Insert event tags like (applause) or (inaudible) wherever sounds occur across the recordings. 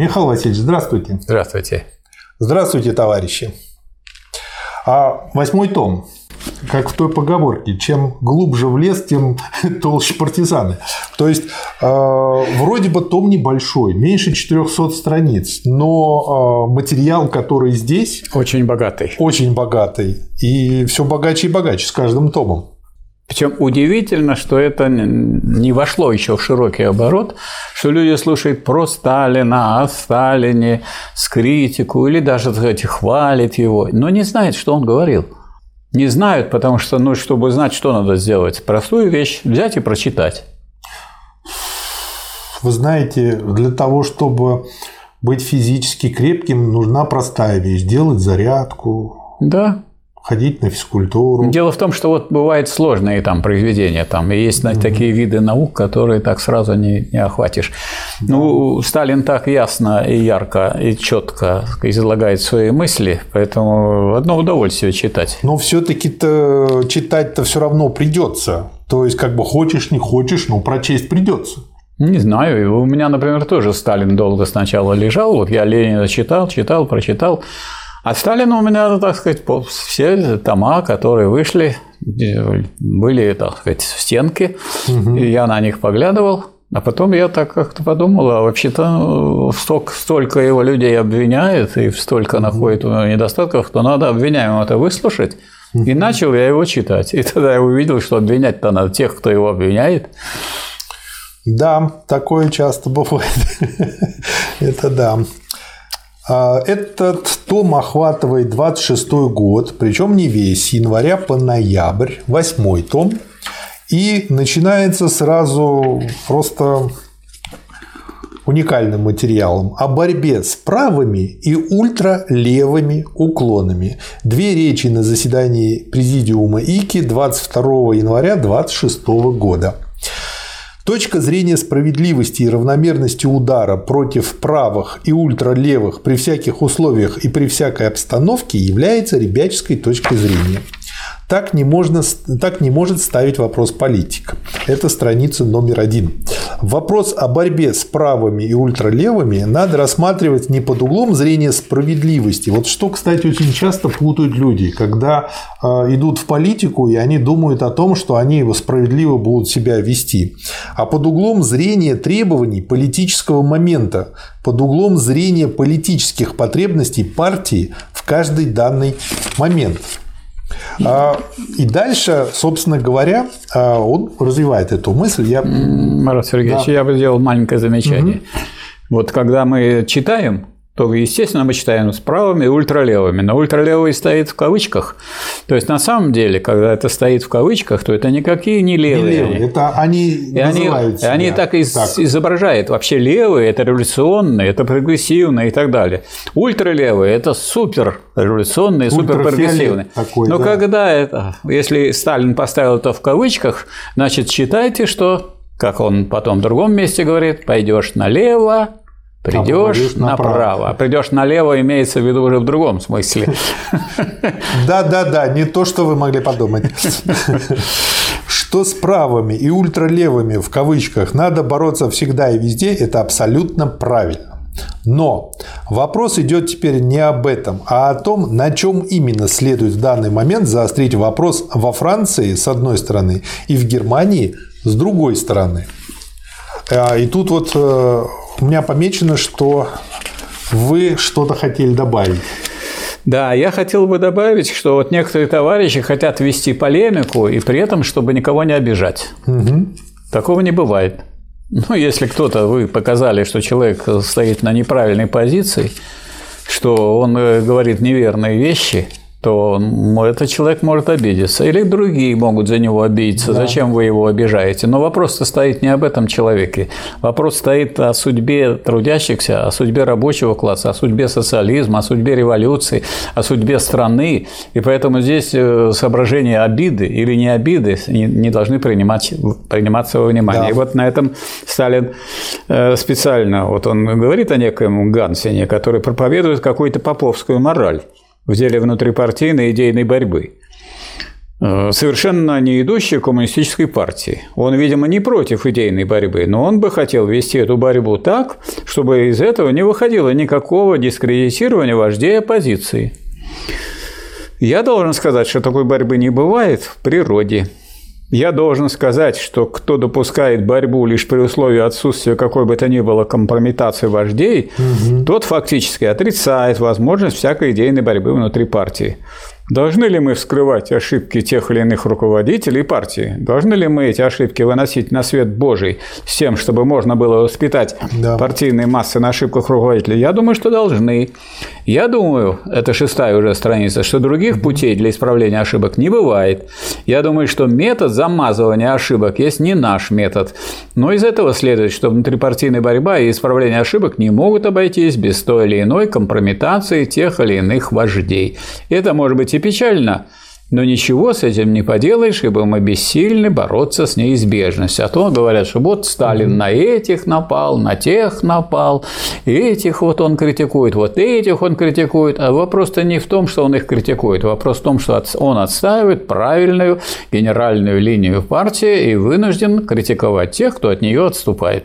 Михаил Васильевич, здравствуйте. Здравствуйте. Здравствуйте, товарищи. А восьмой том как в той поговорке, чем глубже в лес, тем (laughs) толще партизаны. То есть, э, вроде бы том небольшой, меньше 400 страниц, но э, материал, который здесь... Очень богатый. Очень богатый. И все богаче и богаче с каждым томом. Причем удивительно, что это не вошло еще в широкий оборот, что люди слушают про Сталина, о Сталине, с критику или даже, так сказать, хвалят его, но не знают, что он говорил. Не знают, потому что, ну, чтобы знать, что надо сделать, простую вещь взять и прочитать. Вы знаете, для того, чтобы быть физически крепким, нужна простая вещь – делать зарядку. Да, ходить на физкультуру. Дело в том, что вот бывают сложные там произведения, там и есть mm-hmm. такие виды наук, которые так сразу не, не охватишь. Да. Ну, Сталин так ясно и ярко и четко излагает свои мысли, поэтому одно удовольствие читать. Но все-таки-то читать-то все равно придется. То есть, как бы хочешь, не хочешь, но прочесть придется. Не знаю. У меня, например, тоже Сталин долго сначала лежал. Вот я Ленина читал, читал, прочитал. А Сталина у меня, так сказать, все тома, которые вышли, были, так сказать, в стенке, угу. и я на них поглядывал. А потом я так как-то подумал, а вообще-то столько, столько его людей обвиняет и столько находит недостатков, то надо обвиняемого это выслушать. И начал я его читать. И тогда я увидел, что обвинять-то надо тех, кто его обвиняет. Да, такое часто бывает. (laughs) Это да. А, этот том охватывает 26 год, причем не весь, января по ноябрь, восьмой том. И начинается сразу просто уникальным материалом о борьбе с правыми и ультралевыми уклонами. Две речи на заседании Президиума ИКИ 22 января 26 года. Точка зрения справедливости и равномерности удара против правых и ультралевых при всяких условиях и при всякой обстановке является ребяческой точкой зрения. Так не, можно, так не может ставить вопрос политик. Это страница номер один. Вопрос о борьбе с правыми и ультралевыми надо рассматривать не под углом зрения справедливости. Вот что, кстати, очень часто путают люди, когда э, идут в политику, и они думают о том, что они справедливо будут себя вести, а под углом зрения требований политического момента, под углом зрения политических потребностей партии в каждый данный момент. А, и дальше, собственно говоря, а, он развивает эту мысль. Я... Марат Сергеевич, да. я бы сделал маленькое замечание. Угу. Вот когда мы читаем то, естественно, мы читаем с правыми и ультралевыми. Но ультралевый стоит в кавычках. То есть, на самом деле, когда это стоит в кавычках, то это никакие не левые. Не левые. Это они и они, и они так, из, так изображают. Вообще левые – это революционные, это прогрессивные и так далее. Ультралевые – это супер революционные, супер прогрессивные. Такой, Но да. когда это, если Сталин поставил это в кавычках, значит, считайте, что как он потом в другом месте говорит, пойдешь налево, Придешь а направо, а придешь налево, имеется в виду уже в другом смысле. Да, да, да, не то, что вы могли подумать. Что с правыми и ультралевыми в кавычках надо бороться всегда и везде, это абсолютно правильно. Но вопрос идет теперь не об этом, а о том, на чем именно следует в данный момент заострить вопрос во Франции с одной стороны и в Германии с другой стороны. А, и тут вот э, у меня помечено, что вы что-то хотели добавить. Да, я хотел бы добавить, что вот некоторые товарищи хотят вести полемику и при этом, чтобы никого не обижать. Угу. Такого не бывает. Ну, если кто-то, вы показали, что человек стоит на неправильной позиции, что он э, говорит неверные вещи, то этот человек может обидеться. Или другие могут за него обидеться. Да. Зачем вы его обижаете? Но вопрос-то стоит не об этом человеке. Вопрос стоит о судьбе трудящихся, о судьбе рабочего класса, о судьбе социализма, о судьбе революции, о судьбе страны. И поэтому здесь э, соображения обиды или не обиды не должны принимать, приниматься во внимание. Да. И вот на этом Сталин э, специально, вот он говорит о некоем Гансене, который проповедует какую-то поповскую мораль в деле внутрипартийной идейной борьбы. э, совершенно не идущий коммунистической партии. Он, видимо, не против идейной борьбы, но он бы хотел вести эту борьбу так, чтобы из этого не выходило никакого дискредитирования вождей оппозиции. Я должен сказать, что такой борьбы не бывает в природе. Я должен сказать, что кто допускает борьбу лишь при условии отсутствия какой бы то ни было компрометации вождей, угу. тот фактически отрицает возможность всякой идейной борьбы внутри партии. Должны ли мы вскрывать ошибки тех или иных руководителей партии? Должны ли мы эти ошибки выносить на свет Божий с тем, чтобы можно было воспитать да. партийные массы на ошибках руководителей? Я думаю, что должны. Я думаю, это шестая уже страница, что других путей для исправления ошибок не бывает. Я думаю, что метод замазывания ошибок есть не наш метод. Но из этого следует, что внутрипартийная борьба и исправление ошибок не могут обойтись без той или иной компрометации тех или иных вождей. Это может быть и печально, но ничего с этим не поделаешь, ибо мы бессильны бороться с неизбежностью. А то говорят, что вот Сталин на этих напал, на тех напал, этих вот он критикует, вот этих он критикует. А вопрос-то не в том, что он их критикует, вопрос в том, что он отстаивает правильную генеральную линию партии и вынужден критиковать тех, кто от нее отступает.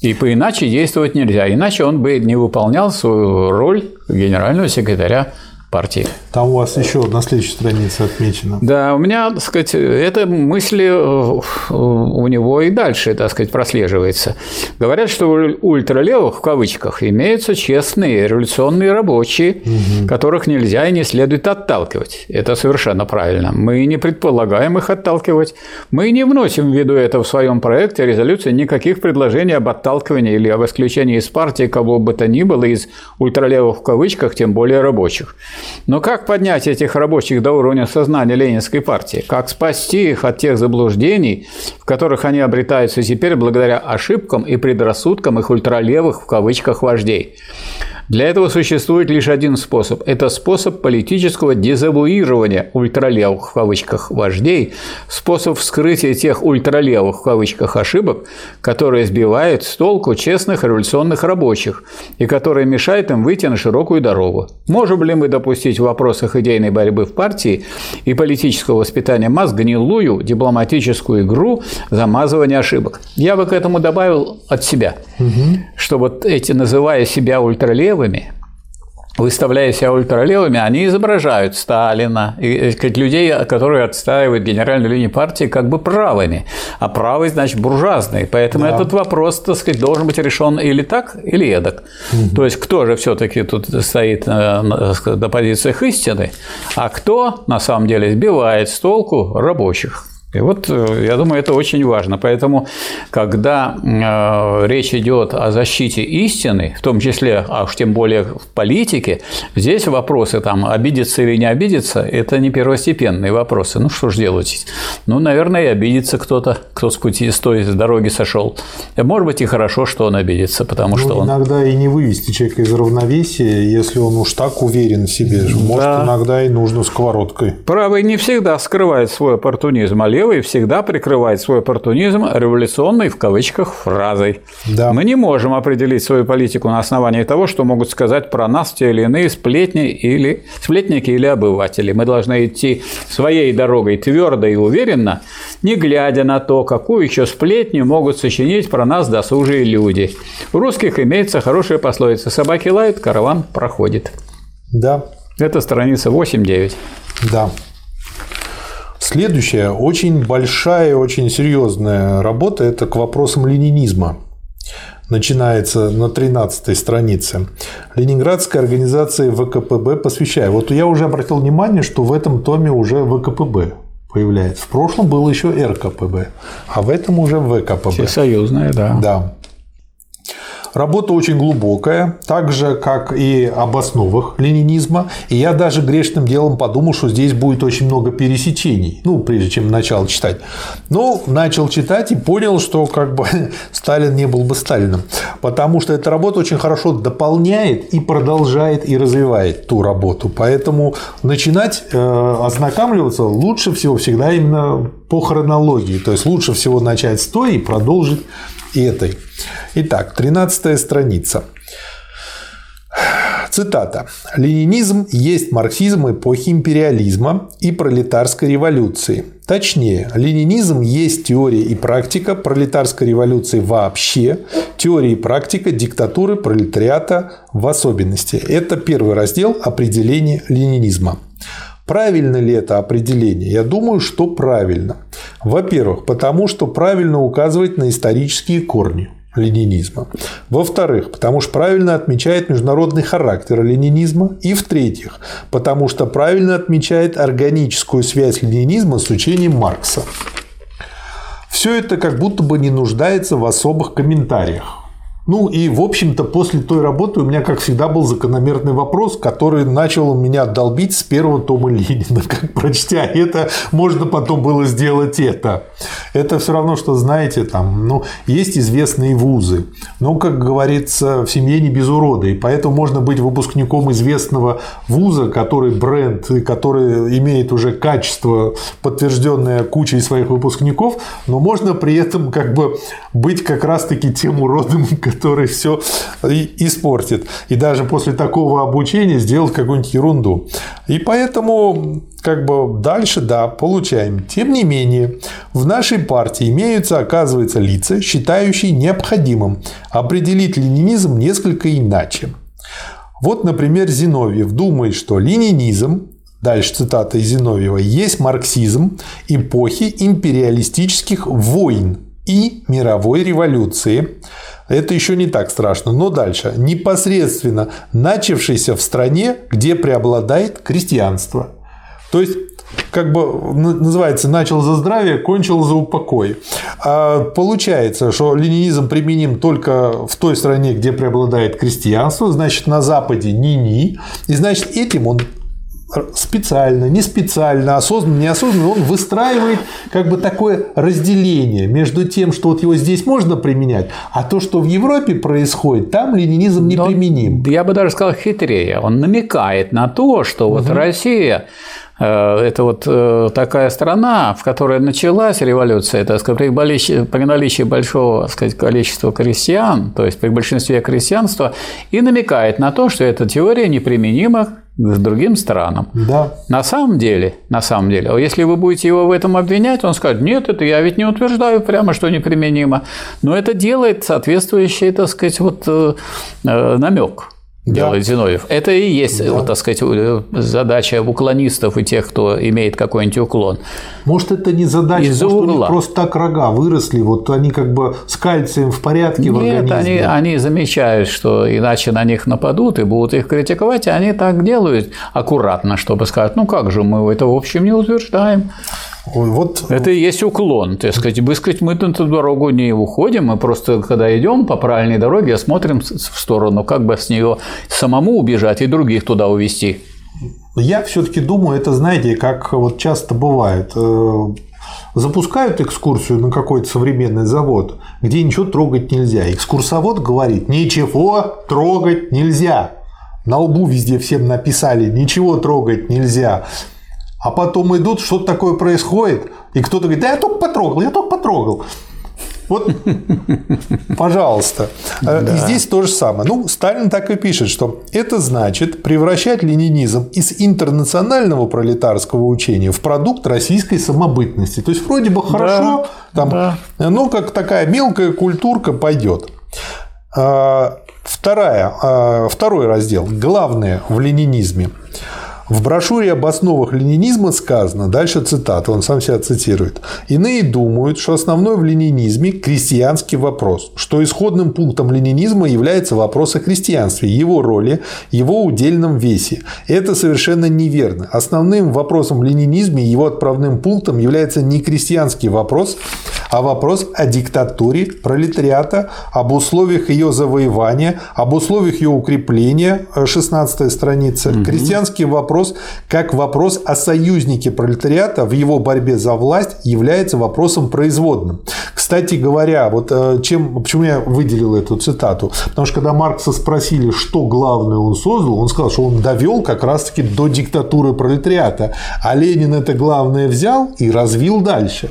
И по иначе действовать нельзя, иначе он бы не выполнял свою роль генерального секретаря партии. Там у вас еще на следующей странице отмечено. Да, у меня, так сказать, эта мысль э, у него и дальше, так сказать, прослеживается. Говорят, что у ультралевых, в кавычках, имеются честные революционные рабочие, угу. которых нельзя и не следует отталкивать. Это совершенно правильно. Мы не предполагаем их отталкивать. Мы не вносим ввиду этого в своем проекте резолюции никаких предложений об отталкивании или об исключении из партии кого бы то ни было из ультралевых, в кавычках, тем более рабочих. Но как поднять этих рабочих до уровня сознания Ленинской партии? Как спасти их от тех заблуждений, в которых они обретаются теперь благодаря ошибкам и предрассудкам их ультралевых в кавычках вождей? Для этого существует лишь один способ. Это способ политического дезавуирования ультралевых в кавычках вождей, способ вскрытия тех ультралевых в кавычках ошибок, которые сбивают с толку честных революционных рабочих и которые мешают им выйти на широкую дорогу. Можем ли мы допустить в вопросах идейной борьбы в партии и политического воспитания масс гнилую дипломатическую игру замазывания ошибок? Я бы к этому добавил от себя, угу. что вот эти, называя себя ультралевыми, ультралевыми, выставляя себя ультралевыми, они изображают Сталина и сказать, людей, которые отстаивают генеральную линию партии, как бы правыми. А правый, значит, буржуазный. Поэтому да. этот вопрос, так сказать, должен быть решен или так, или эдак. Угу. То есть, кто же все-таки тут стоит на, на, на позициях истины, а кто на самом деле сбивает с толку рабочих. И вот э, я думаю, это очень важно. Поэтому, когда э, речь идет о защите истины, в том числе, а уж тем более в политике, здесь вопросы там обидеться или не обидеться, это не первостепенные вопросы. Ну что ж делать? Ну, наверное, и обидится кто-то, кто с пути, с той с дороги сошел. Может быть, и хорошо, что он обидится, потому ну, что он... Иногда и не вывести человека из равновесия, если он уж так уверен в себе. Может, да. иногда и нужно сковородкой. Правый не всегда скрывает свой оппортунизм, а левый всегда прикрывает свой оппортунизм революционной в кавычках фразой. Да. Мы не можем определить свою политику на основании того, что могут сказать про нас те или иные сплетни или сплетники или обыватели. Мы должны идти своей дорогой твердо и уверенно, не глядя на то, какую еще сплетню могут сочинить про нас досужие люди. У русских имеется хорошая пословица «собаки лают, караван проходит». Да. Это страница 8-9. Да. Следующая, очень большая, очень серьезная работа – это к вопросам ленинизма. Начинается на 13 странице. Ленинградская организация ВКПБ посвящает. Вот я уже обратил внимание, что в этом томе уже ВКПБ появляется. В прошлом было еще РКПБ, а в этом уже ВКПБ. Всесоюзная, да. Да. Работа очень глубокая, так же, как и об основах ленинизма. И я даже грешным делом подумал, что здесь будет очень много пересечений, ну, прежде чем начал читать. Но начал читать и понял, что как бы (laughs) Сталин не был бы Сталином. Потому что эта работа очень хорошо дополняет и продолжает и развивает ту работу. Поэтому начинать э, ознакомливаться лучше всего всегда именно по хронологии. То есть лучше всего начать с той и продолжить этой. Итак, 13 страница. Цитата. «Ленинизм есть марксизм эпохи империализма и пролетарской революции. Точнее, ленинизм есть теория и практика пролетарской революции вообще, теория и практика диктатуры пролетариата в особенности». Это первый раздел определения ленинизма. Правильно ли это определение? Я думаю, что правильно. Во-первых, потому что правильно указывает на исторические корни ленинизма. Во-вторых, потому что правильно отмечает международный характер ленинизма. И в-третьих, потому что правильно отмечает органическую связь ленинизма с учением Маркса. Все это как будто бы не нуждается в особых комментариях. Ну и, в общем-то, после той работы у меня, как всегда, был закономерный вопрос, который начал меня долбить с первого тома Ленина. (laughs) Как прочтя это, можно потом было сделать это. Это все равно, что, знаете, там, ну, есть известные вузы. Но, как говорится, в семье не без урода. И поэтому можно быть выпускником известного вуза, который бренд, который имеет уже качество, подтвержденное кучей своих выпускников, но можно при этом как бы быть как раз-таки тем уродом, (laughs) который все испортит. И даже после такого обучения сделать какую-нибудь ерунду. И поэтому как бы дальше, да, получаем. Тем не менее, в нашей партии имеются, оказывается, лица, считающие необходимым определить ленинизм несколько иначе. Вот, например, Зиновьев думает, что ленинизм Дальше цитата из Зиновьева. «Есть марксизм эпохи империалистических войн и мировой революции, это еще не так страшно. Но дальше. Непосредственно начавшийся в стране, где преобладает крестьянство. То есть как бы называется, начал за здравие, кончил за упокой. А получается, что ленинизм применим только в той стране, где преобладает крестьянство, значит, на Западе ни-ни, и значит, этим он специально, не специально, осознанно, неосознанно, он выстраивает как бы такое разделение между тем, что вот его здесь можно применять, а то, что в Европе происходит, там ленинизм не применим. Я бы даже сказал хитрее. Он намекает на то, что вот угу. Россия Э, это вот э, такая страна, в которой началась революция, так сказать, при, наличии, при наличии большого так сказать, количества крестьян, то есть при большинстве крестьянства, и намекает на то, что эта теория неприменима к другим странам. Да. На самом деле, на самом деле, если вы будете его в этом обвинять, он скажет, нет, это я ведь не утверждаю прямо, что неприменимо, но это делает соответствующий, так сказать, вот э, намек делает да. Зиновьев. Это и есть, да. вот, так сказать, задача уклонистов и тех, кто имеет какой-нибудь уклон. Может, это не задача, Из может, угла. у них просто так рога выросли, вот они как бы с кальцием в порядке Нет, в организме. Они, они замечают, что иначе на них нападут и будут их критиковать, и они так делают аккуратно, чтобы сказать, ну как же мы это в общем не утверждаем. Вот. Это и есть уклон. Так сказать, бы сказать, мы на эту дорогу не уходим, мы просто, когда идем по правильной дороге, смотрим в сторону, как бы с нее самому убежать и других туда увести. Я все-таки думаю, это, знаете, как вот часто бывает. Э, запускают экскурсию на какой-то современный завод, где ничего трогать нельзя. Экскурсовод говорит, ничего трогать нельзя. На лбу везде всем написали, ничего трогать нельзя. А потом идут, что-то такое происходит, и кто-то говорит, да я только потрогал, я только потрогал. Вот, (laughs) пожалуйста. Э, да. И здесь то же самое. Ну, Сталин так и пишет, что это значит превращать ленинизм из интернационального пролетарского учения в продукт российской самобытности. То есть, вроде бы хорошо, да, там, да. но как такая мелкая культурка пойдет. А, вторая, а, второй раздел. Главное в ленинизме. В брошюре об основах ленинизма сказано, дальше цитата, он сам себя цитирует, «Иные думают, что основной в ленинизме – крестьянский вопрос, что исходным пунктом ленинизма является вопрос о христианстве, его роли, его удельном весе. Это совершенно неверно. Основным вопросом в ленинизме его отправным пунктом является не крестьянский вопрос, а вопрос о диктатуре пролетариата, об условиях ее завоевания, об условиях ее укрепления, 16 страница. Угу. Крестьянский вопрос, как вопрос о союзнике пролетариата в его борьбе за власть, является вопросом производным. Кстати говоря, вот э, чем, почему я выделил эту цитату? Потому что когда Маркса спросили, что главное он создал, он сказал, что он довел как раз-таки до диктатуры пролетариата, а Ленин это главное взял и развил дальше.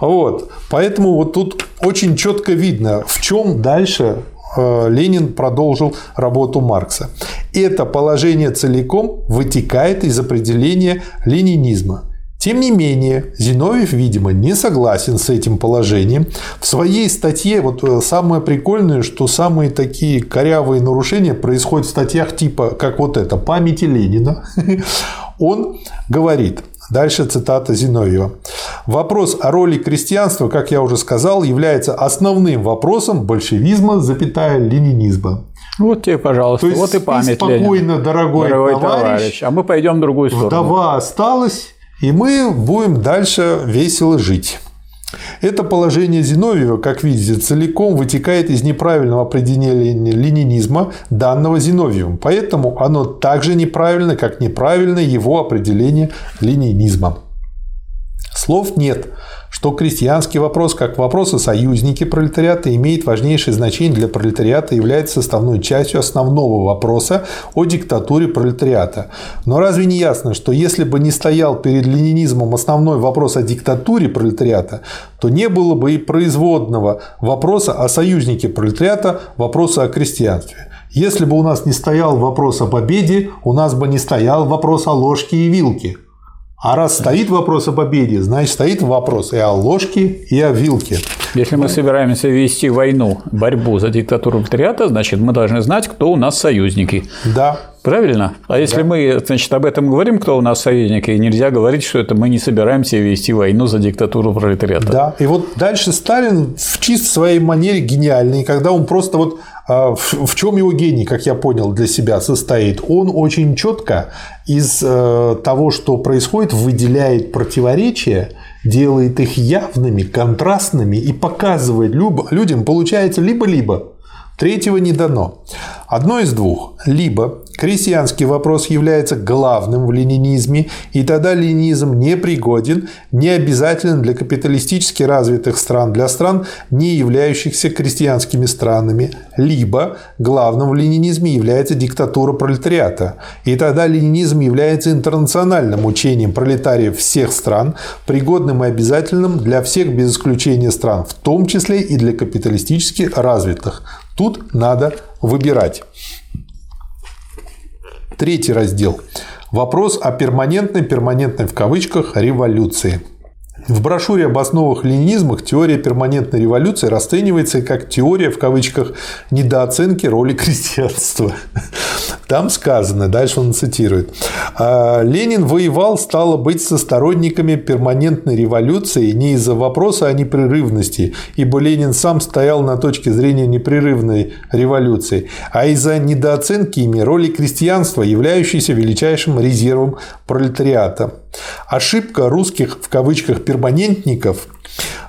Вот. Поэтому вот тут очень четко видно, в чем дальше э, Ленин продолжил работу Маркса. Это положение целиком вытекает из определения ленинизма. Тем не менее, Зиновьев, видимо, не согласен с этим положением. В своей статье, вот э, самое прикольное, что самые такие корявые нарушения происходят в статьях типа, как вот это, памяти Ленина. (laughs) Он говорит, Дальше цитата Зиновьева. Вопрос о роли крестьянства, как я уже сказал, является основным вопросом большевизма, запятая ленинизма. Вот тебе, пожалуйста, То есть, вот и память. Спокойно, Ленин. дорогой, дорогой товарищ, товарищ. А мы пойдем в другую сторону. Вдова осталась, и мы будем дальше весело жить. Это положение Зиновьева, как видите, целиком вытекает из неправильного определения ленинизма, данного Зиновьевым. Поэтому оно также неправильно, как неправильно его определение ленинизма. Слов нет что крестьянский вопрос, как вопрос о союзнике пролетариата, имеет важнейшее значение для пролетариата и является составной частью основного вопроса о диктатуре пролетариата. Но разве не ясно, что если бы не стоял перед ленинизмом основной вопрос о диктатуре пролетариата, то не было бы и производного вопроса о союзнике пролетариата, вопроса о крестьянстве. Если бы у нас не стоял вопрос о победе, у нас бы не стоял вопрос о ложке и вилке – а раз стоит вопрос о победе, значит стоит вопрос и о ложке, и о вилке. Если мы собираемся вести войну, борьбу за диктатуру пролетариата, значит мы должны знать, кто у нас союзники. Да. Правильно? А если да. мы, значит, об этом говорим, кто у нас союзники, нельзя говорить, что это мы не собираемся вести войну за диктатуру пролетариата. Да. И вот дальше Сталин в чисто своей манере гениальный, когда он просто вот а, в чем его гений, как я понял, для себя состоит? Он очень четко из э, того, что происходит, выделяет противоречия, делает их явными, контрастными и показывает людям, получается либо-либо. Третьего не дано. Одно из двух. Либо крестьянский вопрос является главным в ленинизме, и тогда ленинизм не пригоден, не обязателен для капиталистически развитых стран, для стран, не являющихся крестьянскими странами. Либо главным в ленинизме является диктатура пролетариата, и тогда ленинизм является интернациональным учением пролетариев всех стран, пригодным и обязательным для всех без исключения стран, в том числе и для капиталистически развитых. Тут надо выбирать. Третий раздел. Вопрос о перманентной, перманентной в кавычках, революции. В брошюре об основах ленинизма теория перманентной революции расценивается как теория, в кавычках, недооценки роли крестьянства. Там сказано, дальше он цитирует, «А, Ленин воевал, стало быть, со сторонниками перманентной революции не из-за вопроса о непрерывности, ибо Ленин сам стоял на точке зрения непрерывной революции, а из-за недооценки ими роли крестьянства, являющейся величайшим резервом пролетариата. Ошибка русских в кавычках перманентников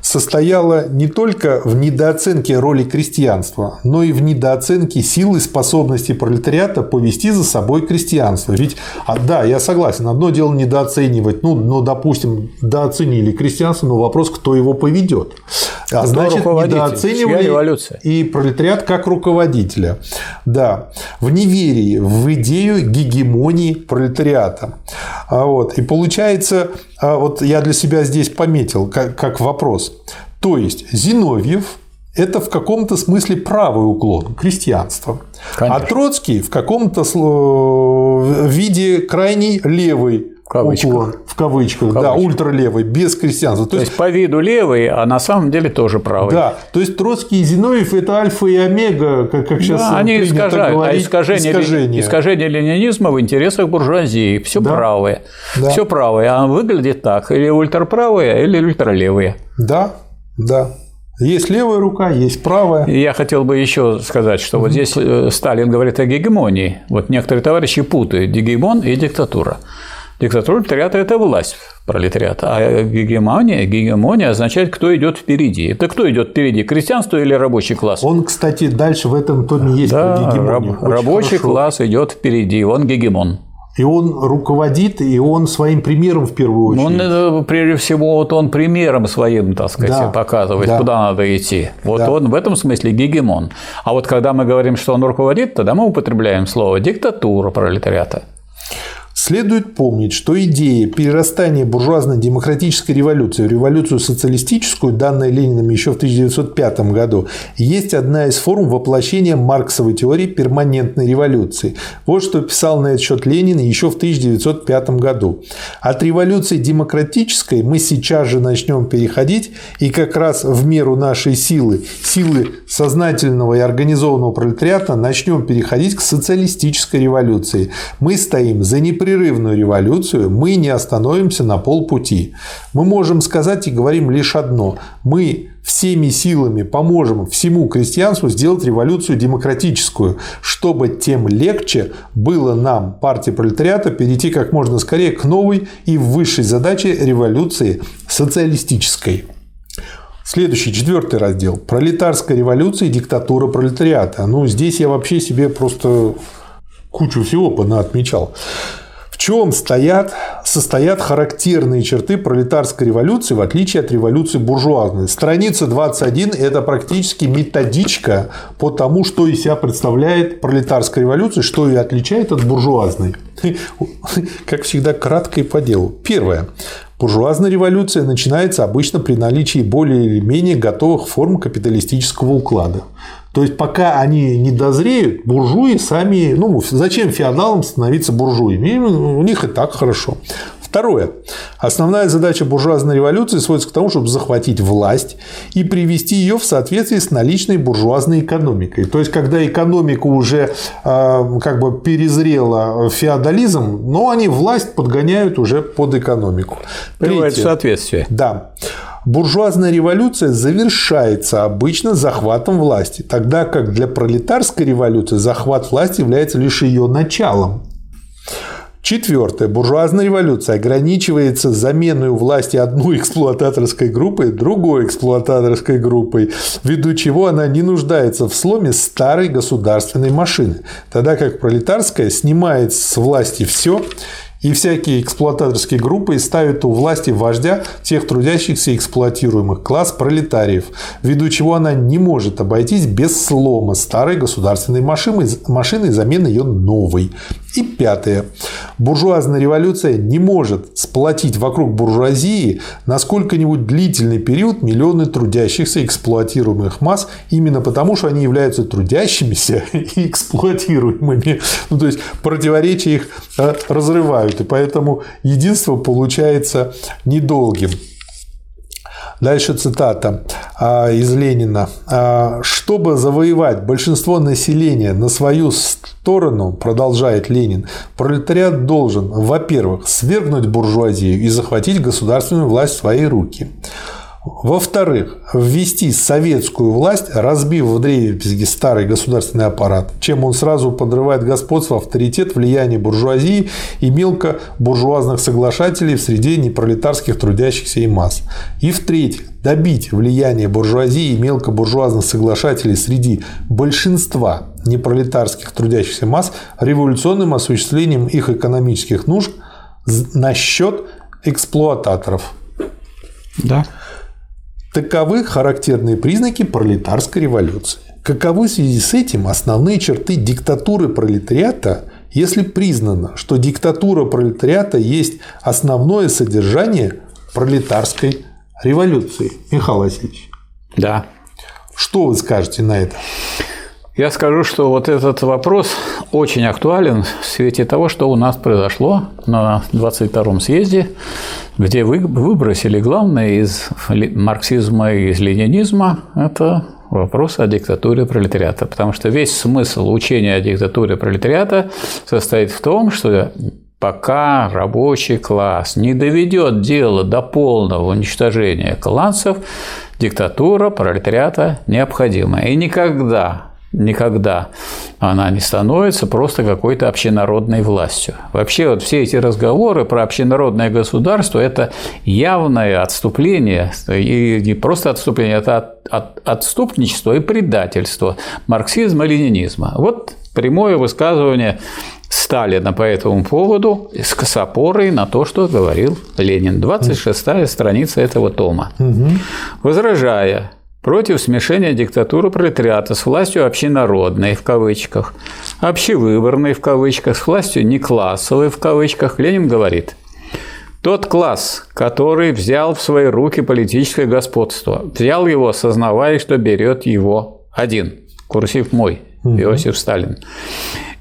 состояла не только в недооценке роли крестьянства, но и в недооценке силы и способности пролетариата повести за собой крестьянство. Ведь, а, да, я согласен, одно дело недооценивать, ну, ну допустим, дооценили крестьянство, но вопрос, кто его поведет. А значит, недооценивали и пролетариат как руководителя. Да, в неверии в идею гегемонии пролетариата. А вот. И получается, вот я для себя здесь пометил как, как вопрос. То есть Зиновьев это в каком-то смысле правый уклон крестьянства. Конечно. А Троцкий в каком-то виде крайний левый кавычках. Уклон, в кавычках, в кавычках. да, ультралевый, без крестьянства. То, то есть, есть по виду левый, а на самом деле тоже правый. Да, то есть Троцкий и Зиновьев – это альфа и омега, как, как сейчас да, они искажают, а говорить, а искажение, искажение. искажение ленинизма в интересах буржуазии, все да. правое, да. все правое, а выглядит так, или ультраправые, или ультралевые. Да, да. Есть левая рука, есть правая. Я хотел бы еще сказать, что mm-hmm. вот здесь э, Сталин говорит о гегемонии. Вот некоторые товарищи путают гегемон и диктатура. Диктатура пролетариата – это власть пролетариата, а гегемония, гегемония означает, кто идет впереди. Это кто идет впереди, крестьянство или рабочий класс? Он, кстати, дальше в этом томе есть да, раб, рабочий хорошо. класс идет впереди, он гегемон. И он руководит, и он своим примером в первую очередь. Он, э, прежде всего, вот он примером своим, так сказать, да, показывает, да. куда надо идти. Вот да. он в этом смысле гегемон. А вот когда мы говорим, что он руководит, тогда мы употребляем слово диктатура пролетариата. Следует помнить, что идея перерастания буржуазно-демократической революции в революцию социалистическую, данная Лениным еще в 1905 году, есть одна из форм воплощения марксовой теории перманентной революции. Вот что писал на этот счет Ленин еще в 1905 году. От революции демократической мы сейчас же начнем переходить, и как раз в меру нашей силы, силы сознательного и организованного пролетариата, начнем переходить к социалистической революции. Мы стоим за непрерывную революцию, мы не остановимся на полпути. Мы можем сказать и говорим лишь одно. Мы всеми силами поможем всему крестьянству сделать революцию демократическую, чтобы тем легче было нам, партии пролетариата, перейти как можно скорее к новой и высшей задаче революции социалистической. Следующий, четвертый раздел. Пролетарская революция и диктатура пролетариата. Ну, здесь я вообще себе просто кучу всего отмечал чем стоят, состоят характерные черты пролетарской революции, в отличие от революции буржуазной. Страница 21 – это практически методичка по тому, что из себя представляет пролетарская революция, что ее отличает от буржуазной. (laughs) Как всегда, кратко и по делу. Первое. Буржуазная революция начинается обычно при наличии более или менее готовых форм капиталистического уклада. То есть, пока они не дозреют, буржуи сами... Ну, зачем феодалам становиться буржуями? У них и так хорошо. Второе. Основная задача буржуазной революции сводится к тому, чтобы захватить власть и привести ее в соответствии с наличной буржуазной экономикой. То есть, когда экономика уже э, как бы перезрела феодализм, но они власть подгоняют уже под экономику. Приводит в соответствие. Да. Буржуазная революция завершается обычно захватом власти, тогда как для пролетарской революции захват власти является лишь ее началом. Четвертое. Буржуазная революция ограничивается заменой у власти одной эксплуататорской группой другой эксплуататорской группой, ввиду чего она не нуждается в сломе старой государственной машины, тогда как пролетарская снимает с власти все и всякие эксплуататорские группы ставят у власти вождя тех трудящихся эксплуатируемых класс пролетариев, ввиду чего она не может обойтись без слома старой государственной машины, машины и замены ее новой. И пятое. Буржуазная революция не может сплотить вокруг буржуазии на сколько-нибудь длительный период миллионы трудящихся эксплуатируемых масс, именно потому, что они являются трудящимися (laughs) и эксплуатируемыми. Ну, то есть противоречия их э, разрывают, и поэтому единство получается недолгим. Дальше цитата а, из Ленина. «А, «Чтобы завоевать большинство населения на свою сторону, продолжает Ленин, пролетариат должен, во-первых, свергнуть буржуазию и захватить государственную власть в свои руки. Во-вторых, ввести советскую власть, разбив в дребезги старый государственный аппарат, чем он сразу подрывает господство, авторитет, влияние буржуазии и мелкобуржуазных соглашателей в среде непролетарских трудящихся и масс. И в-третьих, добить влияние буржуазии и мелкобуржуазных соглашателей среди большинства непролетарских трудящихся масс революционным осуществлением их экономических нужд на счет эксплуататоров. Да. Таковы характерные признаки пролетарской революции. Каковы в связи с этим основные черты диктатуры пролетариата, если признано, что диктатура пролетариата есть основное содержание пролетарской революции? Михаил Васильевич. Да. Что вы скажете на это? Я скажу, что вот этот вопрос очень актуален в свете того, что у нас произошло на 22-м съезде, где вы выбросили главное из марксизма и из ленинизма – это вопрос о диктатуре пролетариата. Потому что весь смысл учения о диктатуре пролетариата состоит в том, что пока рабочий класс не доведет дело до полного уничтожения классов, диктатура пролетариата необходима. И никогда никогда она не становится просто какой-то общенародной властью. Вообще вот все эти разговоры про общенародное государство – это явное отступление, и не просто отступление, это от, от, отступничество и предательство марксизма и ленинизма. Вот прямое высказывание Сталина по этому поводу с опорой на то, что говорил Ленин. 26-я страница этого тома. Возражая против смешения диктатуры пролетариата с властью общенародной в кавычках, общевыборной в кавычках, с властью неклассовой в кавычках, Ленин говорит, тот класс, который взял в свои руки политическое господство, взял его, осознавая, что берет его один. Курсив мой, Иосиф Сталин.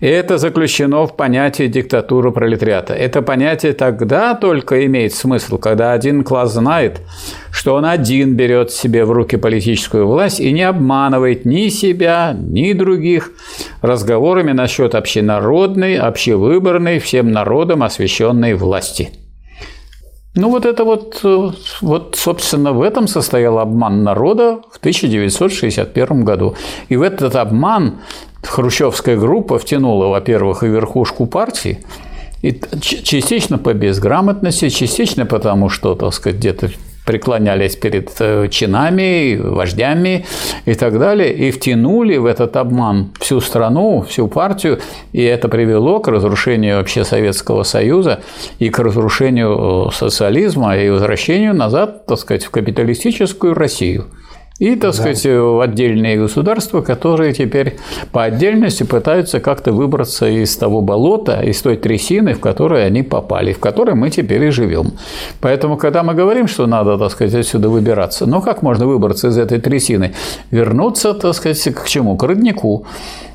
Это заключено в понятии диктатуры пролетариата. Это понятие тогда только имеет смысл, когда один класс знает, что он один берет себе в руки политическую власть и не обманывает ни себя, ни других разговорами насчет общенародной, общевыборной, всем народом освященной власти. Ну вот это вот, вот, собственно, в этом состоял обман народа в 1961 году. И в этот обман хрущевская группа втянула, во-первых, и верхушку партии, и частично по безграмотности, частично потому, что, так сказать, где-то преклонялись перед э, чинами, вождями и так далее, и втянули в этот обман всю страну, всю партию, и это привело к разрушению вообще Советского Союза и к разрушению э, социализма и возвращению назад, так сказать, в капиталистическую Россию и, так да. сказать, отдельные государства, которые теперь по отдельности пытаются как-то выбраться из того болота, из той трясины, в которой они попали, в которой мы теперь и живем. Поэтому, когда мы говорим, что надо, так сказать, отсюда выбираться, ну как можно выбраться из этой трясины? Вернуться, так сказать, к чему? К роднику.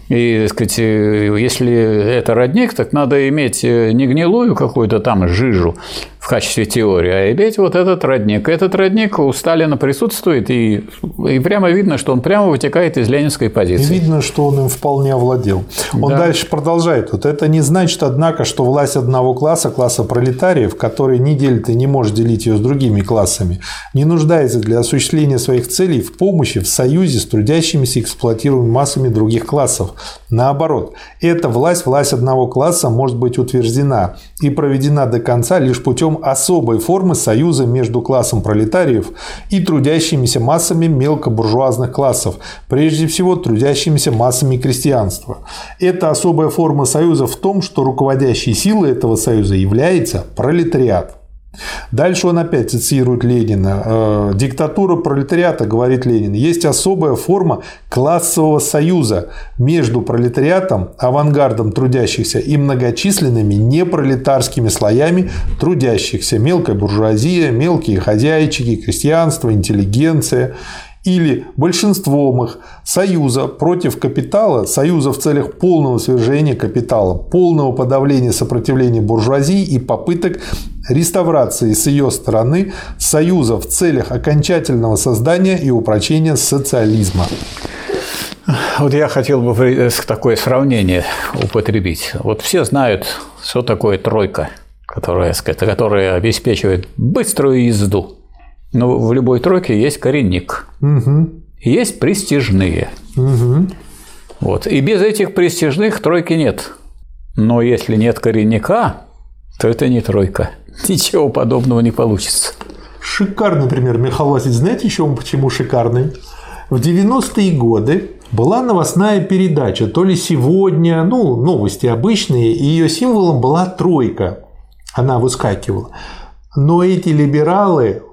И, так сказать, если это родник, так надо иметь не гнилую какую-то там жижу, в качестве теории, а иметь вот этот родник. Этот родник у Сталина присутствует, и, и прямо видно, что он прямо вытекает из ленинской позиции. И видно, что он им вполне овладел. Он да. дальше продолжает. Вот это не значит, однако, что власть одного класса, класса пролетариев, который не делит и не может делить ее с другими классами, не нуждается для осуществления своих целей в помощи, в союзе с трудящимися эксплуатируемыми массами других классов. Наоборот, эта власть, власть одного класса может быть утверждена и проведена до конца лишь путем особой формы союза между классом пролетариев и трудящимися массами мелкобуржуазных классов, прежде всего трудящимися массами крестьянства. Эта особая форма союза в том, что руководящей силой этого союза является пролетариат. Дальше он опять цитирует Ленина. «Э, «Диктатура пролетариата, — говорит Ленин, — есть особая форма классового союза между пролетариатом, авангардом трудящихся и многочисленными непролетарскими слоями трудящихся. Мелкая буржуазия, мелкие хозяйчики, крестьянство, интеллигенция или большинством их союза против капитала, союза в целях полного свержения капитала, полного подавления сопротивления буржуазии и попыток реставрации с ее стороны союза в целях окончательного создания и упрочения социализма. Вот я хотел бы такое сравнение употребить. Вот все знают, что такое тройка, которая, которая обеспечивает быструю езду. Но в любой тройке есть коренник. Угу. Есть престижные. Угу. Вот. И без этих престижных тройки нет. Но если нет коренника, то это не тройка. (laughs) Ничего подобного не получится. Шикарный пример, Михаил Васильевич. Знаете еще почему шикарный? В 90-е годы была новостная передача, то ли сегодня, ну, новости обычные, и ее символом была тройка. Она выскакивала. Но эти либералы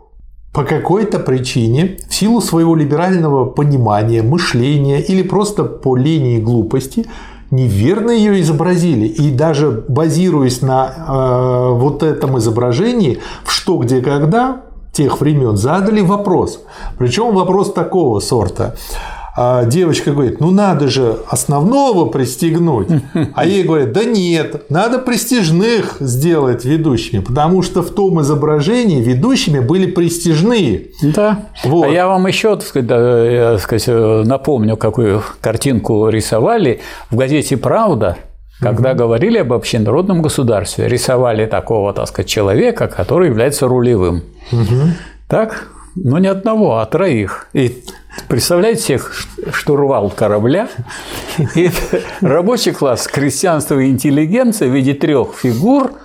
по какой-то причине, в силу своего либерального понимания, мышления или просто по линии глупости, неверно ее изобразили. И даже базируясь на э, вот этом изображении, в что, где, когда тех времен задали вопрос. Причем вопрос такого сорта а девочка говорит, ну надо же основного пристегнуть. (laughs) А ей говорят, да нет, надо престижных сделать ведущими, потому что в том изображении ведущими были престижные. Да. Вот. А я вам еще так сказать, я, так сказать, напомню, какую картинку рисовали в газете «Правда», когда угу. говорили об общенародном государстве, рисовали такого, так сказать, человека, который является рулевым. Угу. Так? Ну, не одного, а троих. И представляете всех штурвал корабля, и рабочий класс, крестьянство и интеллигенция в виде трех фигур –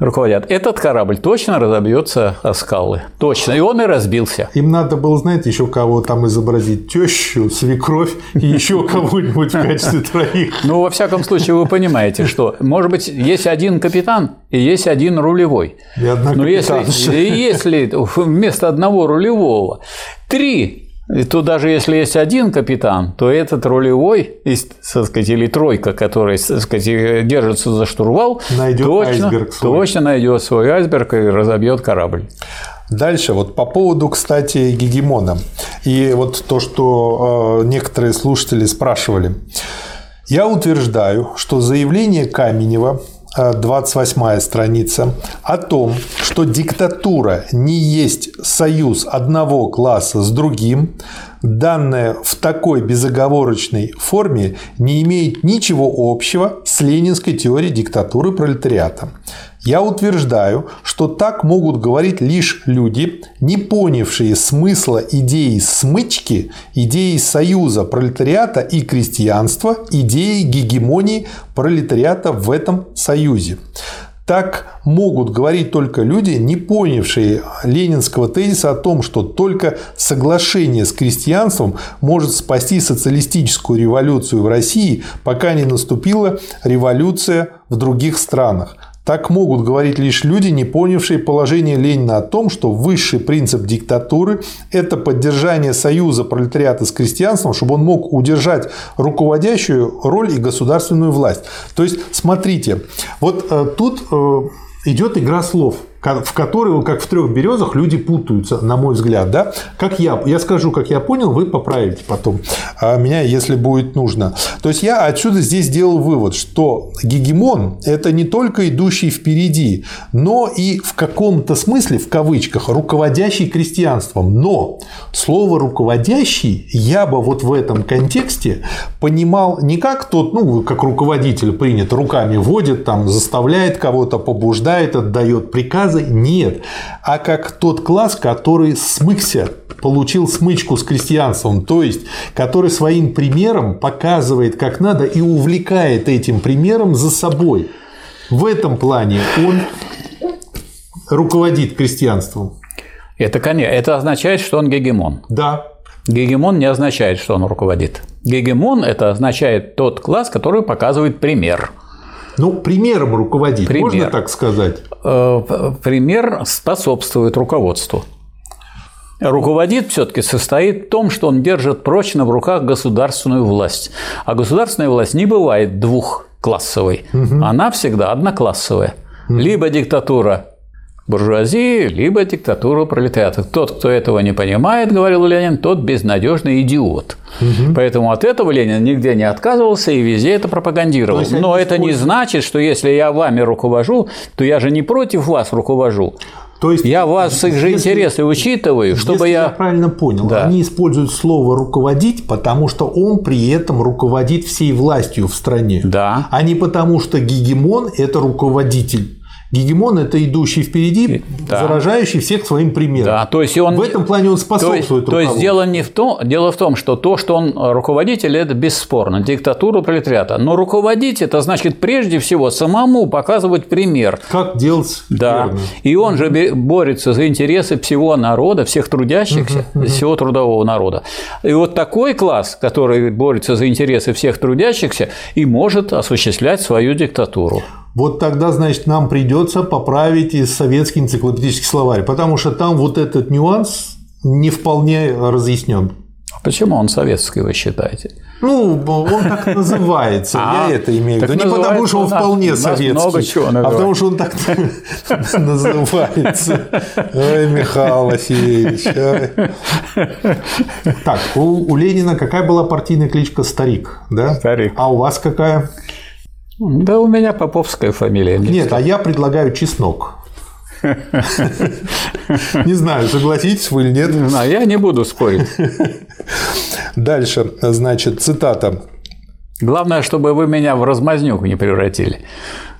руководят. Этот корабль точно разобьется о скалы. Точно. И он и разбился. Им надо было, знаете, еще кого там изобразить. Тещу, свекровь и еще кого-нибудь в качестве троих. Ну, во всяком случае, вы понимаете, что, может быть, есть один капитан и есть один рулевой. И одна Но если, если вместо одного рулевого три И тут даже если есть один капитан, то этот рулевой, так сказать, или тройка, которая так сказать, держится за штурвал, найдет точно, айсберг свой. точно найдет свой айсберг и разобьет корабль. Дальше, вот по поводу, кстати, гегемона. И вот то, что э, некоторые слушатели спрашивали. Я утверждаю, что заявление Каменева 28 страница, о том, что диктатура не есть союз одного класса с другим, данное в такой безоговорочной форме не имеет ничего общего с ленинской теорией диктатуры пролетариата. Я утверждаю, что так могут говорить лишь люди, не понявшие смысла идеи смычки, идеи союза пролетариата и крестьянства, идеи гегемонии пролетариата в этом союзе. Так могут говорить только люди, не понявшие ленинского тезиса о том, что только соглашение с крестьянством может спасти социалистическую революцию в России, пока не наступила революция в других странах. Так могут говорить лишь люди, не понявшие положение Ленина о том, что высший принцип диктатуры – это поддержание союза пролетариата с крестьянством, чтобы он мог удержать руководящую роль и государственную власть. То есть, смотрите, вот э, тут э, идет игра слов – в которой, как в трех березах, люди путаются, на мой взгляд. Да? Как я, я скажу, как я понял, вы поправите потом а меня, если будет нужно. То есть я отсюда здесь сделал вывод, что гегемон – это не только идущий впереди, но и в каком-то смысле, в кавычках, руководящий крестьянством. Но слово «руководящий» я бы вот в этом контексте понимал не как тот, ну, как руководитель принят, руками водит, там, заставляет кого-то, побуждает, отдает приказы, приказа нет, а как тот класс, который смыкся, получил смычку с крестьянством, то есть который своим примером показывает, как надо и увлекает этим примером за собой. В этом плане он руководит крестьянством. Это, конечно, это означает, что он гегемон. Да. Гегемон не означает, что он руководит. Гегемон – это означает тот класс, который показывает пример. Ну, примером руководить, пример. можно так сказать? Э, пример способствует руководству. Руководит все-таки состоит в том, что он держит прочно в руках государственную власть. А государственная власть не бывает двухклассовой. Угу. Она всегда одноклассовая. Угу. Либо диктатура буржуазии, либо диктатуру пролетариата. Тот, кто этого не понимает, говорил Ленин, тот безнадежный идиот. Угу. Поэтому от этого Ленин нигде не отказывался и везде это пропагандировал. Но это не значит, что если я вами руковожу, то я же не против вас руковожу. То есть я вас их же интересы учитываю, чтобы я... я правильно понял, да. они используют слово руководить, потому что он при этом руководит всей властью в стране, да. а не потому что гегемон это руководитель. Гегемон – это идущий впереди, да. заражающий всех своим примером. Да, то есть он, в этом плане он способствует То есть, то есть дело, не в том, дело в том, что то, что он руководитель, это бесспорно, диктатура пролетариата. Но руководить – это значит прежде всего самому показывать пример. Как делать Да. И он же борется за интересы всего народа, всех трудящихся, uh-huh. всего трудового народа. И вот такой класс, который борется за интересы всех трудящихся, и может осуществлять свою диктатуру. Вот тогда, значит, нам придется поправить и советский энциклопедический словарь, потому что там вот этот нюанс не вполне разъяснен. А почему он советский, вы считаете? Ну, он так называется, (laughs) я а, это имею в виду. Не потому, что он вполне советский, а потому, что он так (laughs) называется. Ой, Михаил Васильевич. Так, у Ленина какая была партийная кличка «Старик», да? Старик. А у вас какая? Да у меня поповская фамилия. Нет, а я предлагаю чеснок. Не знаю, согласитесь вы или нет. Не знаю, я не буду спорить. Дальше, значит, цитата. Главное, чтобы вы меня в размазнюк не превратили.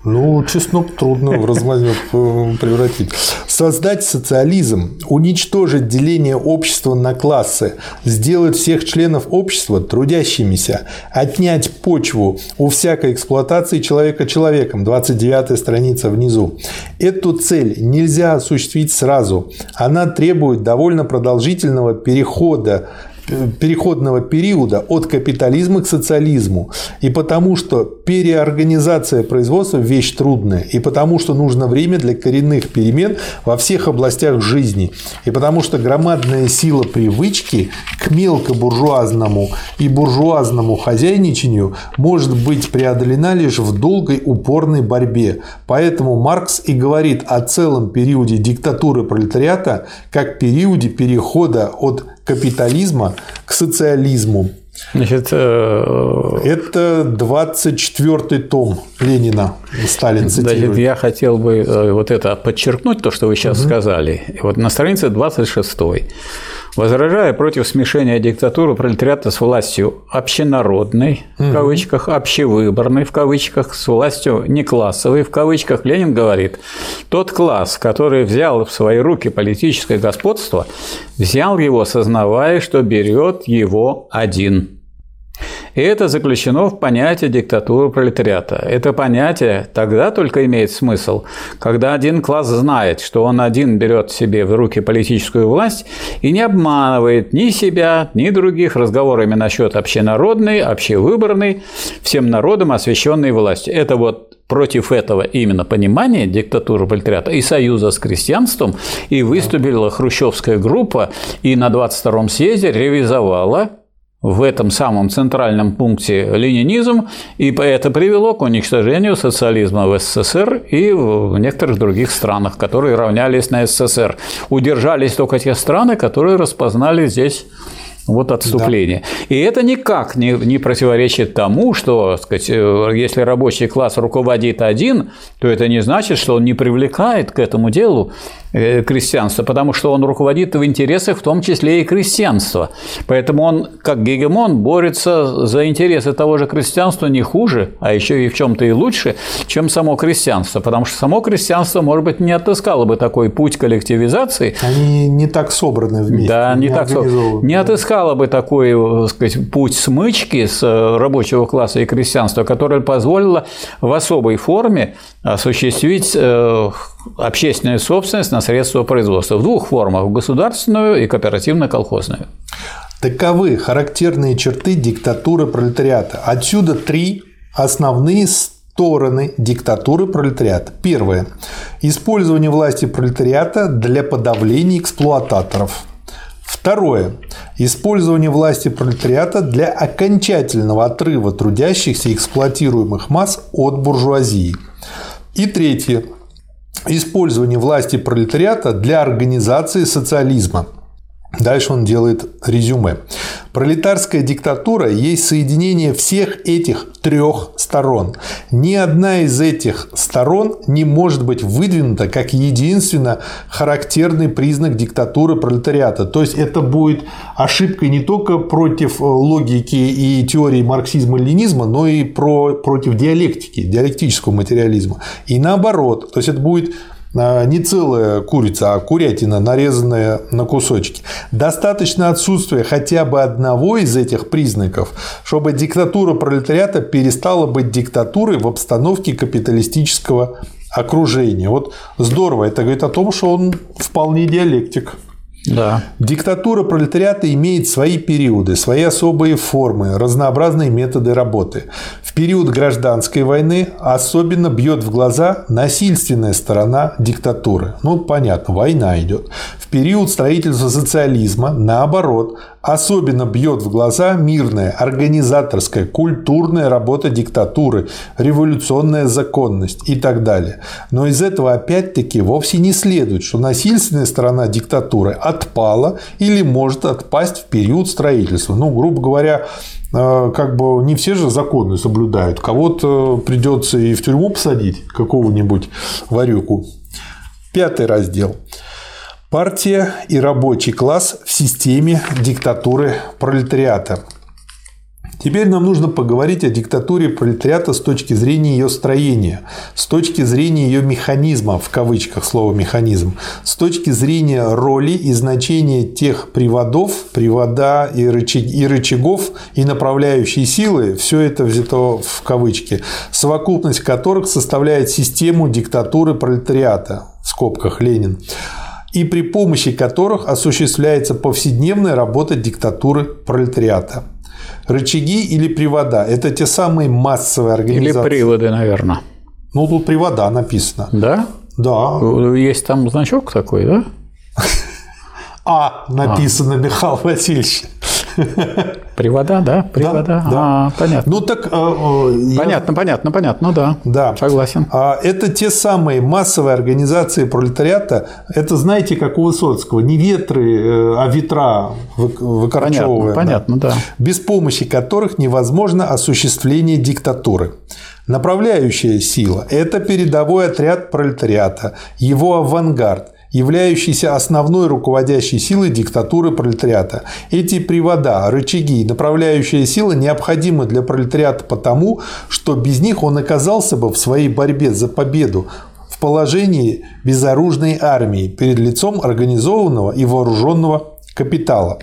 Ну, чеснок трудно в размазнёк э, превратить. Создать социализм, уничтожить деление общества на классы, сделать всех членов общества трудящимися, отнять почву у всякой эксплуатации человека человеком. 29 страница внизу. Эту цель нельзя осуществить сразу. Она требует довольно продолжительного перехода переходного периода от капитализма к социализму, и потому что переорганизация производства – вещь трудная, и потому что нужно время для коренных перемен во всех областях жизни, и потому что громадная сила привычки к мелкобуржуазному и буржуазному хозяйничанию может быть преодолена лишь в долгой упорной борьбе. Поэтому Маркс и говорит о целом периоде диктатуры пролетариата как периоде перехода от капитализма к социализму. Значит, э... Это 24-й том Ленина Сталин цитирует. Я хотел бы э, вот это подчеркнуть, то, что вы сейчас угу. сказали. Вот на странице 26 возражая против смешения диктатуры пролетариата с властью общенародной, в кавычках, общевыборной, в кавычках, с властью неклассовой, в кавычках, Ленин говорит, тот класс, который взял в свои руки политическое господство, взял его, сознавая, что берет его один. И это заключено в понятие диктатуры пролетариата. Это понятие тогда только имеет смысл, когда один класс знает, что он один берет себе в руки политическую власть и не обманывает ни себя, ни других разговорами насчет общенародной, общевыборной, всем народом освященной власти. Это вот против этого именно понимания диктатуры пролетариата и союза с крестьянством и выступила хрущевская группа и на 22-м съезде ревизовала в этом самом центральном пункте ленинизм, и это привело к уничтожению социализма в СССР и в некоторых других странах, которые равнялись на СССР. Удержались только те страны, которые распознали здесь вот отступление. Да. И это никак не, не противоречит тому, что сказать, э, если рабочий класс руководит один, то это не значит, что он не привлекает к этому делу Э, крестьянства, потому что он руководит в интересах в том числе и крестьянства. Поэтому он, как гегемон, борется за интересы того же крестьянства не хуже, а еще и в чем-то и лучше, чем само крестьянство. Потому что само крестьянство, может быть, не отыскало бы такой путь коллективизации. Они не так собраны вместе. Да, не, не так собраны. Не отыскало бы такой так сказать, путь смычки с э, рабочего класса и крестьянства, который позволило в особой форме осуществить э, общественную собственность на средства производства в двух формах – государственную и кооперативно-колхозную. Таковы характерные черты диктатуры пролетариата. Отсюда три основные стороны диктатуры пролетариата. Первое. Использование власти пролетариата для подавления эксплуататоров. Второе. Использование власти пролетариата для окончательного отрыва трудящихся и эксплуатируемых масс от буржуазии. И третье использование власти пролетариата для организации социализма. Дальше он делает резюме. Пролетарская диктатура есть соединение всех этих трех сторон. Ни одна из этих сторон не может быть выдвинута как единственно характерный признак диктатуры пролетариата. То есть это будет ошибкой не только против логики и теории марксизма-ленизма, но и про, против диалектики, диалектического материализма. И наоборот, то есть это будет не целая курица, а курятина, нарезанная на кусочки. Достаточно отсутствия хотя бы одного из этих признаков, чтобы диктатура пролетариата перестала быть диктатурой в обстановке капиталистического окружения. Вот здорово, это говорит о том, что он вполне диалектик. Да. Диктатура пролетариата имеет свои периоды, свои особые формы, разнообразные методы работы. В период гражданской войны особенно бьет в глаза насильственная сторона диктатуры. Ну, понятно, война идет. В период строительства социализма, наоборот, Особенно бьет в глаза мирная, организаторская, культурная работа диктатуры, революционная законность и так далее. Но из этого опять-таки вовсе не следует, что насильственная сторона диктатуры отпала или может отпасть в период строительства. Ну, грубо говоря, э, как бы не все же законы соблюдают. Кого-то придется и в тюрьму посадить, какого-нибудь варюку. Пятый раздел. Партия и рабочий класс в системе диктатуры пролетариата. Теперь нам нужно поговорить о диктатуре пролетариата с точки зрения ее строения, с точки зрения ее механизма, в кавычках слово механизм, с точки зрения роли и значения тех приводов, привода и, рычаг, и рычагов и направляющей силы, все это взято в кавычки, совокупность которых составляет систему диктатуры пролетариата, в скобках Ленин. И при помощи которых осуществляется повседневная работа диктатуры пролетариата. Рычаги или привода – это те самые массовые организации. Или приводы, наверное. Ну, тут привода написано. Да? Да. Есть там значок такой, да? (laughs) А написано, а. Михаил Васильевич. (laughs) Привода, да? Привода. Да, да. А, понятно. Ну так. Э, понятно, я... понятно, понятно. Ну да. Да. Согласен. А, это те самые массовые организации пролетариата. Это знаете, как у Высоцкого, не ветры, э, а ветра выкорчевывая. Понятно, понятно, да. Без помощи которых невозможно осуществление диктатуры. Направляющая сила – это передовой отряд пролетариата, его авангард – являющийся основной руководящей силой диктатуры пролетариата. Эти привода, рычаги и направляющая сила необходимы для пролетариата потому, что без них он оказался бы в своей борьбе за победу в положении безоружной армии перед лицом организованного и вооруженного капитала.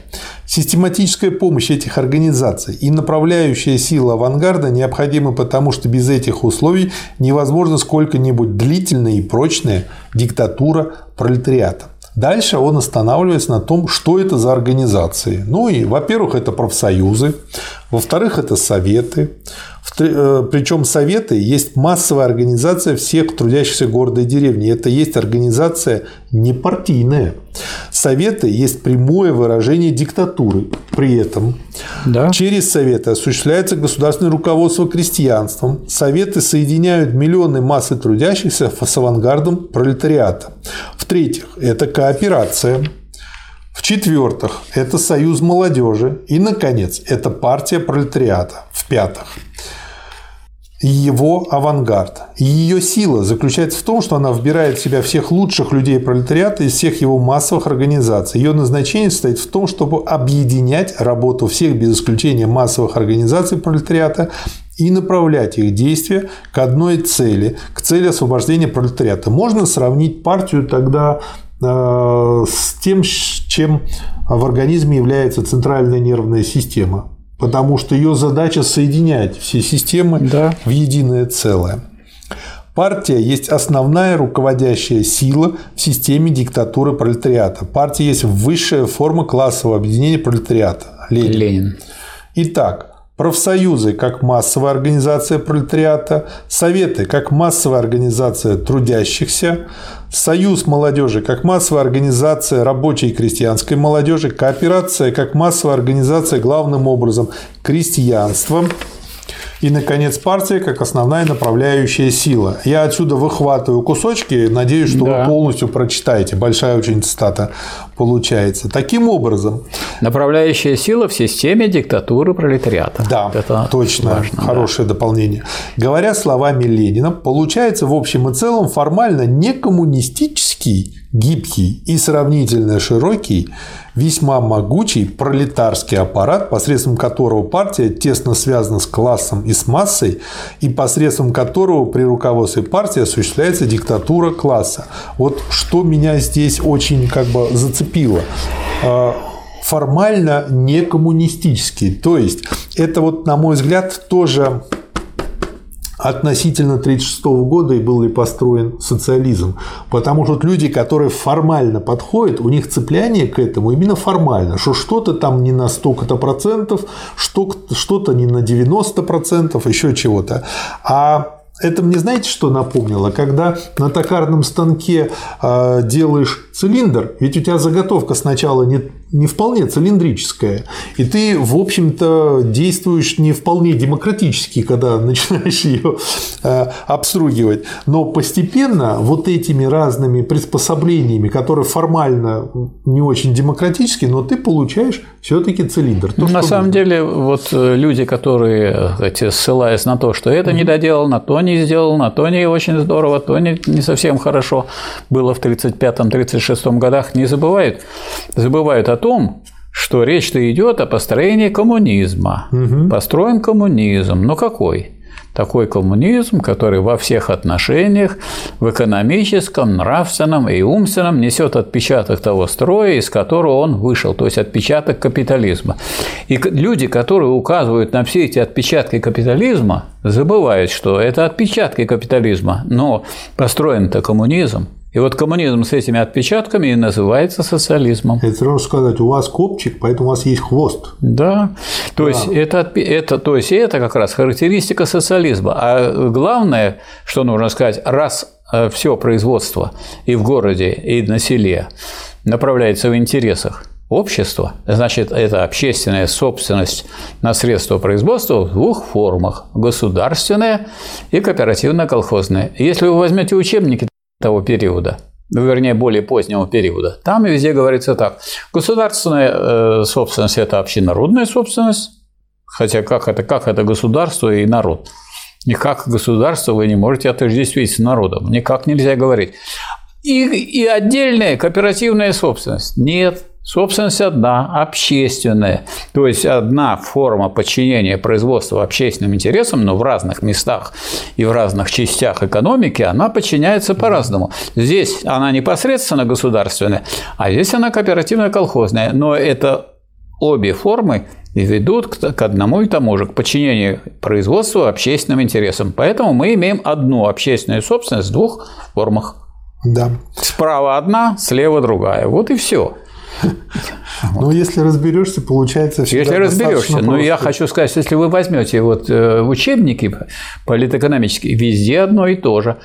Систематическая помощь этих организаций и направляющая сила авангарда необходимы потому, что без этих условий невозможно сколько-нибудь длительная и прочная диктатура пролетариата. Дальше он останавливается на том, что это за организации. Ну и, во-первых, это профсоюзы, во-вторых, это советы, Э, Причем советы есть массовая организация всех трудящихся города и деревни. Это есть организация непартийная. Советы есть прямое выражение диктатуры. При этом да. через советы осуществляется государственное руководство крестьянством. Советы соединяют миллионы массы трудящихся с авангардом пролетариата. В-третьих, это кооперация. В-четвертых, это союз молодежи. И, наконец, это партия пролетариата. В-пятых, его авангард. И ее сила заключается в том, что она вбирает в себя всех лучших людей пролетариата из всех его массовых организаций. Ее назначение состоит в том, чтобы объединять работу всех без исключения массовых организаций пролетариата и направлять их действия к одной цели, к цели освобождения пролетариата. Можно сравнить партию тогда с тем, чем в организме является центральная нервная система потому что ее задача соединять все системы да. в единое целое. Партия есть основная руководящая сила в системе диктатуры пролетариата. Партия есть высшая форма классового объединения пролетариата. Ленин. Ленин. Итак, профсоюзы как массовая организация пролетариата, советы как массовая организация трудящихся, союз молодежи как массовая организация рабочей и крестьянской молодежи, кооперация как массовая организация главным образом крестьянством, и, наконец, партия как основная направляющая сила. Я отсюда выхватываю кусочки, надеюсь, что да. вы полностью прочитаете. Большая очень цитата получается. Таким образом... Направляющая сила в системе диктатуры пролетариата. Да, Это точно. Важно, Хорошее да. дополнение. Говоря словами Ленина, получается в общем и целом формально не коммунистический гибкий и сравнительно широкий, весьма могучий пролетарский аппарат, посредством которого партия тесно связана с классом и с массой, и посредством которого при руководстве партии осуществляется диктатура класса. Вот что меня здесь очень как бы зацепило а, формально не коммунистический. То есть это вот, на мой взгляд, тоже относительно 1936 года и был ли построен социализм. Потому что люди, которые формально подходят, у них цепляние к этому именно формально, что что-то там не на столько-то процентов, что-то не на 90 процентов, еще чего-то. А это мне знаете, что напомнило? Когда на токарном станке а, делаешь цилиндр, ведь у тебя заготовка сначала не, не вполне цилиндрическая, и ты, в общем-то, действуешь не вполне демократически, когда (laughs) начинаешь ее а, обстругивать. Но постепенно вот этими разными приспособлениями, которые формально не очень демократические, но ты получаешь все-таки цилиндр. То, на самом нужно. деле, вот э, люди, которые, эти, ссылаясь на то, что это mm-hmm. не доделал, на то не сделал, на то не очень здорово, то не, не совсем хорошо было в 1935-1936 годах, не забывают. Забывают о том, что речь-то идет о построении коммунизма. Угу. Построен коммунизм. Но какой? такой коммунизм, который во всех отношениях, в экономическом, нравственном и умственном несет отпечаток того строя, из которого он вышел, то есть отпечаток капитализма. И люди, которые указывают на все эти отпечатки капитализма, забывают, что это отпечатки капитализма, но построен-то коммунизм, И вот коммунизм с этими отпечатками и называется социализмом. Это все равно сказать, у вас копчик, поэтому у вас есть хвост. Да. То, да. Есть, это, это, то есть это как раз характеристика социализма. А главное, что нужно сказать, раз э, все производство и в городе, и на селе направляется в интересах общества, значит, это общественная собственность на средства производства в двух формах – государственная и кооперативно-колхозная. Если вы возьмете учебники того периода, ну, вернее, более позднего периода, там везде говорится так. Государственная э, собственность – это общенародная собственность, хотя как это, как это государство и народ? Никак государство вы не можете отождествить с народом, никак нельзя говорить. И, и отдельная кооперативная собственность. Нет, Собственность одна, общественная, то есть одна форма подчинения производства общественным интересам, но в разных местах и в разных частях экономики она подчиняется по-разному. Здесь она непосредственно государственная, а здесь она кооперативно-колхозная, но это обе формы ведут к одному и тому же, к подчинению производству общественным интересам. Поэтому мы имеем одну общественную собственность в двух формах. Да. Справа одна, слева другая. Вот и все. Ну, если разберешься, получается всегда Если разберешься. Но я хочу сказать, если вы возьмете вот э, учебники политэкономические, везде одно и то же.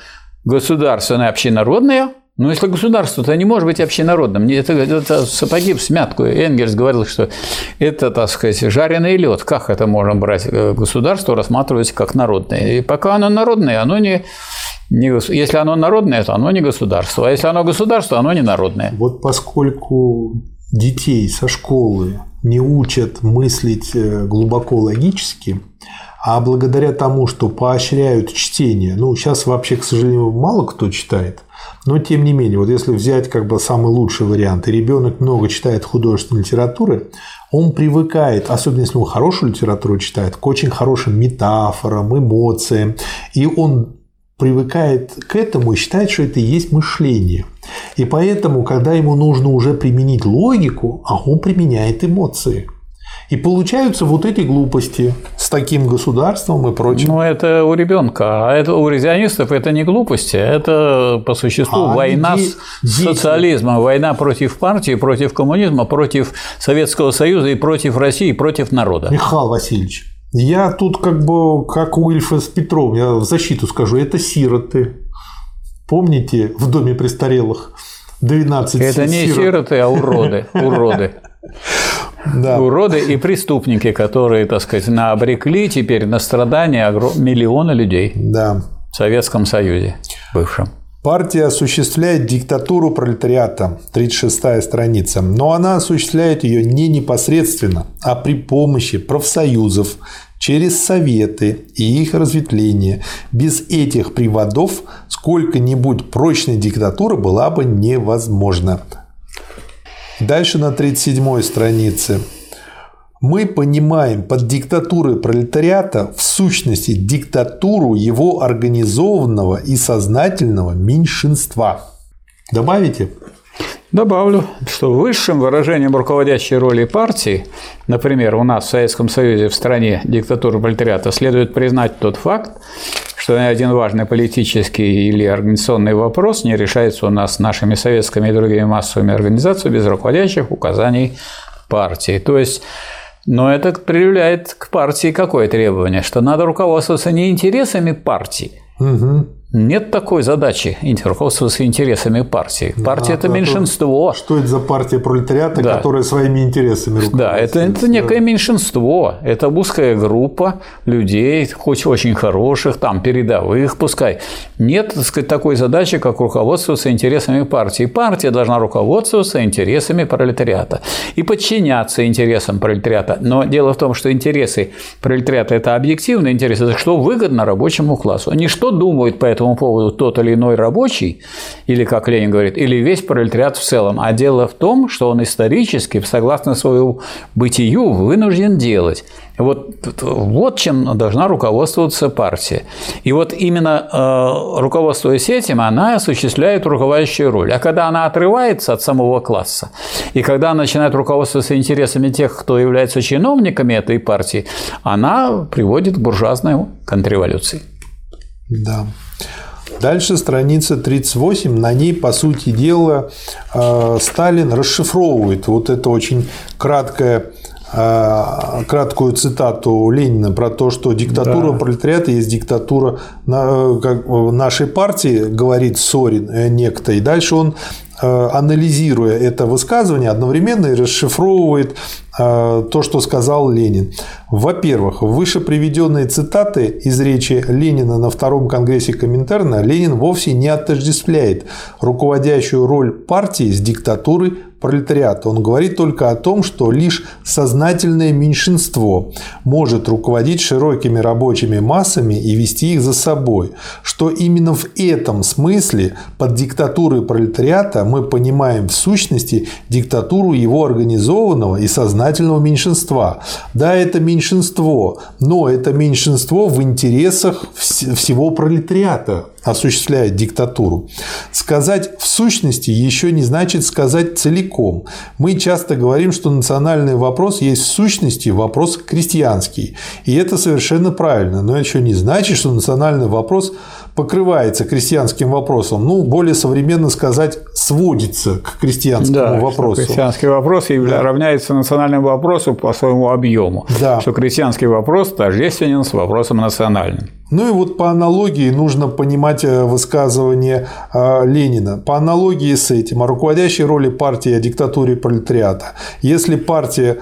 Государственное, общенародное но если государство-то не может быть общенародным, это, это сапоги в смятку. Энгельс говорил, что это, так сказать, жареный лед. Как это можно брать государство, рассматривать как народное? И пока оно народное, оно не, не, если оно народное, то оно не государство. А если оно государство, оно не народное. Вот поскольку детей со школы не учат мыслить э, глубоко логически, а благодаря тому, что поощряют чтение, ну, сейчас вообще, к сожалению, мало кто читает, но тем не менее, вот если взять как бы самый лучший вариант, и ребенок много читает художественной литературы, он привыкает, особенно если он хорошую литературу читает, к очень хорошим метафорам, эмоциям, и он привыкает к этому и считает, что это и есть мышление. И поэтому, когда ему нужно уже применить логику, а он применяет эмоции. И получаются вот эти глупости с таким государством и прочим. Ну, это у ребенка. А это у резионистов это не глупости, это по существу а война де- с социализмом, война против партии, против коммунизма, против Советского Союза и против России, и против народа. Михаил Васильевич, я тут как бы как Уильфа с Петром, я в защиту скажу, это сироты. Помните в доме престарелых 12 Это не сироты, а уроды. (laughs) Уроды. Да. Уроды и преступники, которые, так сказать, наобрекли теперь на страдания миллиона людей да. в Советском Союзе бывшем. Партия осуществляет диктатуру пролетариата, 36-я страница, но она осуществляет ее не непосредственно, а при помощи профсоюзов, через советы и их разветвление. Без этих приводов сколько-нибудь прочной диктатуры была бы невозможна. Дальше на 37-й странице. Мы понимаем под диктатурой пролетариата в сущности диктатуру его организованного и сознательного меньшинства. Добавите? Добавлю, что высшим выражением руководящей роли партии, например, у нас в Советском Союзе в стране диктатуры пролетариата, следует признать тот факт, что ни один важный политический или организационный вопрос не решается у нас нашими советскими и другими массовыми организациями без руководящих указаний партии. То есть но это предъявляет к партии какое требование? Что надо руководствоваться не интересами партии, угу. Нет такой задачи руководствоваться интересами партии. Партия – это меньшинство. Что это за партия пролетариата, да. которая своими интересами Да, это, это некое меньшинство. Это узкая группа людей, хоть очень хороших, там, передовых, пускай. Нет, так сказать, такой задачи, как руководствоваться интересами партии. Партия должна руководствоваться интересами пролетариата и подчиняться интересам пролетариата. Но дело в том, что интересы пролетариата – это объективные интересы, это что выгодно рабочему классу. Они что думают по этому этому поводу тот или иной рабочий, или, как Ленин говорит, или весь пролетариат в целом. А дело в том, что он исторически, согласно своему бытию, вынужден делать. Вот, вот чем должна руководствоваться партия. И вот именно э, руководствуясь этим, она осуществляет руководящую роль. А когда она отрывается от самого класса, и когда она начинает руководствоваться интересами тех, кто является чиновниками этой партии, она приводит к буржуазной контрреволюции. Да. Дальше страница 38, на ней, по сути дела, э, Сталин расшифровывает вот это очень краткое э, краткую цитату Ленина про то, что диктатура да. пролетариата есть диктатура нашей партии, говорит Сорин некто. И дальше он анализируя это высказывание, одновременно и расшифровывает Э, то, что сказал Ленин. Во-первых, выше приведенные цитаты из речи Ленина на Втором Конгрессе Коминтерна Ленин вовсе не отождествляет руководящую роль партии с диктатурой пролетариата. Он говорит только о том, что лишь сознательное меньшинство может руководить широкими рабочими массами и вести их за собой. Что именно в этом смысле под диктатурой пролетариата мы понимаем в сущности диктатуру его организованного и сознательного меньшинства. Да, это меньшинство, но это меньшинство в интересах всего пролетариата осуществляет диктатуру. Сказать в сущности еще не значит сказать целиком. Мы часто говорим, что национальный вопрос есть в сущности вопрос крестьянский. И это совершенно правильно. Но это еще не значит, что национальный вопрос покрывается крестьянским вопросом. Ну, более современно сказать, сводится к крестьянскому да, вопросу. Крестьянский вопрос да. равняется национальному вопросу по своему объему. Да. Что крестьянский вопрос тождественен с вопросом национальным. Ну и вот по аналогии нужно понимать э, высказывание э, Ленина. По аналогии с этим о руководящей роли партии о диктатуре пролетариата. Если партия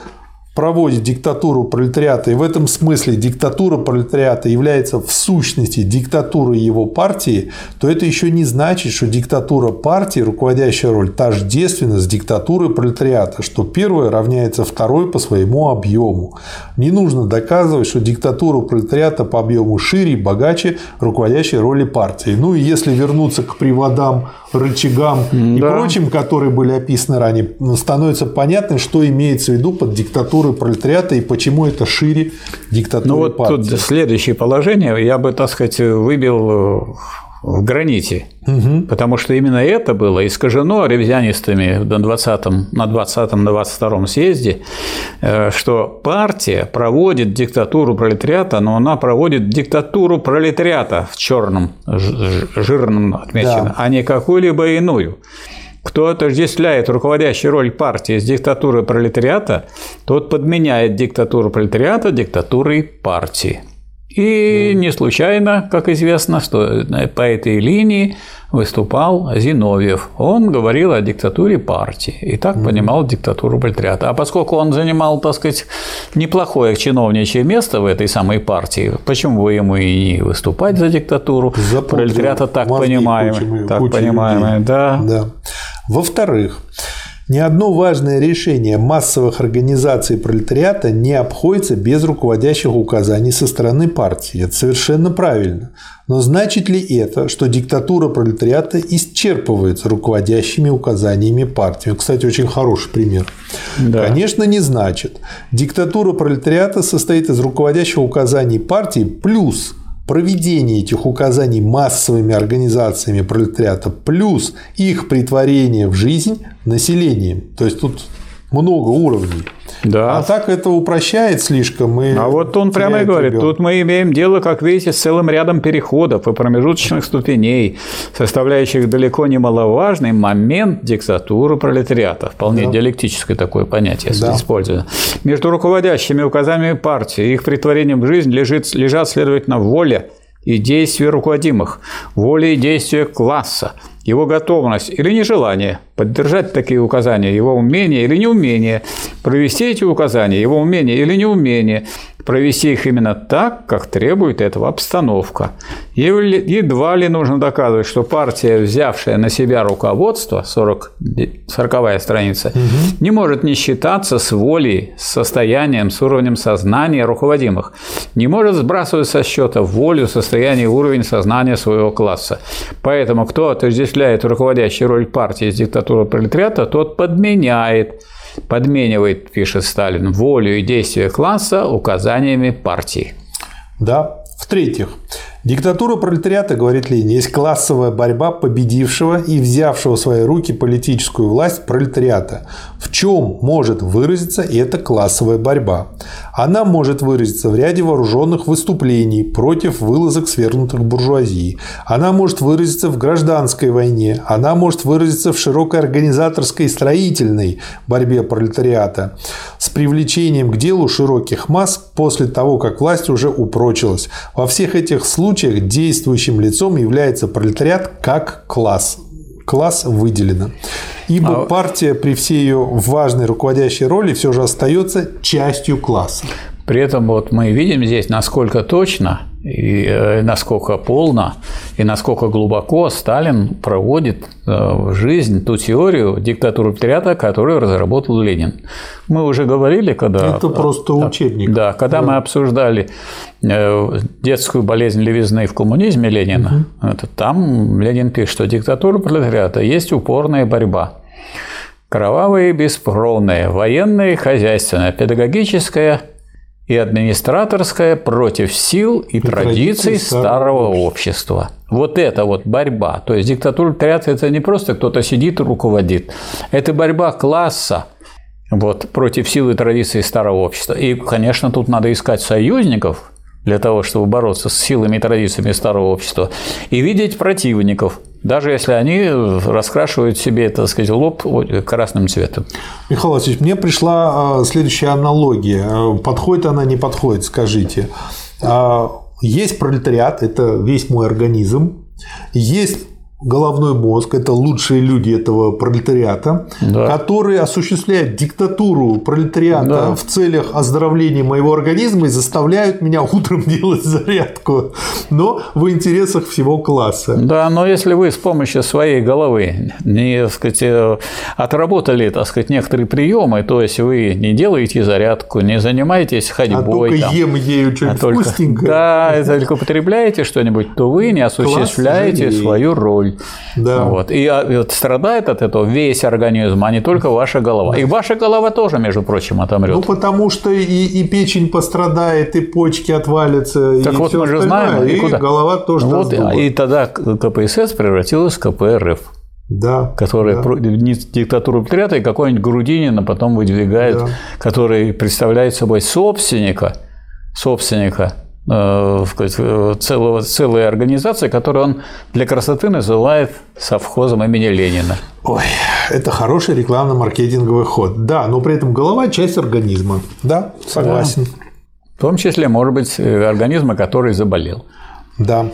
проводит диктатуру пролетариата, и в этом смысле диктатура пролетариата является в сущности диктатурой его партии, то это еще не значит, что диктатура партии, руководящая роль, тождественна с диктатурой пролетариата, что первая равняется второй по своему объему. Не нужно доказывать, что диктатура пролетариата по объему шире и богаче руководящей роли партии. Ну и если вернуться к приводам рычагам да. и прочим, которые были описаны ранее, становится понятно, что имеется в виду под диктатурой пролетариата и почему это шире диктатуры Ну вот партии. тут следующее положение, я бы, так сказать, выбил в граните. Угу. Потому что именно это было искажено ревизионистами на 20-м, на 20-м, на 22-м съезде, э, что партия проводит диктатуру пролетариата, но она проводит диктатуру пролетариата в черном жирном отмечено, да. а не какую-либо иную. Кто отождествляет руководящую роль партии с диктатурой пролетариата, тот подменяет диктатуру пролетариата диктатурой партии. И не случайно, как известно, что по этой линии выступал Зиновьев. Он говорил о диктатуре партии и так понимал диктатуру пролетариата. А поскольку он занимал, так сказать, неплохое чиновничье место в этой самой партии, почему бы ему и не выступать за диктатуру Запутал пролетариата, так понимаемый, так понимаемый, да. да. Во-вторых, ни одно важное решение массовых организаций пролетариата не обходится без руководящих указаний со стороны партии. Это совершенно правильно. Но значит ли это, что диктатура пролетариата исчерпывается руководящими указаниями партии? Кстати, очень хороший пример. Да. Конечно, не значит. Диктатура пролетариата состоит из руководящих указаний партии плюс проведение этих указаний массовыми организациями пролетариата плюс их притворение в жизнь населением. То есть тут много уровней. Да. А так это упрощает слишком. И а вот он прямо и говорит, ребенка. тут мы имеем дело, как видите, с целым рядом переходов и промежуточных ступеней, составляющих далеко немаловажный момент диктатуры пролетариата. Вполне да. диалектическое такое понятие да. используется. Между руководящими указаниями партии и их притворением в жизнь лежит, лежат, следовательно, воля и действия руководимых, воля и действия класса, его готовность или нежелание поддержать такие указания, его умение или неумение, провести эти указания, его умение или неумение, провести их именно так, как требует этого обстановка. Едва ли нужно доказывать, что партия, взявшая на себя руководство, 40, 40 страница, угу. не может не считаться с волей, с состоянием, с уровнем сознания руководимых, не может сбрасывать со счета волю, состояние и уровень сознания своего класса. Поэтому кто отождествляет руководящую роль партии с диктатурой пролетариата, тот подменяет подменивает, пишет Сталин, волю и действия класса указаниями партии. Да. В-третьих, диктатура пролетариата, говорит Ленин, есть классовая борьба победившего и взявшего в свои руки политическую власть пролетариата. В чем может выразиться эта классовая борьба? Она может выразиться в ряде вооруженных выступлений против вылазок свергнутых буржуазии. Она может выразиться в гражданской войне. Она может выразиться в широкой организаторской и строительной борьбе пролетариата с привлечением к делу широких масс после того, как власть уже упрочилась. Во всех этих случаях действующим лицом является пролетариат как класс. Класс выделено. Ибо а... партия при всей ее важной руководящей роли все же остается частью класса. При этом вот мы видим здесь, насколько точно и э, насколько полно и насколько глубоко Сталин проводит э, в жизнь ту теорию диктатуры пролетариата, которую разработал Ленин. Мы уже говорили, когда… Это просто учебник. Да, когда да. мы обсуждали э, детскую болезнь левизны в коммунизме Ленина, угу. это, там Ленин пишет, что диктатура пролетариата есть упорная борьба. Кровавая и беспробная, военная и хозяйственная, педагогическая и администраторская против сил и, и традиций, старого общества. Вот это вот борьба. То есть диктатура пролетариата – это не просто кто-то сидит и руководит. Это борьба класса вот, против сил и традиций старого общества. И, конечно, тут надо искать союзников для того, чтобы бороться с силами и традициями старого общества, и видеть противников – даже если они раскрашивают себе, так сказать, лоб красным цветом. Михаил Васильевич, мне пришла а, следующая аналогия. Подходит она, не подходит, скажите. А, есть пролетариат, это весь мой организм. Есть головной мозг, это лучшие люди этого пролетариата, да. которые осуществляют диктатуру пролетариата да. в целях оздоровления моего организма и заставляют меня (laughs) утром делать зарядку, но в интересах всего класса. Да, но если вы с помощью своей головы не так сказать, э, отработали так сказать, некоторые приемы, то есть вы не делаете зарядку, не занимаетесь ходьбой. А только там, ем ею что-нибудь а вкусненькое. Да, только употребляете что-нибудь, то вы не осуществляете свою роль Да. Вот. И, а, вот страдает от этого весь организм, а не только ваша голова. И ваша голова тоже, между прочим, отомрет. Ну, потому что и, и печень пострадает, и почки отвалятся. Так и вот мы же знаем, и, и куда? голова тоже вот, И тогда КПСС превратилась в КПРФ. Да, которая да. диктатуру пролетариата, и какой-нибудь Грудинина потом выдвигает, да. который представляет собой собственника, собственника целого, целая организация, которую он для красоты называет совхозом имени Ленина. Ой, это хороший рекламно-маркетинговый ход. Да, но при этом голова – часть организма. Да, согласен. Да. В том числе, может быть, э, организма, который заболел. Да.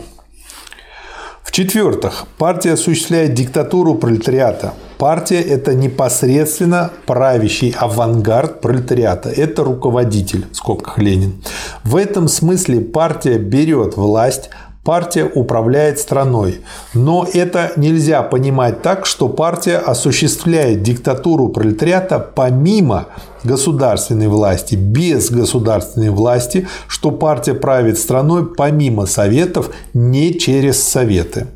В-четвертых, партия осуществляет диктатуру пролетариата. Партия – это непосредственно правящий авангард пролетариата. Это руководитель, в скобках Ленин. В этом смысле партия берет власть, партия управляет страной. Но это нельзя понимать так, что партия осуществляет диктатуру пролетариата помимо государственной власти, без государственной власти, что партия правит страной помимо советов, не через советы.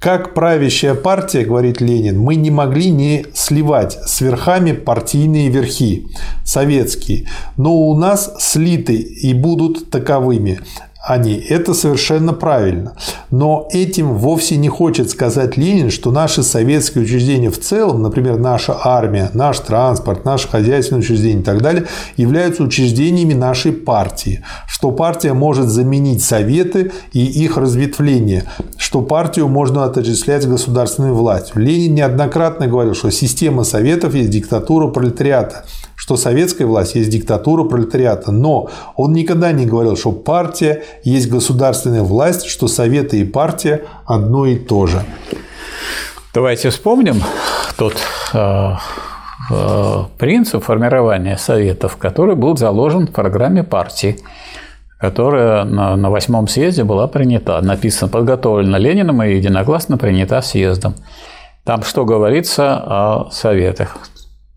Как правящая партия, говорит Ленин, мы не могли не сливать с верхами партийные верхи, советские, но у нас слиты и будут таковыми они. Это совершенно правильно. Но этим вовсе не хочет сказать Ленин, что наши советские учреждения в целом, например, наша армия, наш транспорт, наше хозяйственное учреждение и так далее, являются учреждениями нашей партии. Что партия может заменить советы и их разветвление. Что партию можно отождествлять с государственной властью. Ленин неоднократно говорил, что система советов есть диктатура пролетариата что советская власть есть диктатура пролетариата. Но он никогда не говорил, что партия есть государственная власть, что советы и партия одно и то же. Давайте вспомним тот э, э, принцип формирования советов, который был заложен в программе партии которая на восьмом съезде была принята, написана, подготовлена Лениным и единогласно принята съездом. Там что говорится о советах?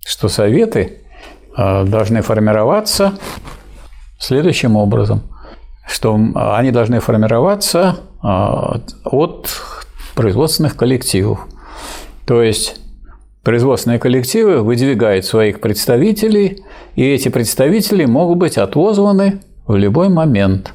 Что советы должны формироваться следующим образом, что они должны формироваться э, от производственных коллективов. То есть производственные коллективы выдвигают своих представителей, и эти представители могут быть отозваны в любой момент.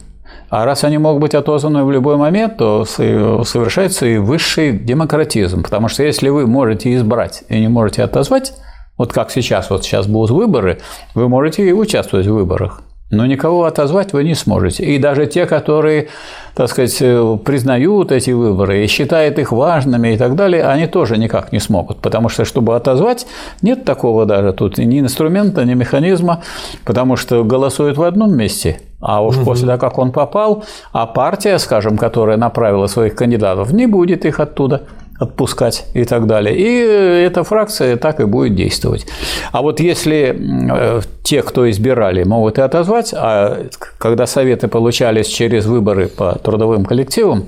А раз они могут быть отозваны в любой момент, то совершается и высший демократизм. Потому что если вы можете избрать и не можете отозвать, вот как сейчас, вот сейчас будут выборы, вы можете и участвовать в выборах. но никого отозвать вы не сможете. И даже те, которые, так сказать, э, признают эти выборы и считают их важными и так далее, они тоже никак не смогут. Потому что, чтобы отозвать, нет такого даже тут ни инструмента, ни механизма, потому что голосуют в одном месте, а уж угу. после того, как он попал, а партия, скажем, которая направила своих кандидатов, не будет их оттуда отпускать и так далее. И эта фракция так и будет действовать. А вот если э, те, кто избирали, могут и отозвать, а когда советы получались через выборы по трудовым коллективам,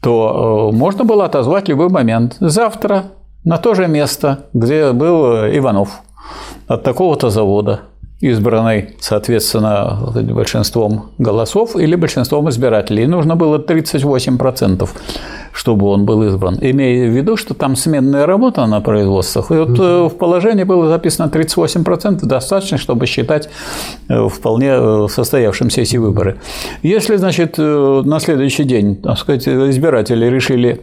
то э, можно было отозвать любой момент. Завтра на то же место, где был Иванов от такого-то завода, избранный, соответственно, большинством голосов или большинством избирателей. И нужно было 38% чтобы он был избран, имея в виду, что там сменная работа на производствах. И вот угу. в положении было записано 38%, достаточно, чтобы считать э, вполне э, состоявшимся эти выборы. Если, значит, на следующий день, так сказать, избиратели решили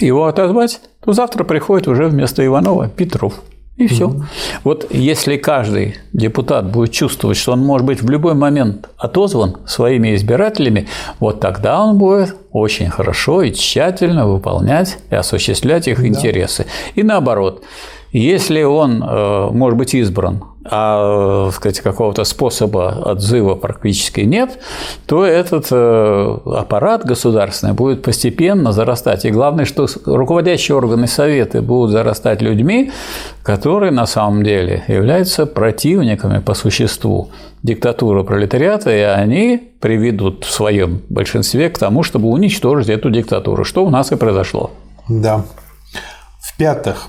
его отозвать, то завтра приходит уже вместо Иванова Петров. И все. Угу. Вот если каждый депутат будет чувствовать, что он может быть в любой момент отозван своими избирателями, вот тогда он будет очень хорошо и тщательно выполнять и осуществлять их да. интересы. И наоборот, если он э, может быть избран, а сказать, какого-то способа отзыва практически нет, то этот э, аппарат государственный будет постепенно зарастать. И главное, что руководящие органы Советы будут зарастать людьми, которые на самом деле являются противниками по существу диктатуры пролетариата, и они приведут в своем большинстве к тому, чтобы уничтожить эту диктатуру, что у нас и произошло. Да. В-пятых,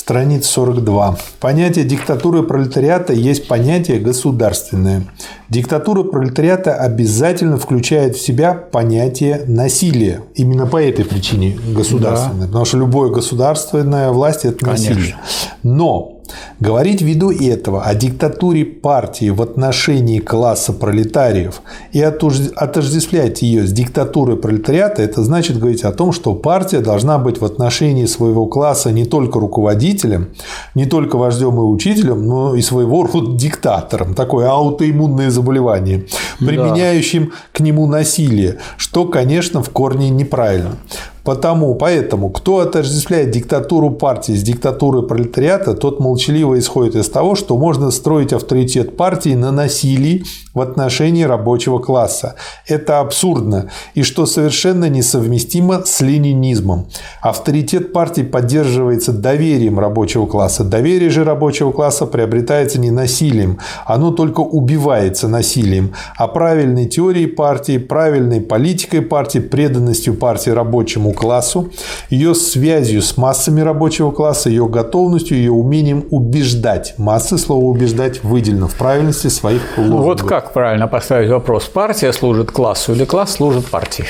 Страница 42. Понятие диктатуры пролетариата есть понятие государственное. Диктатура пролетариата обязательно включает в себя понятие насилия. Именно по этой причине государственное. Да. Потому что любое государственная власть – это насилие. Конечно. Но Говорить ввиду этого о диктатуре партии в отношении класса пролетариев и отождествлять ее с диктатурой пролетариата, это значит говорить о том, что партия должна быть в отношении своего класса не только руководителем, не только вождем и учителем, но и своего рода диктатором. Такое аутоиммунное заболевание, применяющим да. к нему насилие, что, конечно, в корне неправильно. Потому, поэтому, кто отождествляет диктатуру партии с диктатурой пролетариата, тот молчаливо исходит из того, что можно строить авторитет партии на насилии в отношении рабочего класса. Это абсурдно и что совершенно несовместимо с ленинизмом. Авторитет партии поддерживается доверием рабочего класса. Доверие же рабочего класса приобретается не насилием, оно только убивается насилием. А правильной теорией партии, правильной политикой партии, преданностью партии рабочему классу, ее связью с массами рабочего класса, ее готовностью, ее умением убеждать. Массы слово убеждать выделено в правильности своих лозунгов. Вот как правильно поставить вопрос? Партия служит классу или класс служит партии?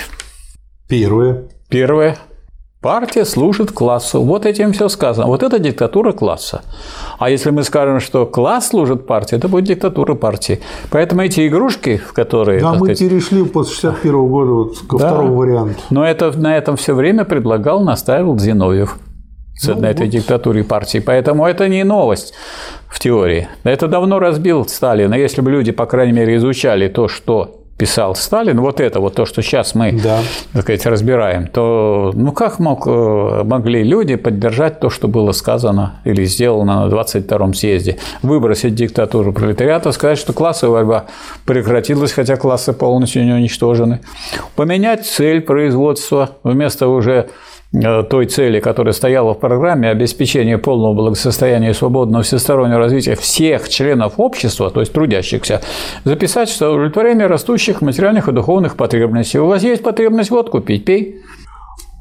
Первое. Первое. Партия служит классу. Вот этим все сказано. Вот это диктатура класса. А если мы скажем, что класс служит партии, это будет диктатура партии. Поэтому эти игрушки, в которые... Да, мы сказать, перешли после 61 года вот ко да, второму варианту. Но это, на этом все время предлагал, настаивал Зиновьев ну, на этой вот. диктатуре партии. Поэтому это не новость в теории. Это давно разбил Сталин. И если бы люди, по крайней мере, изучали то, что писал Сталин, вот это вот то, что сейчас мы, да. так сказать, разбираем, то ну как мог, э, могли люди поддержать то, что было сказано или сделано на 22-м съезде? Выбросить диктатуру пролетариата, сказать, что классовая борьба прекратилась, хотя классы полностью не уничтожены. Поменять цель производства вместо уже той цели, которая стояла в программе обеспечения полного благосостояния и свободного всестороннего развития всех членов общества, то есть трудящихся, записать, что удовлетворение растущих материальных и духовных потребностей. У вас есть потребность вот купить, пей.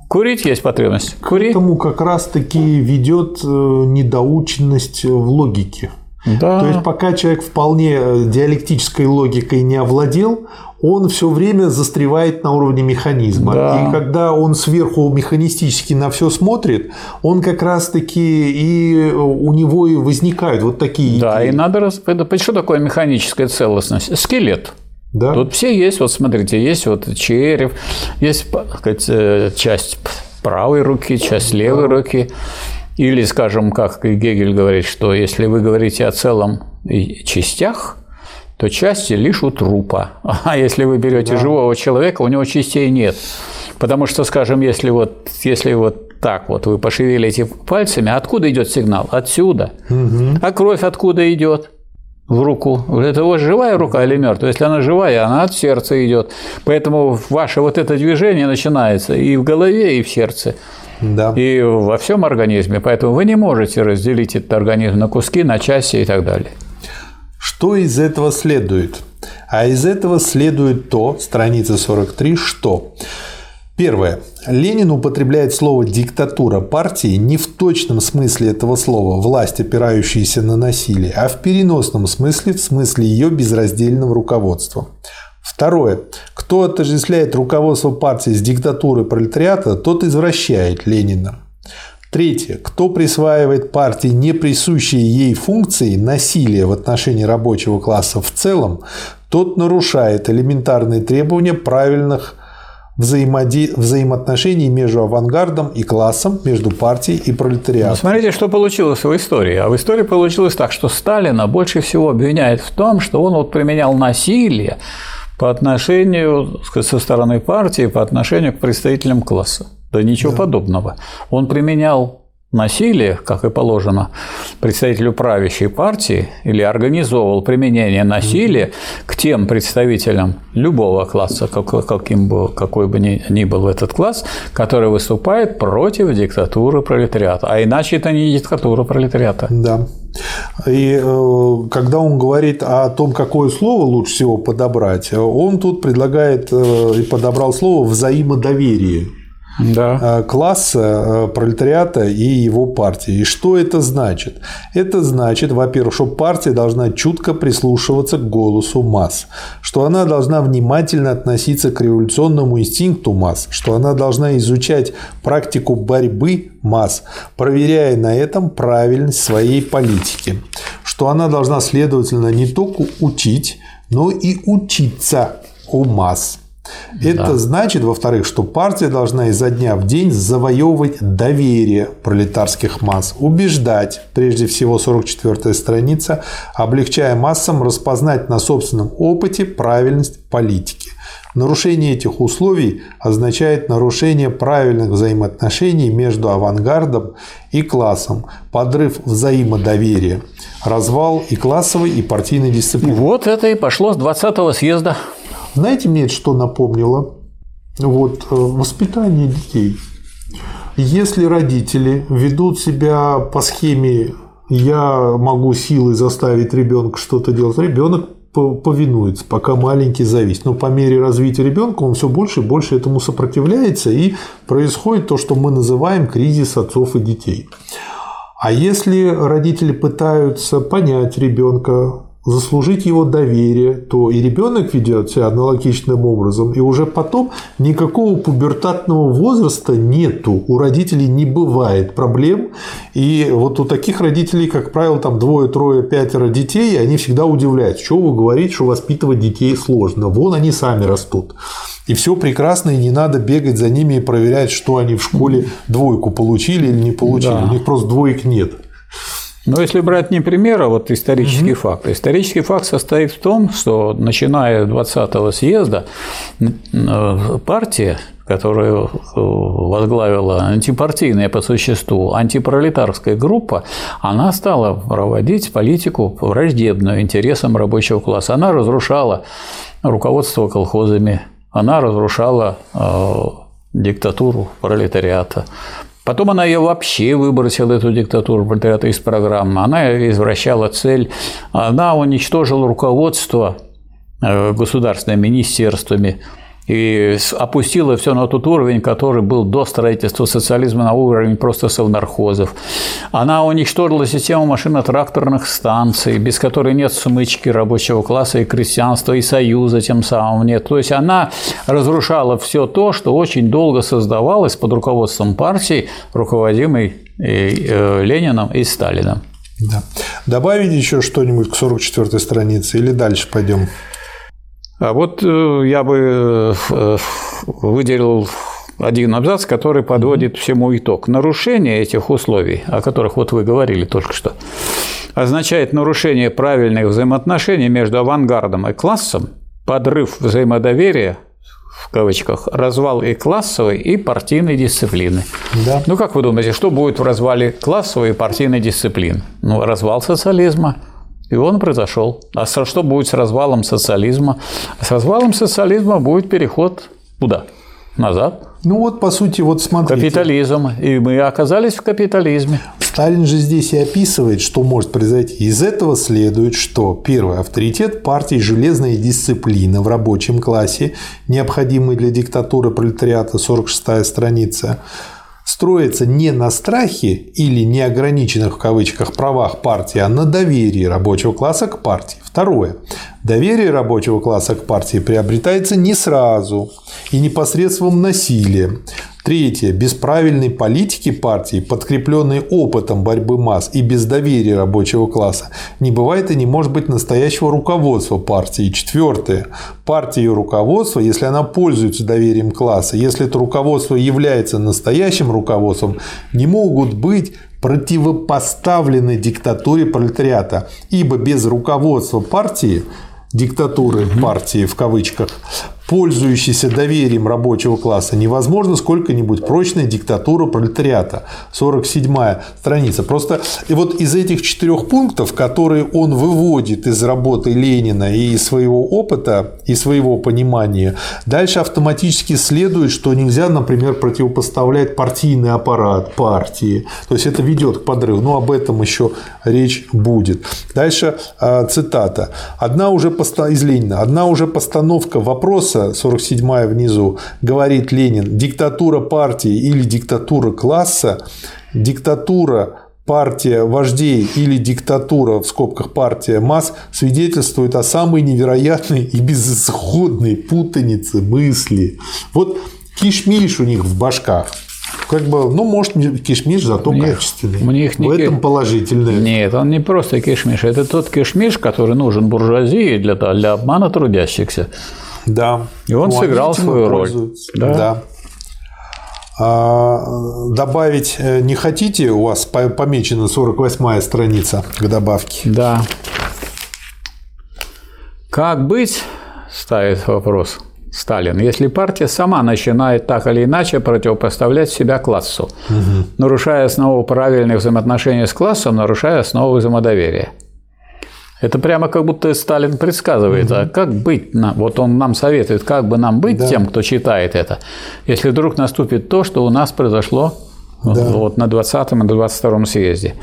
Курить есть потребность. Кури. К этому как раз-таки ведет э, недоученность в логике. Да. То есть, пока человек вполне э, диалектической логикой не овладел, он все время застревает на уровне механизма. Да. И когда он сверху механистически на все смотрит, он как раз-таки и у него и возникают вот такие. Да, идеи. и надо раз... Что такое механическая целостность? Скелет. Да. Тут все есть, вот смотрите, есть вот череп, есть сказать, э, часть правой руки, часть левой да. руки. Или, скажем, как Гегель говорит, что если вы говорите о целом частях, то части лишь у трупа. (laughs) А если вы берете да. живого человека, у него частей нет. Потому что, скажем, если вот, если вот так вот вы пошевелите пальцами, откуда идет сигнал? Отсюда. Угу. А кровь откуда идет? в руку. Это вот живая рука или мертвая? Если она живая, она от сердца идет. Поэтому ваше вот это движение начинается и в голове, и в сердце. Да. И во всем организме. Поэтому вы не можете разделить этот организм на куски, на части и так далее. Что из этого следует? А из этого следует то, страница 43, что Первое. Ленин употребляет слово «диктатура партии» не в точном смысле этого слова «власть, опирающаяся на насилие», а в переносном смысле, в смысле ее безраздельного руководства. Второе. Кто отождествляет руководство партии с диктатурой пролетариата, тот извращает Ленина. Третье. Кто присваивает партии неприсущие ей функции насилия в отношении рабочего класса в целом, тот нарушает элементарные требования правильных взаимоди... взаимоотношений между авангардом и классом, между партией и пролетариатом. Смотрите, что получилось в истории. А в истории получилось так, что Сталина больше всего обвиняет в том, что он вот применял насилие по отношению со стороны партии, по отношению к представителям класса. Да ничего да. подобного. Он применял насилие, как и положено представителю правящей партии, или организовывал применение насилия к тем представителям любого класса, каким бы, какой бы ни, ни был этот класс, который выступает против диктатуры пролетариата. А иначе это не диктатура пролетариата. Да. И э, когда он говорит о том, какое слово лучше всего подобрать, он тут предлагает э, и подобрал слово взаимодоверие да. Э, класса э, пролетариата и его партии. И что это значит? Это значит, во-первых, что партия должна чутко прислушиваться к голосу масс, что она должна внимательно относиться к революционному инстинкту масс, что она должна изучать практику борьбы масс, проверяя на этом правильность своей политики, что она должна, следовательно, не только учить, но и учиться у масс. Это да. значит, во-вторых, что партия должна изо дня в день завоевывать доверие пролетарских масс, убеждать, прежде всего 44-я страница, облегчая массам распознать на собственном опыте правильность политики. Нарушение этих условий означает нарушение правильных взаимоотношений между авангардом и классом, подрыв взаимодоверия, развал и классовой, и партийной дисциплины. Вот это и пошло с 20-го съезда знаете, мне это что напомнило? Вот э, воспитание детей. Если родители ведут себя по схеме «я могу силой заставить ребенка что-то делать», ребенок повинуется, пока маленький зависит. Но по мере развития ребенка он все больше и больше этому сопротивляется, и происходит то, что мы называем кризис отцов и детей. А если родители пытаются понять ребенка, заслужить его доверие, то и ребенок ведет себя аналогичным образом, и уже потом никакого пубертатного возраста нету, у родителей не бывает проблем, и вот у таких родителей, как правило, там двое, трое, пятеро детей, они всегда удивляют, что вы говорите, что воспитывать детей сложно, вон они сами растут. И все прекрасно, и не надо бегать за ними и проверять, что они в школе двойку получили или не получили. Да. У них просто двоек нет. Но если брать не пример, а вот исторический угу. факт. Исторический факт состоит в том, что начиная с 20-го съезда э, партия, которую э, возглавила антипартийная по существу антипролетарская группа, она стала проводить политику враждебную интересам рабочего класса. Она разрушала руководство колхозами, она разрушала э, диктатуру пролетариата. Потом она ее вообще выбросила, эту диктатуру пролетариата, из программы. Она извращала цель. Она уничтожила руководство э, государственными министерствами и опустила все на тот уровень, который был до строительства социализма, на уровень просто совнархозов. Она уничтожила систему машино-тракторных станций, без которой нет смычки рабочего класса и крестьянства, и союза тем самым нет. То есть она разрушала все то, что очень долго создавалось под руководством партии, руководимой э, Лениным и Сталином. Да. Добавить еще что-нибудь к 44 странице или дальше пойдем? А вот э, я бы э, выделил один абзац, который подводит всему итог. Нарушение этих условий, о которых вот вы говорили только что, означает нарушение правильных взаимоотношений между авангардом и классом, подрыв взаимодоверия в кавычках, развал и классовой, и партийной дисциплины. Да. Ну, как вы думаете, что будет в развале классовой и партийной дисциплины? Ну, развал социализма. И он произошел. А что будет с развалом социализма? С развалом социализма будет переход куда? Назад. Ну вот, по сути, вот смотрите. Капитализм. И мы оказались в капитализме. Сталин же здесь и описывает, что может произойти. Из этого следует, что первый авторитет партии железная дисциплина в рабочем классе, необходимый для диктатуры пролетариата, 46 страница, строится не на страхе или неограниченных в кавычках правах партии, а на доверии рабочего класса к партии. Второе. Доверие рабочего класса к партии приобретается не сразу и непосредством насилия. Третье. Без правильной политики партии, подкрепленной опытом борьбы масс и без доверия рабочего класса, не бывает и не может быть настоящего руководства партии. Четвертое. Партия и руководство, если она пользуется доверием класса, если это руководство является настоящим руководством, не могут быть противопоставлены диктатуре пролетариата, ибо без руководства партии диктатуры партии в кавычках, пользующейся доверием рабочего класса, невозможно сколько-нибудь прочная диктатура пролетариата. 47 страница. Просто и вот из этих четырех пунктов, которые он выводит из работы Ленина и из своего опыта, и своего понимания, дальше автоматически следует, что нельзя, например, противопоставлять партийный аппарат партии. То есть это ведет к подрыву. Но об этом еще речь будет. Дальше а, цитата. Одна уже из Ленина. Одна уже постановка вопроса страница 47 внизу, говорит Ленин, диктатура партии или диктатура класса, диктатура партия вождей или диктатура, в скобках партия масс, свидетельствует о самой невероятной и безысходной путанице мысли. Вот кишмиш у них в башках. Как бы, ну, может, кишмиш зато мне, качественный. Мне их не в этом положительное. Нет, он не просто кишмиш. Это тот кишмиш, который нужен буржуазии для, для обмана трудящихся. Да. И он ну, сыграл свою роль. Да. да. А, добавить не хотите? У вас помечена 48-я страница к добавке. Да. Как быть, ставит вопрос Сталин, если партия сама начинает так или иначе противопоставлять себя классу, угу. нарушая основу правильных взаимоотношений с классом, нарушая основу взаимодоверия. Это прямо как будто Сталин предсказывает, угу. а как быть нам? Вот он нам советует, как бы нам быть да. тем, кто читает это, если вдруг наступит то, что у нас произошло да. вот на 20-м и 22-м съезде.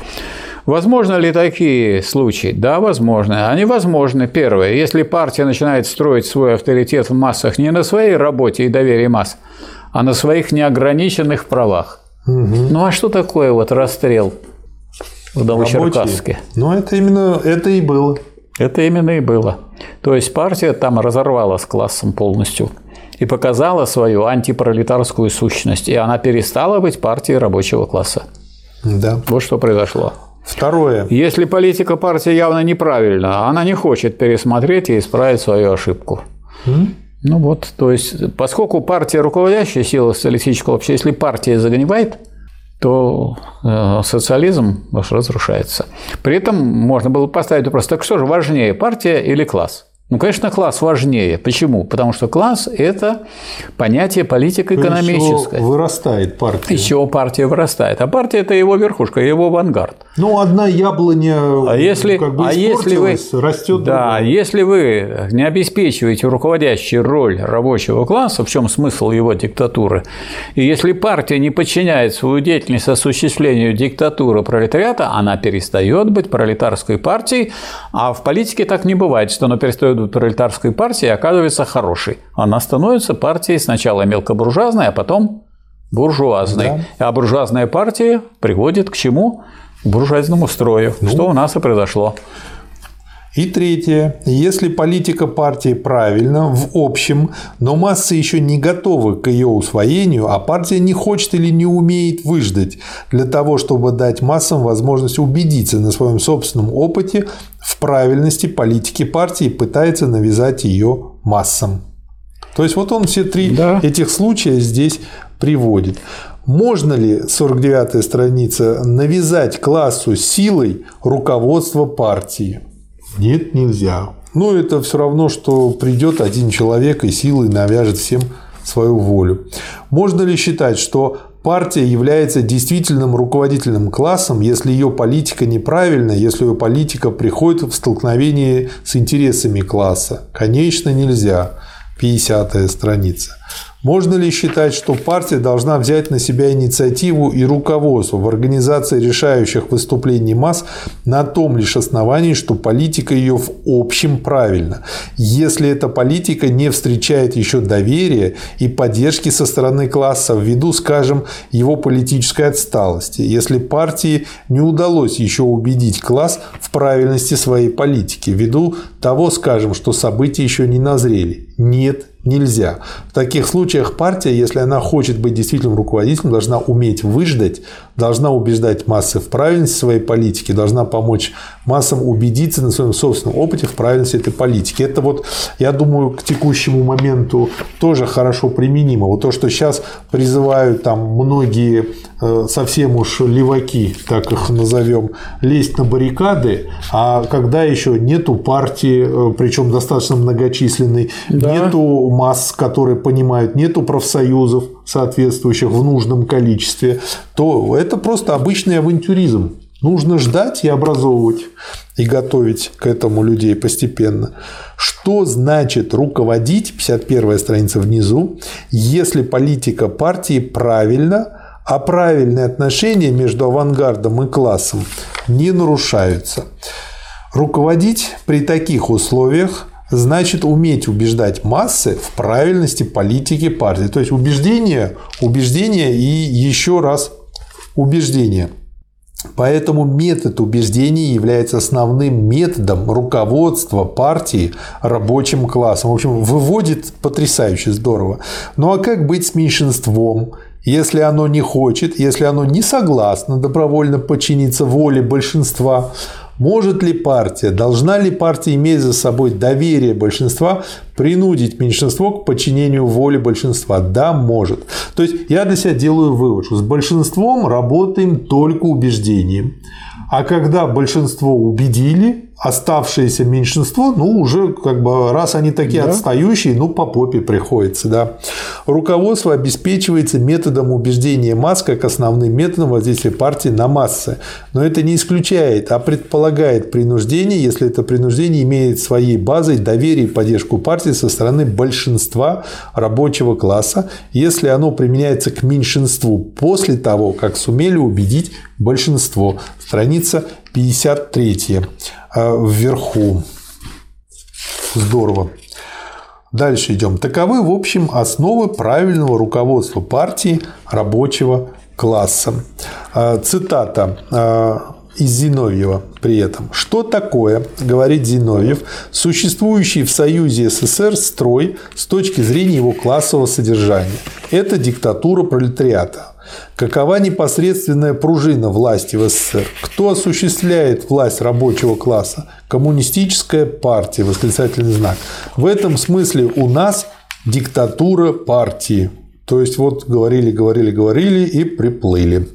Возможно ли такие случаи? Да, возможно. Они возможны. Первое, если партия начинает строить свой авторитет в массах не на своей работе и доверии масс, а на своих неограниченных правах. Угу. Ну а что такое вот расстрел в Новочеркасске. Ну, это именно это и было. Это именно и было. То есть партия там разорвала с классом полностью и показала свою антипролетарскую сущность, и она перестала быть партией рабочего класса. Да. Вот что произошло. Второе. Если политика партии явно неправильна, она не хочет пересмотреть и исправить свою ошибку. М? Ну вот, то есть, поскольку партия руководящая сила социалистического общества, если партия загнивает, то э, социализм разрушается. При этом можно было поставить вопрос, так что же важнее, партия или класс? Ну, конечно, класс важнее. Почему? Потому что класс – это понятие политико-экономическое. вырастает партия. Из чего партия вырастает. А партия – это его верхушка, его авангард. Ну, одна яблоня а если, как бы а если вы, растет Да, другая. если вы не обеспечиваете руководящую роль рабочего класса, в чем смысл его диктатуры, и если партия не подчиняет свою деятельность осуществлению диктатуры пролетариата, она перестает быть пролетарской партией, а в политике так не бывает, что она перестает следует пролетарской партии, оказывается хорошей. Она становится партией сначала мелкобуржуазной, а потом буржуазной. Да. А буржуазная партия приводит к чему? К буржуазному строю, ну, что у нас и произошло. И третье. Если политика партии правильна в общем, но массы еще не готовы к ее усвоению, а партия не хочет или не умеет выждать для того, чтобы дать массам возможность убедиться на своем собственном опыте в правильности политики партии, пытается навязать ее массам. То есть вот он все три да. этих случая здесь приводит. Можно ли, 49-я страница, навязать классу силой руководство партии? Нет, нельзя. Но это все равно, что придет один человек и силой навяжет всем свою волю. Можно ли считать, что партия является действительным руководительным классом, если ее политика неправильна, если ее политика приходит в столкновение с интересами класса? Конечно, нельзя. 50 страница. Можно ли считать, что партия должна взять на себя инициативу и руководство в организации решающих выступлений масс на том лишь основании, что политика ее в общем правильна, если эта политика не встречает еще доверия и поддержки со стороны класса ввиду, скажем, его политической отсталости, если партии не удалось еще убедить класс в правильности своей политики ввиду того, скажем, что события еще не назрели? Нет, нельзя. В таких случаях партия, если она хочет быть действительным руководителем, должна уметь выждать, должна убеждать массы в правильности своей политики, должна помочь массам убедиться на своем собственном опыте в правильности этой политики. Это вот, я думаю, к текущему моменту тоже хорошо применимо. Вот то, что сейчас призывают там многие э, совсем уж леваки, так их назовем, лезть на баррикады, а когда еще нету партии, э, причем достаточно многочисленной, да. нету масс, которые понимают, нету профсоюзов соответствующих в нужном количестве, то это просто обычный авантюризм. Нужно ждать и образовывать и готовить к этому людей постепенно. Что значит руководить, 51 страница внизу, если политика партии правильно, а правильные отношения между авангардом и классом не нарушаются. Руководить при таких условиях значит уметь убеждать массы в правильности политики партии. То есть убеждение, убеждение и еще раз убеждение. Поэтому метод убеждений является основным методом руководства партии рабочим классом. В общем, выводит потрясающе здорово. Ну а как быть с меньшинством? Если оно не хочет, если оно не согласно добровольно подчиниться воле большинства, может ли партия, должна ли партия иметь за собой доверие большинства, принудить меньшинство к подчинению воле большинства? Да, может. То есть я для себя делаю вывод, что с большинством работаем только убеждением. А когда большинство убедили, оставшееся меньшинство, ну, уже как бы, раз они такие да. отстающие, ну, по попе приходится, да. Руководство обеспечивается методом убеждения масс как основным методом воздействия партии на массы. Но это не исключает, а предполагает принуждение, если это принуждение имеет своей базой доверие и поддержку партии со стороны большинства рабочего класса, если оно применяется к меньшинству после того, как сумели убедить большинство. Страница 53 э, вверху. Здорово. Дальше идем. Таковы, в общем, основы правильного руководства партии рабочего класса. Э, цитата э, из Зиновьева при этом. Что такое, говорит Зиновьев, существующий в Союзе СССР строй с точки зрения его классового содержания? Это диктатура пролетариата. Какова непосредственная пружина власти в СССР? Кто осуществляет власть рабочего класса? Коммунистическая партия, восклицательный знак. В этом смысле у нас диктатура партии. То есть вот говорили, говорили, говорили и приплыли.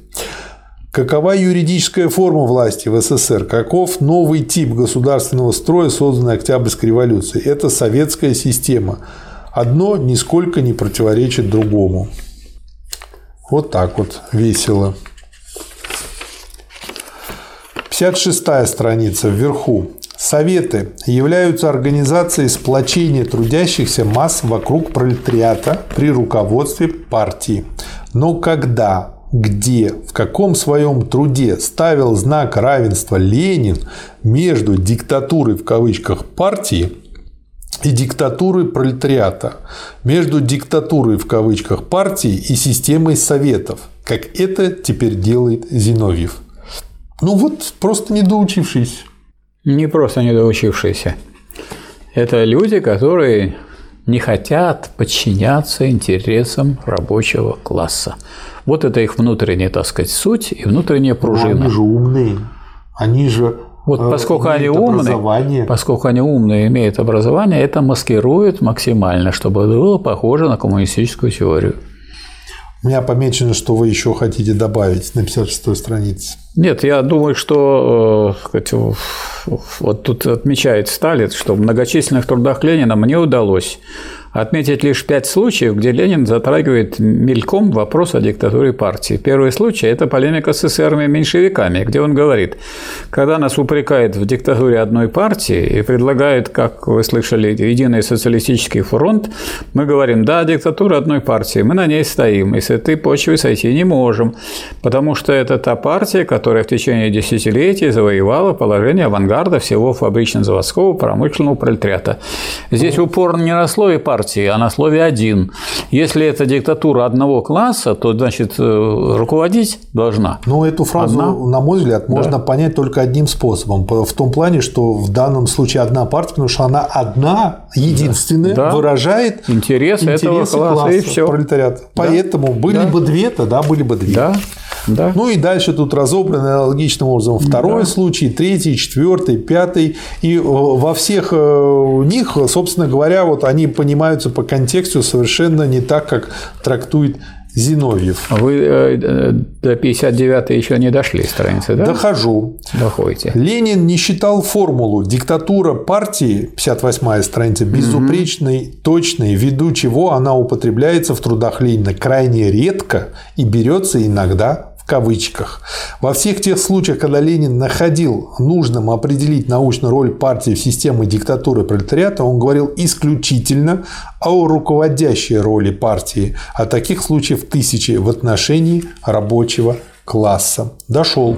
Какова юридическая форма власти в СССР? Каков новый тип государственного строя, созданный Октябрьской революцией? Это советская система. Одно нисколько не противоречит другому. Вот так вот весело. 56 страница вверху. Советы являются организацией сплочения трудящихся масс вокруг пролетариата при руководстве партии. Но когда, где, в каком своем труде ставил знак равенства Ленин между диктатурой в кавычках партии и диктатурой пролетариата, между диктатурой в кавычках партии и системой советов, как это теперь делает Зиновьев. Ну вот, просто недоучившийся. Не просто недоучившийся. Это люди, которые не хотят подчиняться интересам рабочего класса. Вот это их внутренняя, так сказать, суть и внутренняя пружина. Но они же умные. Они же вот э, поскольку они умные, поскольку они умные, имеют образование, это маскирует максимально, чтобы было похоже на коммунистическую теорию. У меня помечено, что вы еще хотите добавить на 56-й странице. Нет, я думаю, что э, вот тут отмечает Сталин, что в многочисленных трудах Ленина мне удалось отметить лишь пять случаев, где Ленин затрагивает мельком вопрос о диктатуре партии. Первый случай – это полемика с эсерами меньшевиками, где он говорит, когда нас упрекают в диктатуре одной партии и предлагают, как вы слышали, единый социалистический фронт, мы говорим, да, диктатура одной партии, мы на ней стоим, и с этой почвы сойти не можем, потому что это та партия, которая в течение десятилетий завоевала положение авангарда всего фабрично-заводского промышленного пролетариата. Здесь упор не на слове партии, партии, а на слове «один». Если это диктатура одного класса, то, значит, э, руководить должна. Ну, эту фразу, одна. на мой взгляд, можно да. понять только одним способом. В том плане, что в данном случае одна партия, потому что она одна, единственная, да. выражает интересы, интересы этого класса, класса и все. пролетариата. Да. Поэтому были да. бы две, тогда были бы две. Да. Да. Ну и дальше тут разобраны аналогичным образом второй да. случай, третий, четвертый, пятый. И э, во всех э, них, собственно говоря, вот они понимаются по контексту совершенно не так, как трактует Зиновьев. Вы э, до 59 еще не дошли страницы, да? Дохожу. Доходите. Ленин не считал формулу «диктатура партии» 58 страница безупречной, угу. точной, ввиду чего она употребляется в трудах Ленина крайне редко и берется иногда в кавычках. Во всех тех случаях, когда Ленин находил нужным определить научную роль партии в системе диктатуры пролетариата, он говорил исключительно о руководящей роли партии, а таких случаев тысячи в отношении рабочего класса. Дошел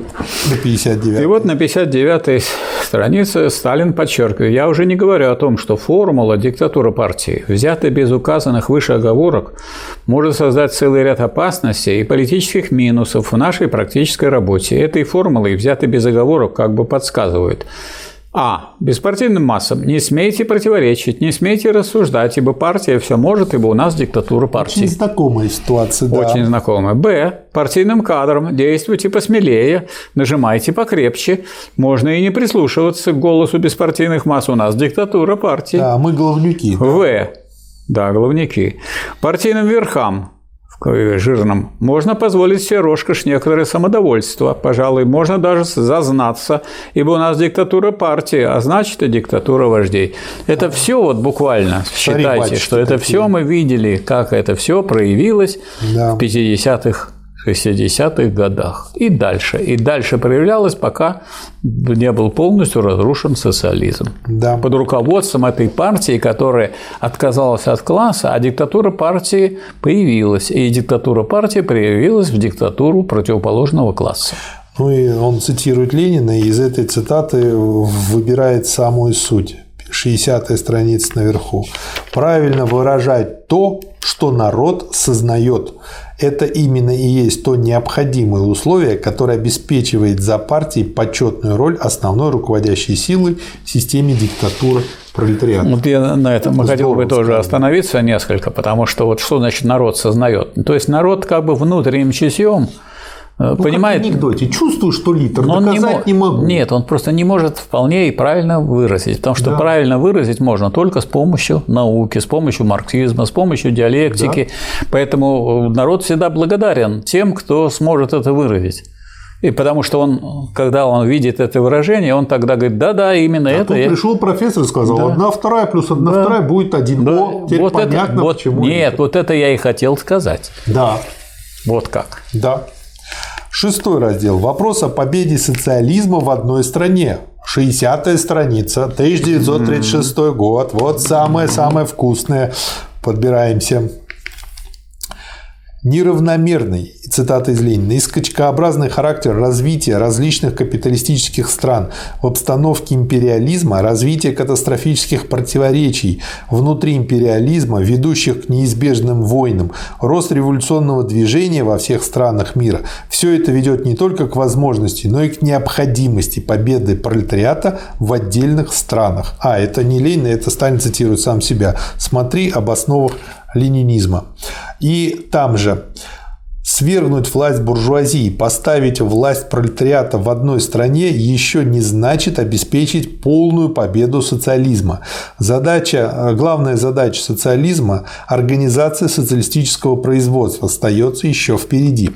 до 59. И вот на 59 странице Сталин подчеркивает, я уже не говорю о том, что формула диктатура партии, взятая без указанных выше оговорок, может создать целый ряд опасностей и политических минусов в нашей практической работе. Этой формулой, взятой без оговорок, как бы подсказывают – а. Беспартийным массам не смейте противоречить, не смейте рассуждать, ибо партия все может, ибо у нас диктатура партии. Очень знакомая ситуация, да. Очень знакомая. Б. Партийным кадрам действуйте посмелее, нажимайте покрепче. Можно и не прислушиваться к голосу беспартийных масс. У нас диктатура партии. Да, мы головнюки. Да. В. Да, головники. Партийным верхам жирным, можно позволить себе роскошь некоторое самодовольство. Пожалуй, можно даже зазнаться, ибо у нас диктатура партии, а значит и диктатура вождей. Это все вот буквально, считайте, что это все мы видели, как это все проявилось да. в 50-х 60-х годах и дальше. И дальше проявлялось, пока не был полностью разрушен социализм. Да. Под руководством этой партии, которая отказалась от класса, а диктатура партии появилась. И диктатура партии проявилась в диктатуру противоположного класса. Ну и он цитирует Ленина, и из этой цитаты выбирает самую суть. 60 страница наверху. Правильно выражать то, что народ сознает. Это именно и есть то необходимое условие, которое обеспечивает за партией почетную роль основной руководящей силы в системе диктатуры пролетариата. Вот я на этом Здорово хотел бы тоже остановиться несколько, потому что вот что значит народ сознает? То есть народ как бы внутренним чутьем ну, понимает. Как в анекдоте. Чувствую, что литр, но доказать не, не могу. Нет, он просто не может вполне и правильно выразить, потому что да. правильно выразить можно только с помощью науки, с помощью марксизма, с помощью диалектики. Да. Поэтому народ всегда благодарен тем, кто сможет это выразить. И потому что он, когда он видит это выражение, он тогда говорит, да-да, именно а это. Тут я... пришел профессор и сказал, да. одна вторая плюс одна да. вторая будет один. Да. О, теперь вот понятно, это, вот, почему. Нет, это. вот это я и хотел сказать. Да. Вот как. Да. Шестой раздел. Вопрос о победе социализма в одной стране. 60-я страница, 1936 год. Вот самое-самое вкусное. Подбираемся неравномерный, цитата из Ленина, и скачкообразный характер развития различных капиталистических стран в обстановке империализма, развитие катастрофических противоречий внутри империализма, ведущих к неизбежным войнам, рост революционного движения во всех странах мира – все это ведет не только к возможности, но и к необходимости победы пролетариата в отдельных странах. А, это не Ленин, это Сталин цитирует сам себя. Смотри об основах ленинизма. И там же Свергнуть власть буржуазии, поставить власть пролетариата в одной стране еще не значит обеспечить полную победу социализма. Задача, главная задача социализма – организация социалистического производства остается еще впереди.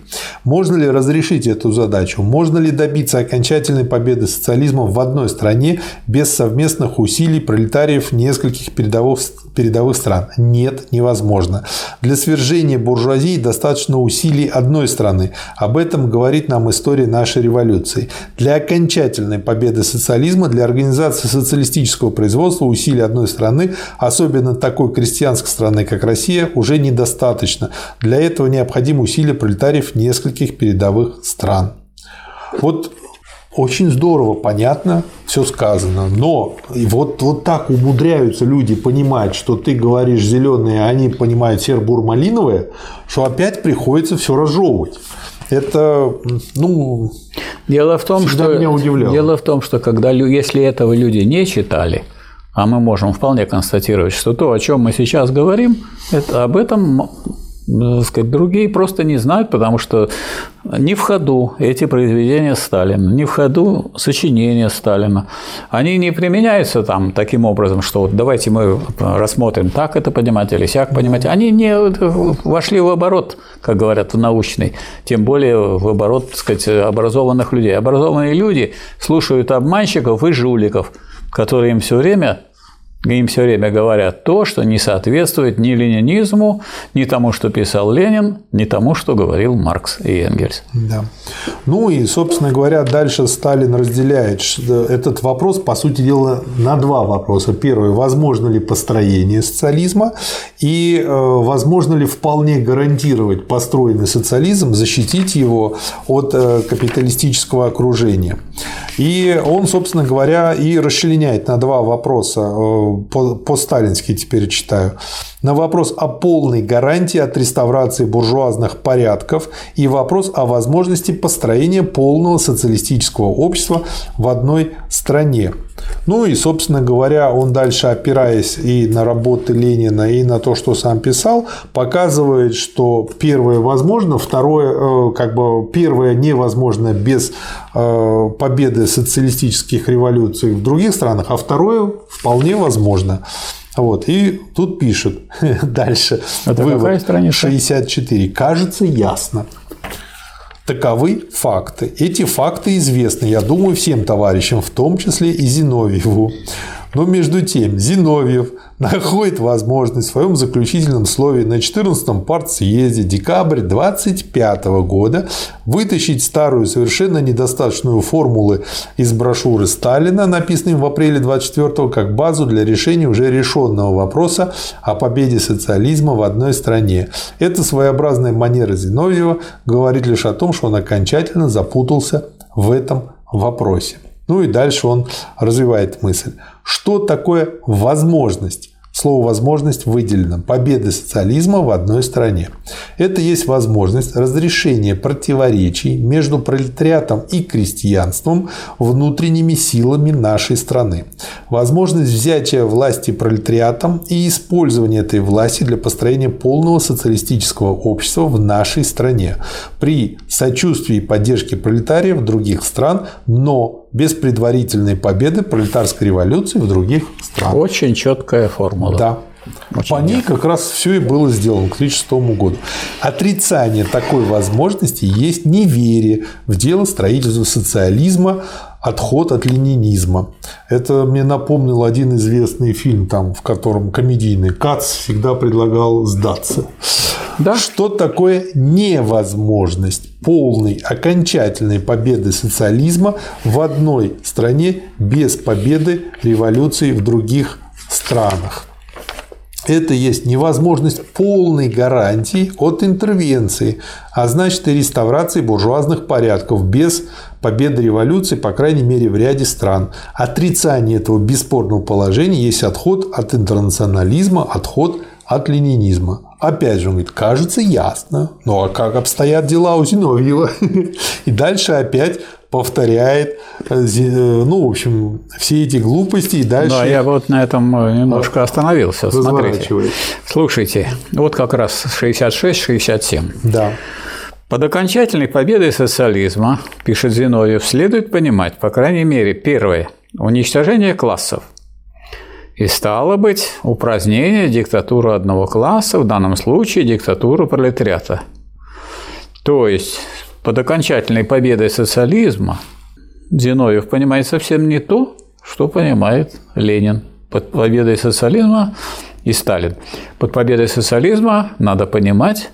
Можно ли разрешить эту задачу? Можно ли добиться окончательной победы социализма в одной стране без совместных усилий пролетариев нескольких передовых, передовых стран? Нет, невозможно. Для свержения буржуазии достаточно усилий одной страны. Об этом говорит нам история нашей революции. Для окончательной победы социализма, для организации социалистического производства усилий одной страны, особенно такой крестьянской страны, как Россия, уже недостаточно. Для этого необходимы усилия пролетариев нескольких передовых стран. Вот очень здорово, понятно, все сказано. Но вот, вот так умудряются люди понимать, что ты говоришь зеленые, а они понимают серо-бур-малиновые, что опять приходится все разжевывать. Это, ну, дело в том, что меня удивляло. Дело в том, что когда если этого люди не читали, а мы можем вполне констатировать, что то, о чем мы сейчас говорим, это об этом сказать, другие просто не знают, потому что не в ходу эти произведения Сталина, не в ходу сочинения Сталина. Они не применяются там таким образом, что вот давайте мы рассмотрим, так это понимать или сяк понимать. Они не вошли в оборот, как говорят, в научный, тем более в оборот, так сказать, образованных людей. Образованные люди слушают обманщиков и жуликов, которые им все время им все время говорят то, что не соответствует ни ленинизму, ни тому, что писал Ленин, ни тому, что говорил Маркс и Энгельс. Да. Ну и, собственно говоря, дальше Сталин разделяет этот вопрос, по сути дела, на два вопроса. Первый – возможно ли построение социализма? И э, возможно ли вполне гарантировать построенный социализм, защитить его от э, капиталистического окружения? И он, собственно говоря, и расчленяет на два вопроса э, по-сталински теперь читаю, на вопрос о полной гарантии от реставрации буржуазных порядков и вопрос о возможности построения полного социалистического общества в одной стране. Ну и, собственно говоря, он дальше, опираясь и на работы Ленина, и на то, что сам писал, показывает, что первое возможно, второе, э, как бы первое невозможно без э, победы социалистических революций в других странах, а второе вполне возможно. Вот. И тут пишут (laughs) дальше. Это вывод какая страница? 64. Кажется ясно. Таковы факты. Эти факты известны, я думаю, всем товарищам, в том числе и Зиновьеву. Но между тем Зиновьев находит возможность в своем заключительном слове на 14-м партсъезде декабрь 25 года вытащить старую совершенно недостаточную формулы из брошюры Сталина, написанной в апреле 24 как базу для решения уже решенного вопроса о победе социализма в одной стране. Это своеобразная манера Зиновьева говорит лишь о том, что он окончательно запутался в этом вопросе. Ну и дальше он развивает мысль. Что такое возможность? Слово «возможность» выделено. Победы социализма в одной стране. Это есть возможность разрешения противоречий между пролетариатом и крестьянством внутренними силами нашей страны. Возможность взятия власти пролетариатом и использования этой власти для построения полного социалистического общества в нашей стране при сочувствии и поддержке пролетариев других стран, но без предварительной победы пролетарской революции в других странах. Очень четкая формула. Да. Очень По ней как раз все и было сделано к 1936 году. Отрицание такой возможности есть неверие в дело строительства социализма, отход от ленинизма. Это мне напомнил один известный фильм, там, в котором комедийный Кац всегда предлагал сдаться. Да? Что такое невозможность полной окончательной победы социализма в одной стране без победы революции в других странах? Это есть невозможность полной гарантии от интервенции, а значит и реставрации буржуазных порядков без победы революции, по крайней мере, в ряде стран. Отрицание этого бесспорного положения есть отход от интернационализма, отход от ленинизма. Опять же, он говорит, кажется ясно. Ну а как обстоят дела у Зиновьева? (laughs) И дальше опять повторяет, э, э, ну, в общем, все эти глупости и дальше. Да, я вот на этом э, немножко остановился. Смотрите. Слушайте, вот как раз 66-67. Да. Под окончательной победой социализма, пишет Зиновьев, следует понимать, по крайней мере, первое – уничтожение классов. И стало быть, упразднение диктатуры одного класса, в данном случае диктатуру пролетариата. То есть, под окончательной победой социализма Зиновьев понимает совсем не то, что понимает Ленин. Под победой социализма и Сталин. Под победой социализма надо понимать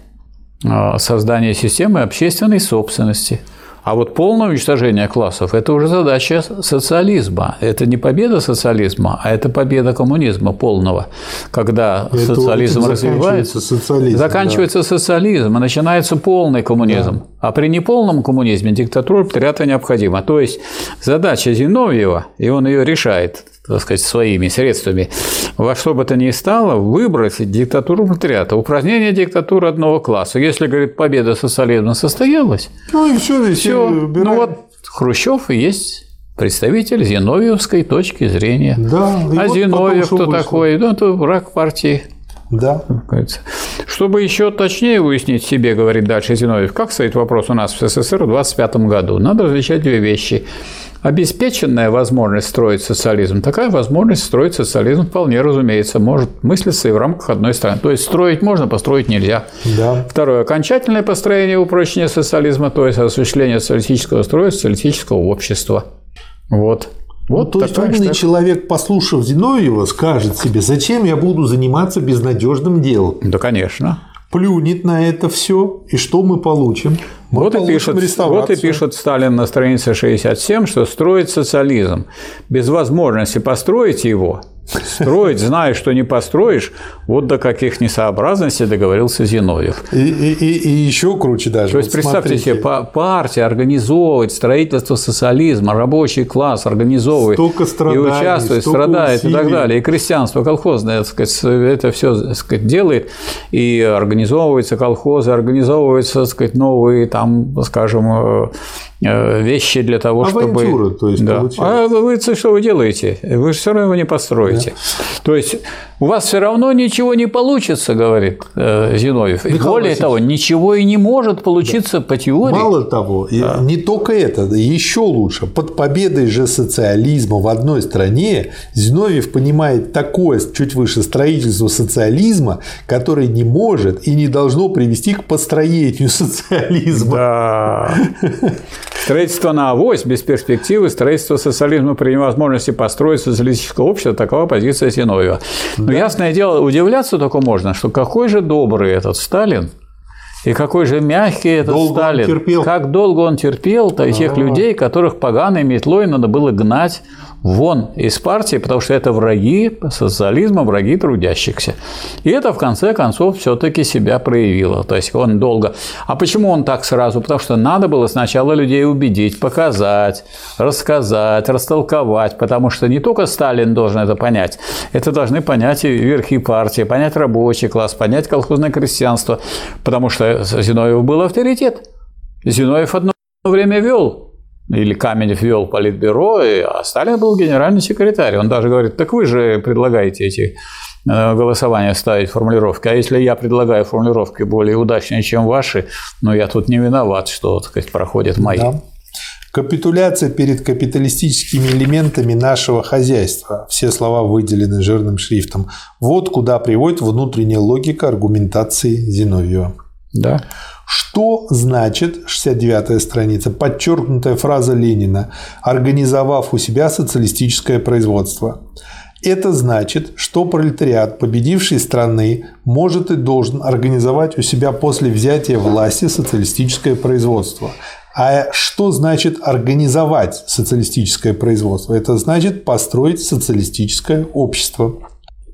а, создание системы общественной собственности. А вот полное уничтожение классов – это уже задача социализма. Это не победа социализма, а это победа коммунизма полного. Когда это, социализм развивается, социализм, заканчивается да. социализм, и начинается полный коммунизм. Да. А при неполном коммунизме диктатура пролетариата необходима. То есть задача Зиновьева, и он ее решает, так сказать, своими средствами, во что бы то ни стало, выбросить диктатуру пролетариата, упразднение диктатуры одного класса. Если, говорит, победа социализма состоялась, ну и все, и все. Ну вот Хрущев и есть представитель зиновьевской точки зрения. Да, а вот Зиновьев кто такой? Ну, это враг партии. Да. Чтобы еще точнее выяснить себе, говорит дальше Зиновьев, как стоит вопрос у нас в СССР в 25 году, надо различать две вещи обеспеченная возможность строить социализм, такая возможность строить социализм вполне, разумеется, может мыслиться и в рамках одной страны. То есть строить можно, построить нельзя. Да. Второе. Окончательное построение упрочения социализма, то есть осуществление социалистического строя, социалистического общества. Вот. Вот ну, то есть умный штат... человек, послушав Зиновьева, скажет себе, зачем я буду заниматься безнадежным делом? Да, конечно плюнет на это все, и что мы получим? Мы вот, и пишет, вот и пишет Сталин на странице 67, что строить социализм. Без возможности построить его Строить, зная, что не построишь, вот до каких несообразностей договорился Зиновьев. И, и, и, и еще круче даже. То есть, вот представьте смотрите. себе, партия организовывать строительство социализма, рабочий класс организовывает и участвует, страдает усилий. и так далее. И крестьянство колхозное так сказать, это все так сказать, делает, и организовываются колхозы, организовываются так сказать, новые, там, скажем, э, вещи для того, Авантюра, чтобы… то есть, да. А вы что вы делаете? Вы же все равно его не построите. Да. То есть у вас все равно ничего не получится, говорит э, Зиновьев. И более Васильевич. того, ничего и не может получиться да. по теории. Мало того, да. не только это, еще лучше. Под победой же социализма в одной стране Зиновьев понимает такое чуть выше строительство социализма, которое не может и не должно привести к построению социализма. Да. Строительство на авось без перспективы, строительство социализма при невозможности построить социалистическое общество – такова позиция Зиновьева. Но да. ясное дело, удивляться только можно, что какой же добрый этот Сталин, и какой же мягкий этот долго Сталин. терпел. Как долго он терпел-то тех людей, которых поганой метлой надо было гнать вон из партии, потому что это враги социализма, враги трудящихся. И это в конце концов все-таки себя проявило. То есть он долго. А почему он так сразу? Потому что надо было сначала людей убедить, показать, рассказать, растолковать, потому что не только Сталин должен это понять, это должны понять и верхи партии, понять рабочий класс, понять колхозное крестьянство, потому что Зиновьев был авторитет. Зиновьев одно время вел или Каменев вел политбюро, а Сталин был генеральный секретарь. Он даже говорит, так вы же предлагаете эти э, голосования ставить формулировки. А если я предлагаю формулировки более удачные, чем ваши, ну, я тут не виноват, что, так сказать, проходят мои. Да. Капитуляция перед капиталистическими элементами нашего хозяйства. Все слова выделены жирным шрифтом. Вот куда приводит внутренняя логика аргументации Зиновьева. Да. Что значит, 69-я страница, подчеркнутая фраза Ленина, организовав у себя социалистическое производство? Это значит, что пролетариат победившей страны может и должен организовать у себя после взятия власти социалистическое производство. А что значит организовать социалистическое производство? Это значит построить социалистическое общество.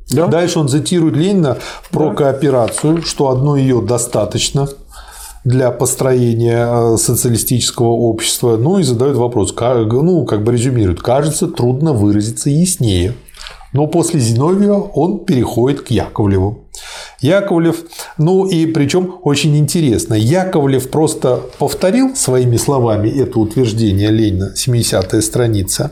Да? Дальше он цитирует Ленина про да. кооперацию, что одно ее достаточно для построения э, социалистического общества. Ну и задают вопрос, ну, как бы резюмируют, кажется, трудно выразиться яснее. Но после Зиновьева он переходит к Яковлеву. Яковлев, ну и причем очень интересно, Яковлев просто повторил своими словами это утверждение Ленина, 70-я страница,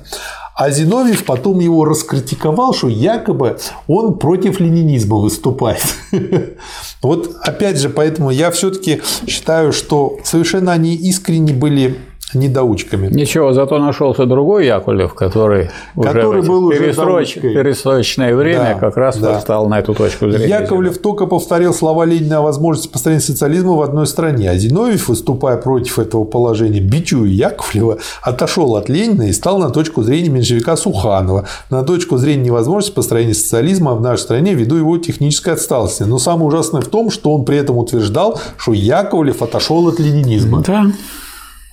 А Зиновьев потом его раскритиковал, что якобы он против ленинизма выступает. (laughs) Вот опять же, поэтому я все-таки считаю, что совершенно они искренне были недоучками. Ничего, зато нашелся другой Яковлев, который, который уже был уже перестроч... перестроечное время да, как раз да. встал на эту точку зрения. Яковлев только повторил слова Ленина о возможности построения социализма в одной стране, а Зиновьев, выступая против этого положения, бичуя Яковлева, отошел от Ленина и стал на точку зрения меньшевика Суханова, на точку зрения невозможности построения социализма в нашей стране ввиду его технической отсталости. Но самое ужасное в том, что он при этом утверждал, что Яковлев отошел от ленинизма. Да.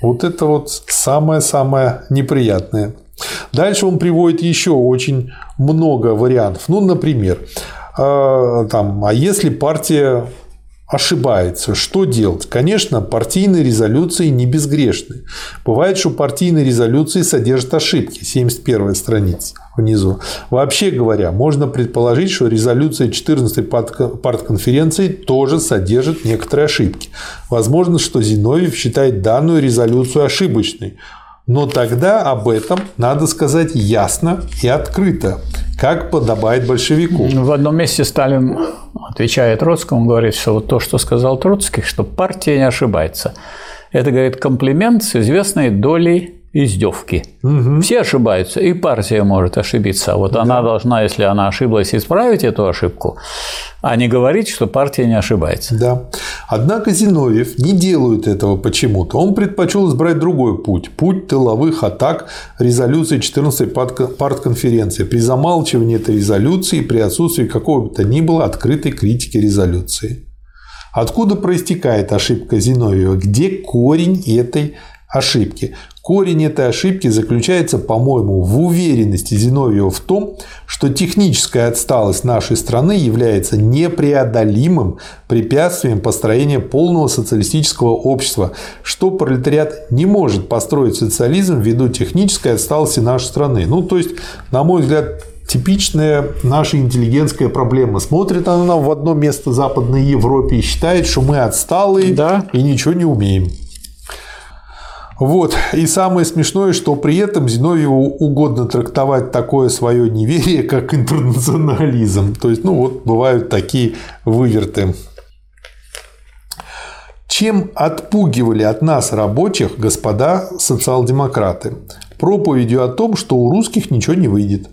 Вот это вот самое-самое неприятное. Дальше он приводит еще очень много вариантов. Ну, например, э, там, а если партия ошибается, что делать? Конечно, партийные резолюции не безгрешны. Бывает, что партийные резолюции содержат ошибки. 71 страница внизу. Вообще говоря, можно предположить, что резолюция 14-й партконференции тоже содержит некоторые ошибки. Возможно, что Зиновьев считает данную резолюцию ошибочной. Но тогда об этом надо сказать ясно и открыто, как подобает большевику. В одном месте Сталин отвечает Троцкому, говорит, что вот то, что сказал Троцкий, что партия не ошибается. Это, говорит, комплимент с известной долей издевки. Угу. Все ошибаются, и партия может ошибиться. Вот да. она должна, если она ошиблась, исправить эту ошибку, а не говорить, что партия не ошибается. Да. Однако Зиновьев не делает этого почему-то. Он предпочел избрать другой путь. Путь тыловых атак резолюции 14-й партконференции. При замалчивании этой резолюции, при отсутствии какого бы то ни было открытой критики резолюции. Откуда проистекает ошибка Зиновьева? Где корень этой ошибки. Корень этой ошибки заключается, по-моему, в уверенности Зиновьева в том, что техническая отсталость нашей страны является непреодолимым препятствием построения полного социалистического общества, что пролетариат не может построить социализм ввиду технической отсталости нашей страны. Ну, то есть, на мой взгляд, типичная наша интеллигентская проблема. Смотрит она в одно место Западной Европе и считает, что мы отсталые да. и ничего не умеем. Вот. И самое смешное, что при этом Зиновьеву угодно трактовать такое свое неверие, как интернационализм. То есть, ну вот, бывают такие выверты. Чем отпугивали от нас рабочих господа социал-демократы? Проповедью о том, что у русских ничего не выйдет.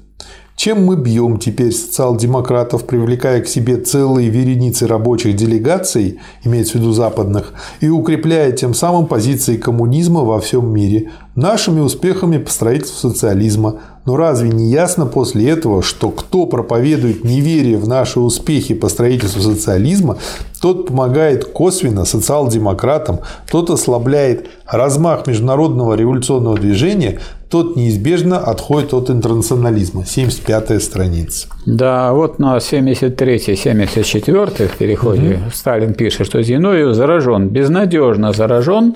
Чем мы бьем теперь социал-демократов, привлекая к себе целые вереницы рабочих делегаций, имеется в виду западных, и укрепляя тем самым позиции коммунизма во всем мире, нашими успехами по строительству социализма. Но разве не ясно после этого, что кто проповедует неверие в наши успехи по строительству социализма, тот помогает косвенно социал-демократам, тот ослабляет размах международного революционного движения, тот неизбежно отходит от интернационализма. 75-я страница. Да, вот на 73-74 в переходе угу. Сталин пишет, что Зиновьев заражен, безнадежно заражен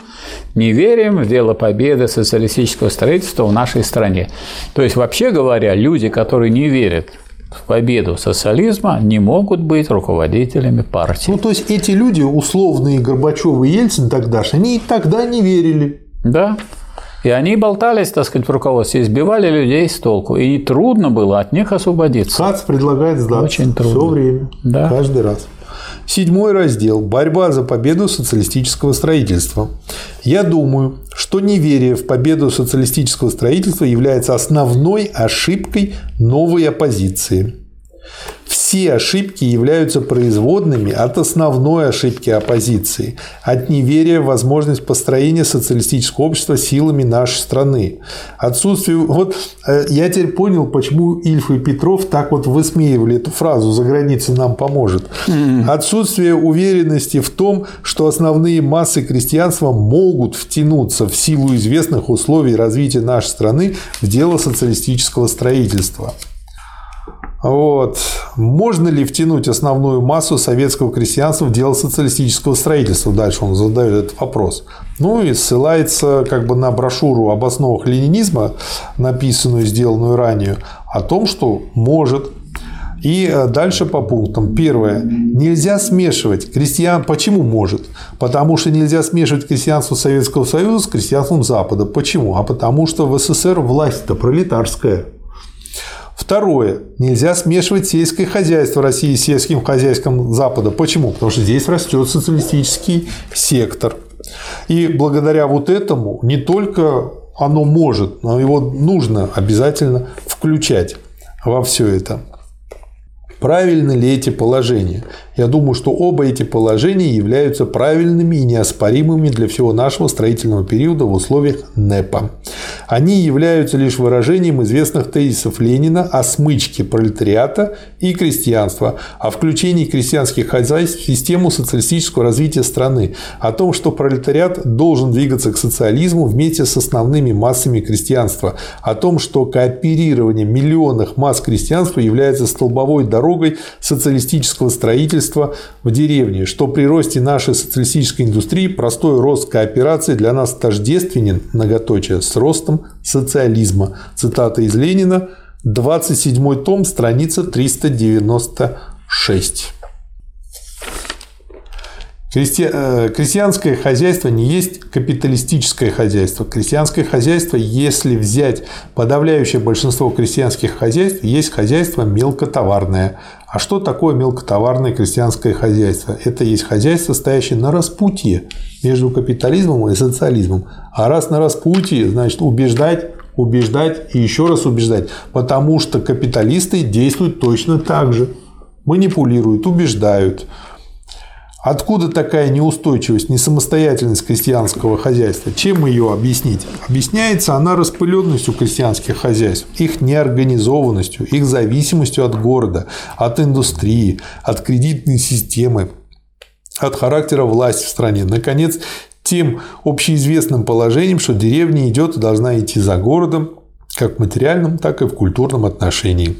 неверием в дело победы социалистического строительства в нашей стране. То есть, вообще говоря, люди, которые не верят в победу социализма не могут быть руководителями партии. Ну, то есть эти люди, условные Горбачев и Ельцин тогдашние, они и тогда не верили. Да. И они болтались, так сказать, в руководстве, избивали людей с толку. И трудно было от них освободиться. КАЦ предлагает сдаться. Очень трудно. Все время. Да. Каждый раз. Седьмой раздел – борьба за победу социалистического строительства. Я думаю, что неверие в победу социалистического строительства является основной ошибкой новой оппозиции. Все ошибки являются производными от основной ошибки оппозиции, от неверия в возможность построения социалистического общества силами нашей страны. Отсутствие... Вот э, я теперь понял, почему Ильф и Петров так вот высмеивали эту фразу «за границей нам поможет». Отсутствие уверенности в том, что основные массы крестьянства могут втянуться в силу известных условий развития нашей страны в дело социалистического строительства. Вот. Можно ли втянуть основную массу советского крестьянства в дело социалистического строительства? Дальше он задает этот вопрос. Ну и ссылается как бы на брошюру об основах ленинизма, написанную, сделанную ранее, о том, что может. И э, дальше по пунктам. Первое. Нельзя смешивать крестьян. Почему может? Потому что нельзя смешивать крестьянство Советского Союза с крестьянством Запада. Почему? А потому что в СССР власть-то пролетарская. Второе. Нельзя смешивать сельское хозяйство России с сельским хозяйством Запада. Почему? Потому что здесь растет социалистический сектор. И благодаря вот этому не только оно может, но его нужно обязательно включать во все это. Правильны ли эти положения? Я думаю, что оба эти положения являются правильными и неоспоримыми для всего нашего строительного периода в условиях НЭПа. Они являются лишь выражением известных тезисов Ленина о смычке пролетариата и крестьянства, о включении крестьянских хозяйств в систему социалистического развития страны, о том, что пролетариат должен двигаться к социализму вместе с основными массами крестьянства, о том, что кооперирование миллионных масс крестьянства является столбовой дорогой социалистического строительства строительства в деревне, что при росте нашей социалистической индустрии простой рост кооперации для нас тождественен, многоточие, с ростом социализма. Цитата из Ленина, 27 том, страница 396. Э, крестьянское хозяйство не есть капиталистическое хозяйство. Крестьянское хозяйство, если взять подавляющее большинство крестьянских хозяйств, есть хозяйство мелкотоварное. А что такое мелкотоварное крестьянское хозяйство? Это есть хозяйство, стоящее на распутье между капитализмом и социализмом. А раз на распутье, значит убеждать убеждать и еще раз убеждать, потому что капиталисты действуют точно так же. Манипулируют, убеждают, Откуда такая неустойчивость, несамостоятельность крестьянского хозяйства? Чем ее объяснить? Объясняется она распыленностью крестьянских хозяйств, их неорганизованностью, их зависимостью от города, от индустрии, от кредитной системы, от характера власти в стране. Наконец, тем общеизвестным положением, что деревня идет и должна идти за городом, как в материальном, так и в культурном отношении.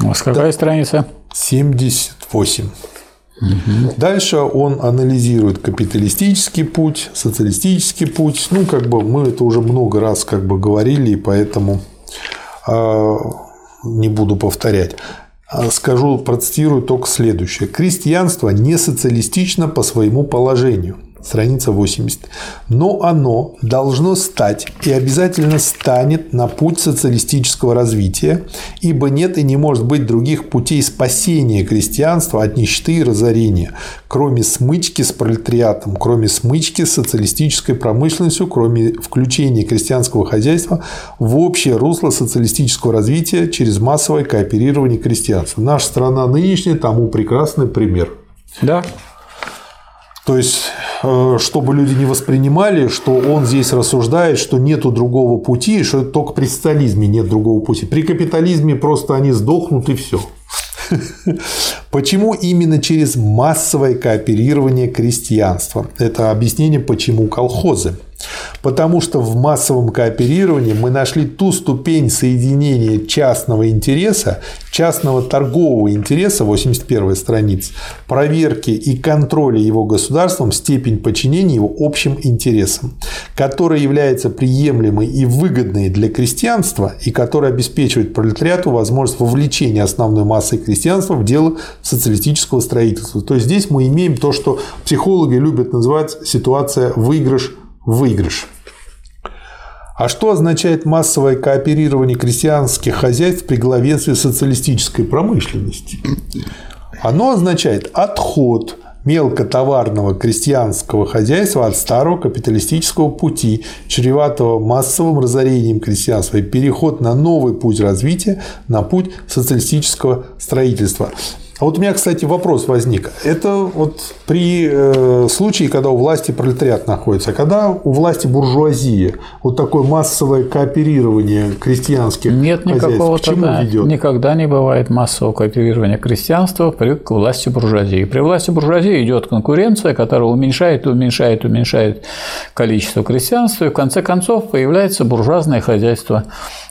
У вас какая да. страница? 78. Угу. Дальше он анализирует капиталистический путь, социалистический путь. Ну, как бы мы это уже много раз как бы говорили, и поэтому э, не буду повторять. А скажу, процитирую только следующее. Крестьянство не социалистично по своему положению страница 80. Но оно должно стать и обязательно станет на путь социалистического развития, ибо нет и не может быть других путей спасения крестьянства от нищеты и разорения, кроме смычки с пролетариатом, кроме смычки с социалистической промышленностью, кроме включения крестьянского хозяйства в общее русло социалистического развития через массовое кооперирование крестьянства. Наша страна нынешняя тому прекрасный пример. Да, то есть, э, чтобы люди не воспринимали, что он здесь рассуждает, что нету другого пути, что только при социализме нет другого пути. При капитализме просто они сдохнут и все. (laughs) Почему именно через массовое кооперирование крестьянства? Это объяснение, почему колхозы. Потому что в массовом кооперировании мы нашли ту ступень соединения частного интереса, частного торгового интереса, 81 страница, проверки и контроля его государством, степень подчинения его общим интересам, которая является приемлемой и выгодной для крестьянства и которая обеспечивает пролетариату возможность вовлечения основной массы крестьянства в дело социалистического строительства. То есть здесь мы имеем то, что психологи любят называть ситуация выигрыш выигрыш. А что означает массовое кооперирование крестьянских хозяйств при главенстве социалистической промышленности? Оно означает отход мелкотоварного крестьянского хозяйства от старого капиталистического пути, чреватого массовым разорением крестьянства и переход на новый путь развития, на путь социалистического строительства. А вот у меня, кстати, вопрос возник. Это вот при э, случае, когда у власти пролетариат находится, а когда у власти буржуазия, вот такое массовое кооперирование крестьянских Нет никакого к чему тогда. ведет? Никогда не бывает массового кооперирования крестьянства при власти буржуазии. При власти буржуазии идет конкуренция, которая уменьшает, уменьшает, уменьшает количество крестьянства, и в конце концов появляется буржуазное хозяйство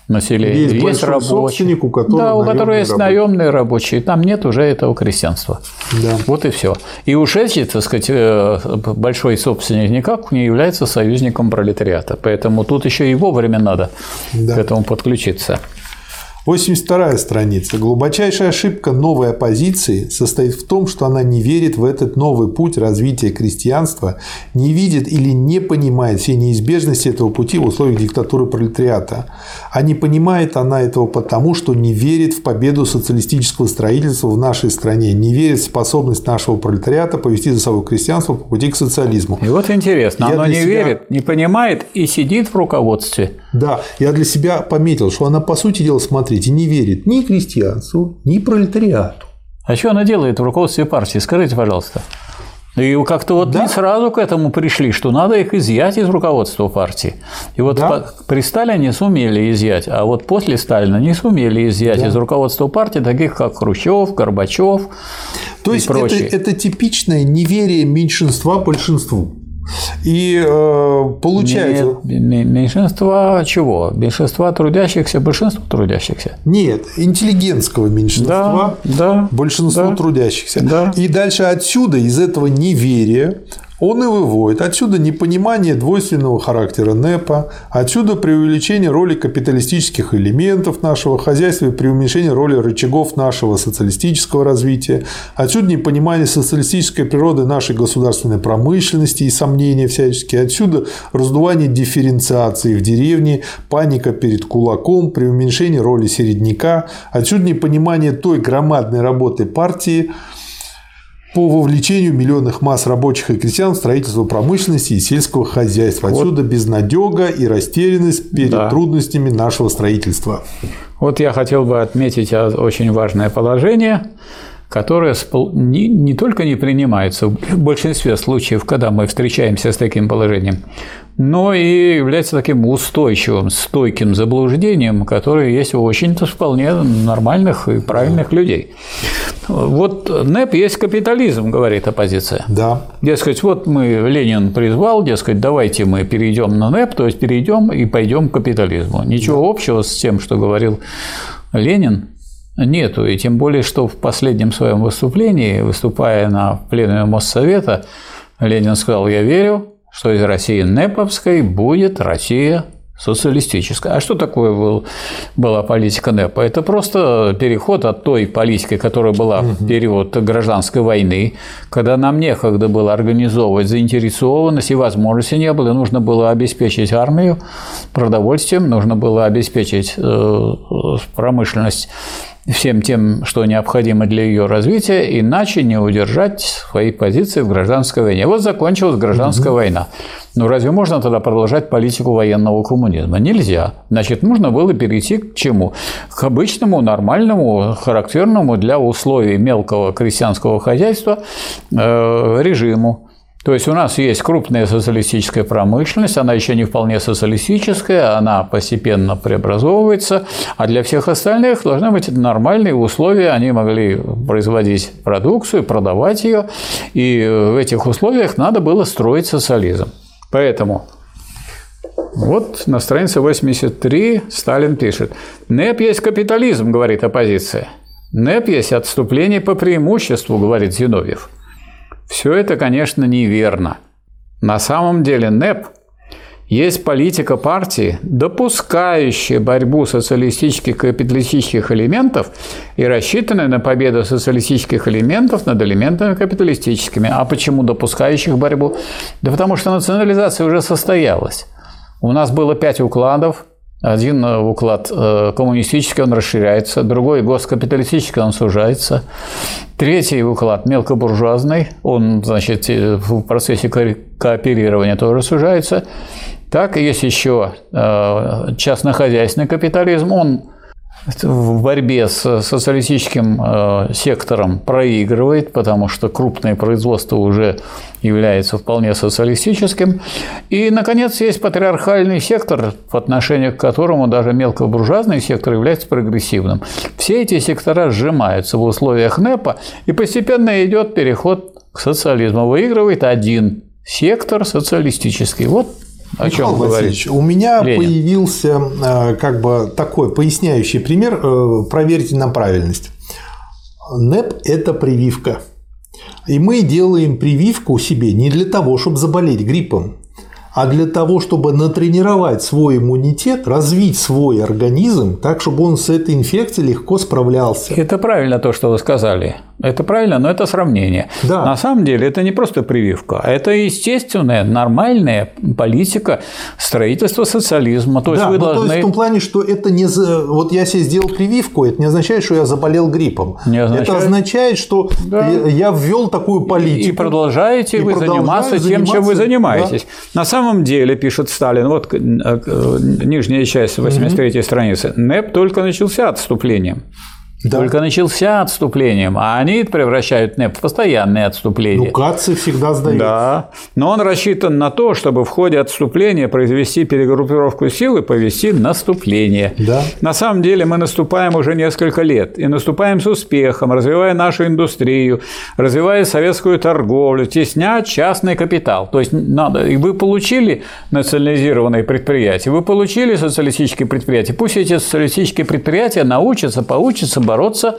населения. Есть, есть рабочий. у которого, да, у которого есть рабочие. наемные рабочие. Там нет уже этого крестьянства. Да. Вот и все. И уж эти, так сказать, э, большой собственник никак не является союзником пролетариата. Поэтому тут еще и вовремя надо да. к этому подключиться. 82 страница. Глубочайшая ошибка новой оппозиции состоит в том, что она не верит в этот новый путь развития крестьянства, не видит или не понимает все неизбежности этого пути в условиях диктатуры пролетариата. А не понимает она этого потому, что не верит в победу социалистического строительства в нашей стране, не верит в способность нашего пролетариата повести за собой крестьянство по пути к социализму. И вот интересно, я оно не себя... верит, не понимает и сидит в руководстве. Да, я для себя пометил, что она, по сути дела, смотрите, не верит ни крестьянству, ни пролетариату. А что она делает в руководстве партии? Скажите, пожалуйста. И как-то вот да? не сразу к этому пришли, что надо их изъять из руководства партии. И вот да? при Сталине сумели изъять, а вот после Сталина не сумели изъять да. из руководства партии таких, как Хрущев, Горбачев. То есть это, это типичное неверие меньшинства большинству. И э, получается... Нет, меньшинство чего? Меньшинство трудящихся, большинство трудящихся. Нет, интеллигентского меньшинства, да, да, большинство да, трудящихся. Да. И дальше отсюда, из этого неверия, он и выводит. Отсюда непонимание двойственного характера НЭПа, отсюда преувеличение роли капиталистических элементов нашего хозяйства и преуменьшение роли рычагов нашего социалистического развития, отсюда непонимание социалистической природы нашей государственной промышленности и сомнения всяческие, отсюда раздувание дифференциации в деревне, паника перед кулаком, преуменьшение роли середняка, отсюда непонимание той громадной работы партии, по вовлечению миллионных масс рабочих и крестьян в строительство промышленности и сельского хозяйства. Отсюда вот. безнадега и растерянность перед да. трудностями нашего строительства. Вот я хотел бы отметить очень важное положение, которое не, не только не принимается в большинстве случаев, когда мы встречаемся с таким положением, но и является таким устойчивым, стойким заблуждением, которое есть у очень-то вполне нормальных и правильных людей. Вот НЭП есть капитализм, говорит оппозиция. Да. Дескать, вот мы, Ленин призвал, дескать, давайте мы перейдем на НЭП, то есть перейдем и пойдем к капитализму. Ничего да. общего с тем, что говорил Ленин, нету. И тем более, что в последнем своем выступлении, выступая на пленуме Моссовета, Ленин сказал, я верю, что из России НЭПовской будет Россия социалистическая. А что такое был, была политика НЭПа? Это просто переход от той политики, которая была в период гражданской войны, когда нам некогда было организовывать заинтересованность и возможности не было. Нужно было обеспечить армию продовольствием, нужно было обеспечить э, промышленность всем тем, что необходимо для ее развития, иначе не удержать свои позиции в гражданской войне. Вот закончилась гражданская угу. война. Ну разве можно тогда продолжать политику военного коммунизма? Нельзя. Значит, нужно было перейти к чему? К обычному, нормальному, характерному для условий мелкого крестьянского хозяйства э, режиму. То есть у нас есть крупная социалистическая промышленность, она еще не вполне социалистическая, она постепенно преобразовывается, а для всех остальных должны быть нормальные условия, они могли производить продукцию, продавать ее, и в этих условиях надо было строить социализм. Поэтому вот на странице 83 Сталин пишет, «НЭП есть капитализм», говорит оппозиция. «НЭП есть отступление по преимуществу», говорит Зиновьев. Все это, конечно, неверно. На самом деле НЭП есть политика партии, допускающая борьбу социалистических и капиталистических элементов и рассчитанная на победу социалистических элементов над элементами капиталистическими. А почему допускающих борьбу? Да потому что национализация уже состоялась. У нас было пять укладов, один уклад э, коммунистический, он расширяется, другой госкапиталистический, он сужается. Третий уклад мелкобуржуазный, он, значит, э, в процессе кооперирования тоже сужается. Так, есть еще э, частнохозяйственный капитализм, он в борьбе с социалистическим э, сектором проигрывает, потому что крупное производство уже является вполне социалистическим. И, наконец, есть патриархальный сектор, по отношению к которому даже мелкобуржуазный сектор является прогрессивным. Все эти сектора сжимаются в условиях НЭПа, и постепенно идет переход к социализму. Выигрывает один сектор социалистический. Вот о Михаил чем Васильевич, у меня Ленин. появился э, как бы такой поясняющий пример. Э, проверьте на правильность. НЭП – это прививка. И мы делаем прививку себе не для того, чтобы заболеть гриппом, а для того, чтобы натренировать свой иммунитет, развить свой организм так, чтобы он с этой инфекцией легко справлялся. Это правильно то, что вы сказали. Это правильно, но это сравнение. Да. На самом деле это не просто прививка, это естественная, нормальная политика строительства социализма. То есть да, вы ну, должны... то есть в том плане, что это не за... вот я себе сделал прививку, это не означает, что я заболел гриппом. Не означает. Это означает, что Да. я- ввел такую политику. И продолжаете И вы продолжаю заниматься тем, чем вы занимаетесь. На самом деле, пишет Сталин, вот э, э, нижняя часть 83-й страницы, НЭП только начался отступлением. Да. Только начался отступлением, а они превращают НЭП в постоянное отступление. Ну, Кацы всегда сдают. Да, но он рассчитан на то, чтобы в ходе отступления произвести перегруппировку сил и повести наступление. Да. На самом деле мы наступаем уже несколько лет, и наступаем с успехом, развивая нашу индустрию, развивая советскую торговлю, тесня частный капитал. То есть надо, и вы получили национализированные предприятия, вы получили социалистические предприятия, пусть эти социалистические предприятия научатся, поучатся бороться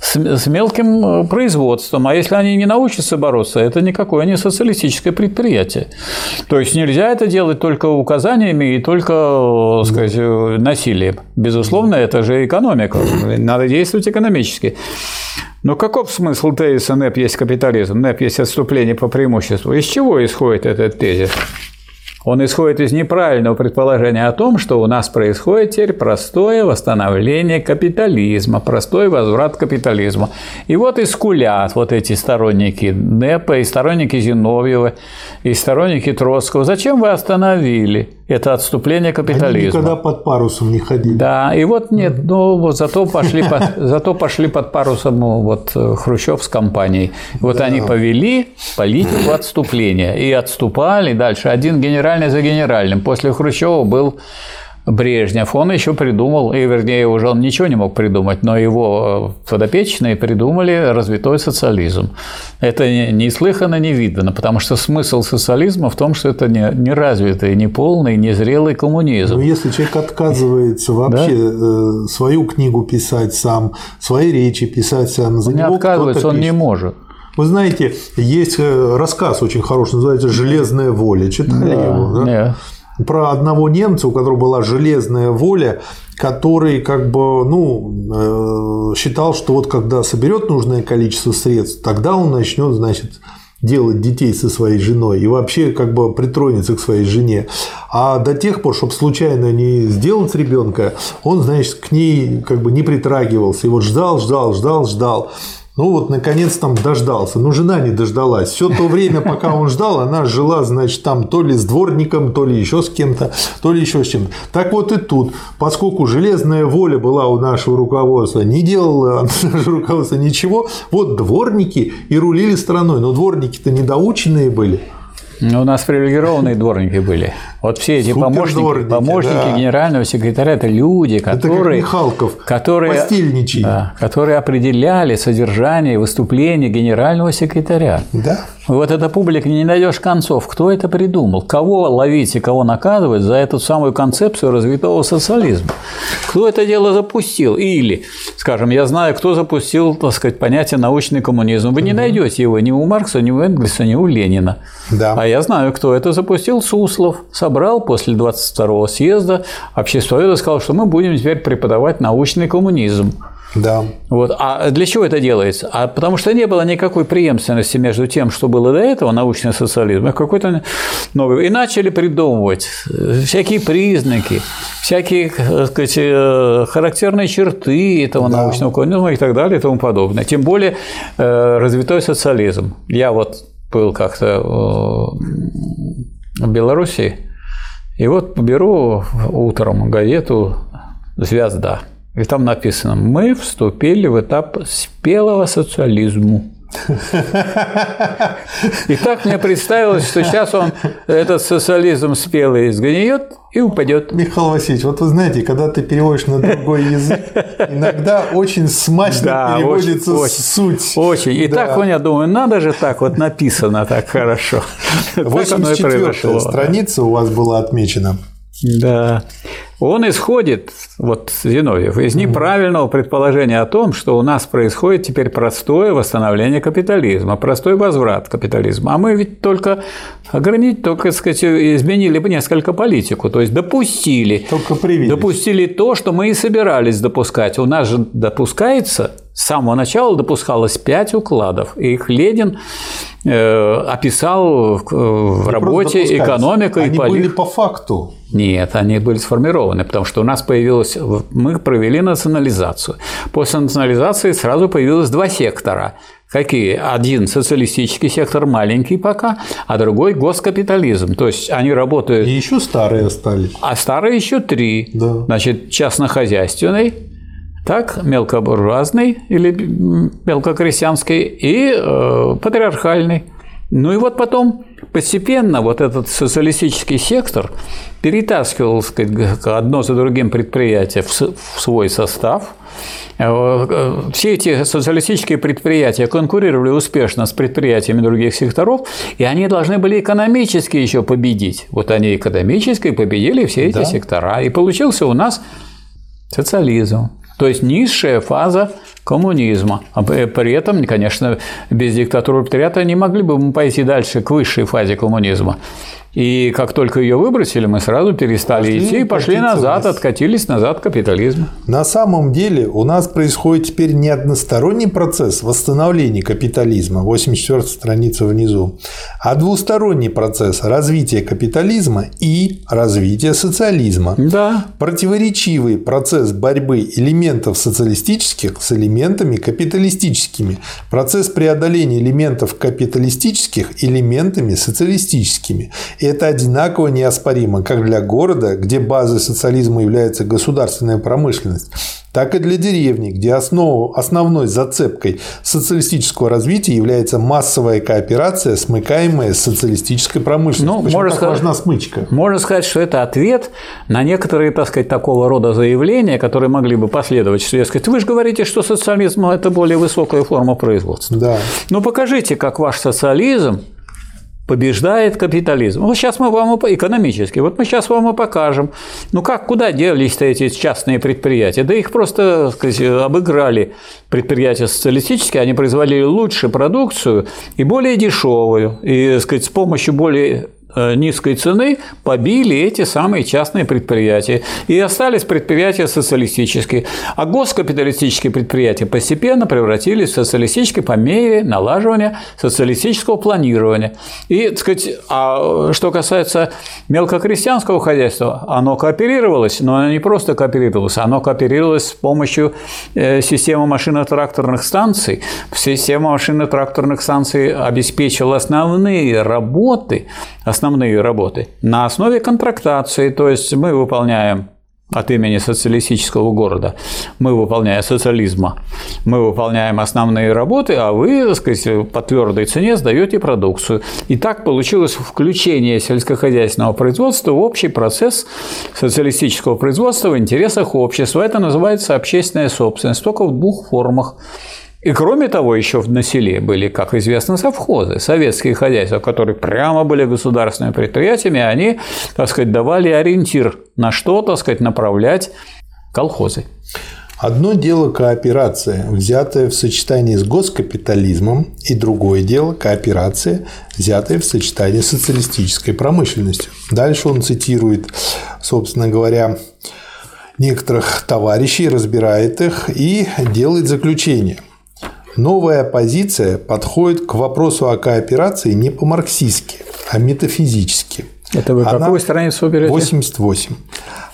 с, мелким э, производством. А если они не научатся бороться, это никакое не социалистическое предприятие. То есть нельзя это делать только указаниями и только, э, сказать, э, насилием. Безусловно, это же экономика. Надо действовать экономически. Но каков смысл тезиса НЭП есть капитализм, НЭП есть отступление по преимуществу? Из чего исходит этот тезис? Он исходит из неправильного предположения о том, что у нас происходит теперь простое восстановление капитализма, простой возврат к капитализму. И вот и скулят вот эти сторонники НЭПа, и сторонники Зиновьева, и сторонники Троцкого. Зачем вы остановили это отступление Они капитализма? никогда под парусом не ходили. Да, и вот нет, ну вот зато пошли под, (laughs) зато пошли под парусом ну, вот э, Хрущев с компанией. Вот они повели политику отступления и отступали дальше один генеральный за генеральным. После Хрущева был Брежнев, он еще придумал, и вернее уже он ничего не мог придумать, но его э, подопечные придумали развитой социализм. Это не- неслыханно, не видно, потому что смысл социализма в том, что это не, не развитый, не полный, не зрелый коммунизм. Но если человек отказывается вообще э, свою книгу писать сам, свои речи писать сам, за не него отказывается, он не пишет. может. Вы знаете, есть э, рассказ очень хороший, называется «Железная воля». Читали его? да? Не. Про одного немца, у которого была железная воля, который как бы, ну, э, считал, что вот когда соберет нужное количество средств, тогда он начнет, значит, делать детей со своей женой и вообще как бы притронется к своей жене. А до тех пор, чтобы случайно не сделать ребенка, он, значит, к ней как бы не притрагивался. И вот ждал, ждал, ждал, ждал. Ну вот, наконец там дождался. Но жена не дождалась. Все то время, пока он ждал, она жила, значит, там то ли с дворником, то ли еще с кем-то, то ли еще с чем-то. Так вот и тут, поскольку железная воля была у нашего руководства, не делало (laughs) наше руководство ничего, вот дворники и рулили страной. Но дворники-то недоученные были. Ну, У нас привилегированные дворники были. Вот все эти помощники, помощники да. генерального секретаря – это люди, Это которые, Михалков, которые, да, которые определяли содержание выступления генерального секретаря. Да. Вот эта публика не найдешь концов. Кто это придумал? Кого ловить и кого наказывать за эту самую концепцию развитого социализма? Кто это дело запустил? Или, скажем, я знаю, кто запустил, так сказать, понятие научный коммунизм. Вы не найдете его ни у Маркса, ни у Энгельса, ни у Ленина. Да. А я знаю, кто это запустил. Суслов собрал после 22-го съезда обществовед и сказал, что мы будем теперь преподавать научный коммунизм. Да. Вот. А для чего это делается? А потому что не было никакой преемственности между тем, что было до этого, научный социализм, и какой-то новый. И начали придумывать всякие признаки, всякие так сказать, э, характерные черты этого Да. научного коммунизма и так далее и тому подобное. Тем более э, развитой социализм. Я вот был как-то э, в Белоруссии, и вот беру утром газету «Звезда». И там написано «Мы вступили в этап спелого социализму». И так мне представилось, что сейчас он, этот социализм спелый, сгниет и упадет. Михаил Васильевич, вот вы знаете, когда ты переводишь на другой язык, иногда очень смачно Да, переводится очень, суть. Очень. И Да. так у меня думаю, надо же так вот написано так хорошо. Так оно и 84 произошло. страница у вас была отмечена. Да. Он исходит, вот Зиновьев, из неправильного предположения о том, что у нас происходит теперь простое восстановление капитализма, простой возврат капитализма. А мы ведь только ограничили, только, так сказать, изменили бы несколько политику, то есть допустили. Только привились. Допустили то, что мы и собирались допускать. У нас же допускается с самого начала допускалось пять укладов, и их Ленин э, описал в работе «Экономика Они и были политика». по факту. Нет, они были сформированы, потому что у нас появилось, мы провели национализацию. После национализации сразу появилось два сектора. Какие? Один социалистический сектор, маленький пока, а другой госкапитализм. То есть они работают, И еще старые остались. а старые еще три. Да. Значит, частнохозяйственный, так, мелкобуржуазный или мелкокрестьянский и э, патриархальный. Ну и вот потом постепенно вот этот социалистический сектор перетаскивал сказать, одно за другим предприятия в с- в свой состав. Э, э, Все эти социалистические предприятия конкурировали успешно с предприятиями других секторов, и они должны были экономически еще победить. Вот они экономически победили все эти Да. сектора. И получился у нас социализм. То есть низшая фаза коммунизма. А при этом, конечно, без диктатуры пролетариата не могли бы мы пойти дальше к высшей фазе коммунизма. И как только ее выбросили, мы сразу перестали Пошли идти и пошли назад, вниз. откатились назад к капитализму. На самом деле у нас происходит теперь не односторонний процесс восстановления капитализма, 84 страница внизу, а двусторонний процесс развития капитализма и развития социализма. Да, Противоречивый процесс борьбы элементов социалистических с элементами капиталистическими. Процесс преодоления элементов капиталистических элементами социалистическими. И это одинаково неоспоримо как для города, где базой социализма является государственная промышленность, так и для деревни, где основу, основной зацепкой социалистического развития является массовая кооперация, смыкаемая с социалистической промышленностью. Ну, Почему можно так сказать- важна смычка? Можно сказать, что это ответ на некоторые, так сказать, такого рода заявления, которые могли бы последовать. Что, я сказать, вы же говорите, что социализм – это более высокая форма производства. Да. Ну покажите, как ваш социализм побеждает капитализм. Вот сейчас мы вам экономически, вот мы сейчас вам и покажем. Ну как, куда делись-то эти частные предприятия? Да их просто так сказать, обыграли предприятия социалистические, они производили лучше продукцию и более дешевую, и так сказать, с помощью более низкой цены побили эти самые частные предприятия. И остались предприятия социалистические. А госкапиталистические предприятия постепенно превратились в социалистические по мере налаживания социалистического планирования. И, так сказать, а что касается мелкокрестьянского хозяйства, оно кооперировалось, но оно не просто кооперировалось, оно кооперировалось с помощью э, системы машино-тракторных станций. Система машино-тракторных станций обеспечила основные работы, основные работы на основе контрактации, то есть мы выполняем от имени социалистического города. Мы, выполняя социализма, мы выполняем основные работы, а вы, так сказать, по твердой цене сдаете продукцию. И так получилось включение сельскохозяйственного производства в общий процесс социалистического производства в интересах общества. Это называется общественная собственность, только в двух формах. И кроме того, еще на селе были, как известно, совхозы, советские хозяйства, которые прямо были государственными предприятиями, они, так сказать, давали ориентир на что, так сказать, направлять колхозы. Одно дело кооперация, взятая в сочетании с госкапитализмом, и другое дело кооперация, взятая в сочетании с социалистической промышленностью. Дальше он цитирует, собственно говоря, некоторых товарищей, разбирает их и делает заключение. Новая позиция подходит к вопросу о кооперации не по-марксистски, а метафизически. Это вы Она- какую страницу берете? 88.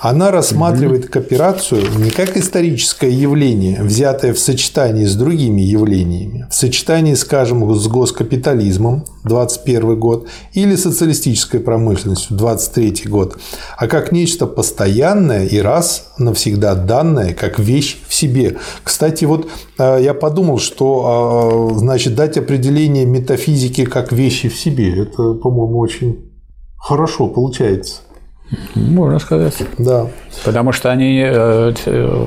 Она рассматривает кооперацию не как историческое явление, взятое в сочетании с другими явлениями, в сочетании, скажем, с госкапитализмом 21 год или социалистической промышленностью 23 год, а как нечто постоянное и раз навсегда данное, как вещь в себе. Кстати, вот э, я подумал, что э, значит дать определение метафизики как вещи в себе, это, по-моему, очень хорошо получается. Можно сказать. Да. Потому что они э, э,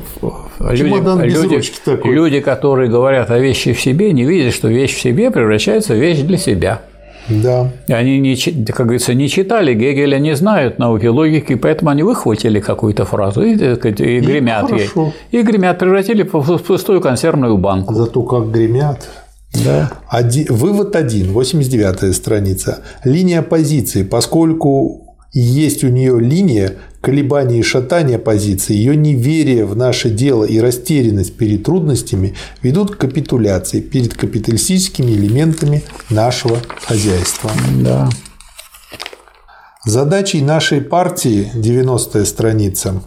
люди, люди, такой. люди, которые говорят о вещи в себе, не видят, что вещь в себе превращается в вещь для себя. Да. И они, не, как говорится, не читали Гегеля, не знают науки логики, поэтому они выхватили какую-то фразу и, и гремят ей. И гремят, превратили в пустую консервную банку. Зато как гремят. Да. Один, вывод 1, 89 страница. Линия позиции, поскольку есть у нее линия колебания и шатания позиции, ее неверие в наше дело и растерянность перед трудностями ведут к капитуляции перед капиталистическими элементами нашего хозяйства. Да. Задачей нашей партии, 90 страница,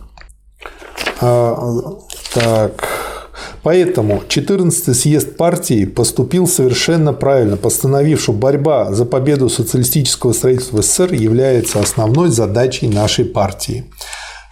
а, так, Поэтому 14-й съезд партии поступил совершенно правильно, постановив, что борьба за победу социалистического строительства СССР является основной задачей нашей партии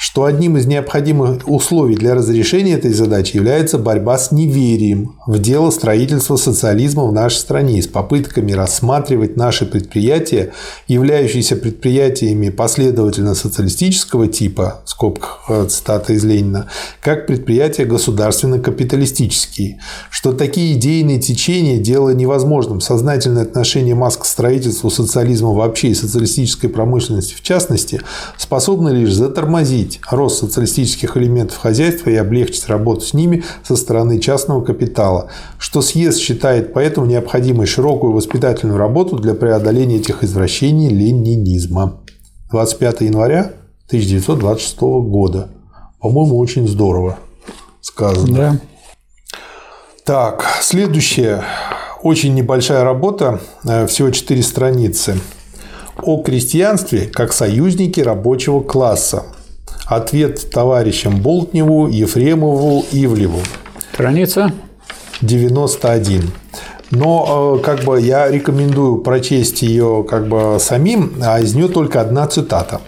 что одним из необходимых условий для разрешения этой задачи является борьба с неверием в дело строительства социализма в нашей стране с попытками рассматривать наши предприятия, являющиеся предприятиями последовательно социалистического типа, в скобках э, цитата из Ленина, как предприятия государственно-капиталистические, что такие идейные течения делают невозможным. Сознательное отношение масс к строительству социализма вообще и социалистической промышленности в частности, способны лишь затормозить снизить рост социалистических элементов хозяйства и облегчить работу с ними со стороны частного капитала, что съезд считает поэтому необходимой широкую воспитательную работу для преодоления этих извращений ленинизма. 25 января 1926 года. По-моему, очень здорово сказано. Да. Так, следующая очень небольшая работа, э, всего 4 страницы, о крестьянстве как союзнике рабочего класса. Ответ товарищам Болтневу, Ефремову, Ивлеву. Страница 91. Но э, как бы я рекомендую прочесть ее как бы самим, а из нее только одна цитата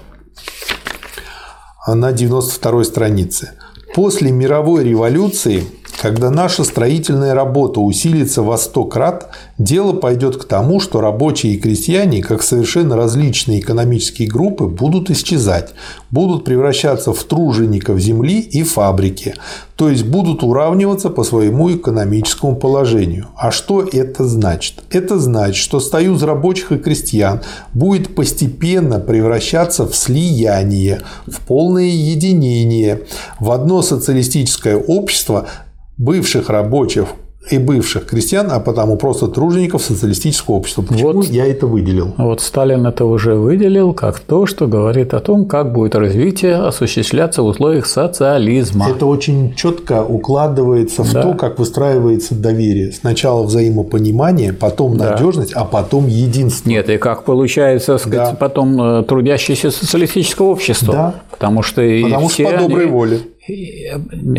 на 92 странице. После мировой революции когда наша строительная работа усилится во сто крат, дело пойдет к тому, что рабочие и крестьяне, как совершенно различные экономические группы, будут исчезать, будут превращаться в тружеников земли и фабрики, то есть будут уравниваться по своему экономическому положению. А что это значит? Это значит, что союз рабочих и крестьян будет постепенно превращаться в слияние, в полное единение, в одно социалистическое общество, бывших рабочих и бывших крестьян, а потому просто тружеников социалистического общества. Почему вот, я это выделил? Вот Сталин это уже выделил как то, что говорит о том, как будет развитие осуществляться в условиях социализма. Это очень четко укладывается в да. то, как выстраивается доверие. Сначала взаимопонимание, потом да. надежность, а потом единство. Нет, и как получается сказать, да. потом э, трудящееся социалистического общества. Да. Потому что, Потому что по доброй они... воле.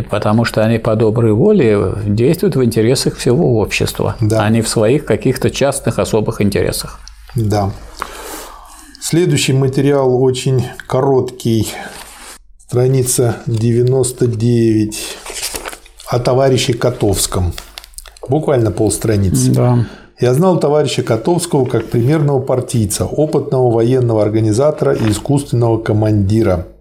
Потому что они по доброй воле действуют в интересах всего общества, да. а не в своих каких-то частных особых интересах. Да. Следующий материал очень короткий, страница 99 о товарище Котовском. Буквально полстраницы. Да. Я знал товарища Котовского как примерного партийца, опытного военного организатора и искусственного командира –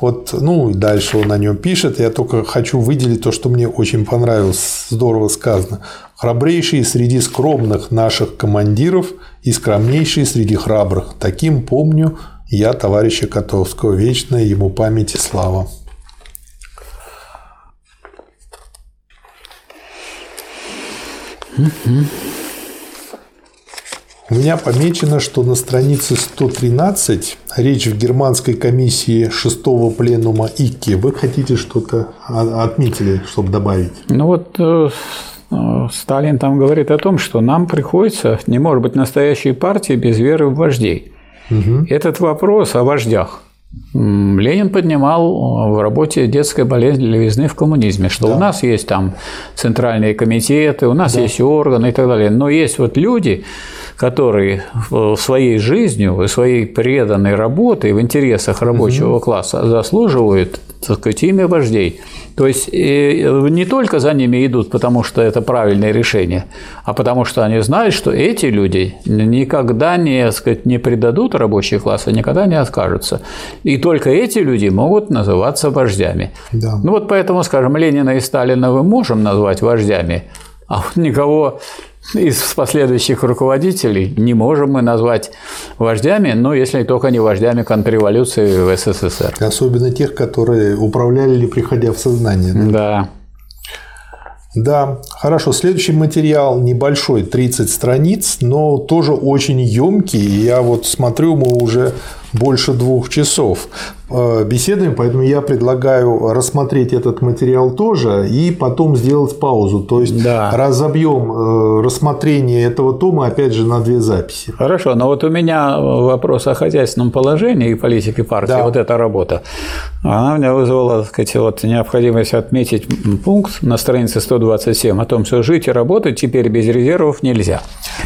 вот, ну дальше он о нем пишет. Я только хочу выделить то, что мне очень понравилось, здорово сказано. Храбрейший среди скромных наших командиров и скромнейший среди храбрых. Таким помню я товарища Котовского. Вечная ему память и слава. Mm-hmm. У меня помечено, что на странице 113 речь в германской комиссии шестого пленума ИККИ. Вы хотите что-то отметили, чтобы добавить? Ну вот э, э, Сталин там говорит о том, что нам приходится, не может быть настоящей партии без веры в вождей. Угу. Этот вопрос о вождях Ленин поднимал в работе детская болезнь левизны в коммунизме, что да. у нас есть там центральные комитеты, у нас да. есть органы и так далее, но есть вот люди, которые своей жизнью своей преданной работой в интересах рабочего угу. класса заслуживают так сказать, имя вождей. То есть не только за ними идут, потому что это правильное решение, а потому что они знают, что эти люди никогда не, сказать, не предадут рабочий класс, и никогда не откажутся. И только эти люди могут называться вождями. Да. Ну вот поэтому, скажем, Ленина и Сталина мы можем назвать вождями, а вот никого из последующих руководителей не можем мы назвать вождями, но если только не вождями контрреволюции в СССР. Особенно тех, которые управляли приходя в сознание. Да. Да, хорошо. Следующий материал небольшой, 30 страниц, но тоже очень емкий. Я вот смотрю, мы уже больше двух часов э, беседуем, поэтому я предлагаю рассмотреть этот материал тоже и потом сделать паузу. То есть да. разобьем э, рассмотрение этого тома опять же на две записи. Хорошо, но вот у меня вопрос о хозяйственном положении и политике партии, да. вот эта работа, она меня вызвала, так сказать, вот необходимость отметить пункт на странице 127 о том, что жить и работать теперь без резервов нельзя.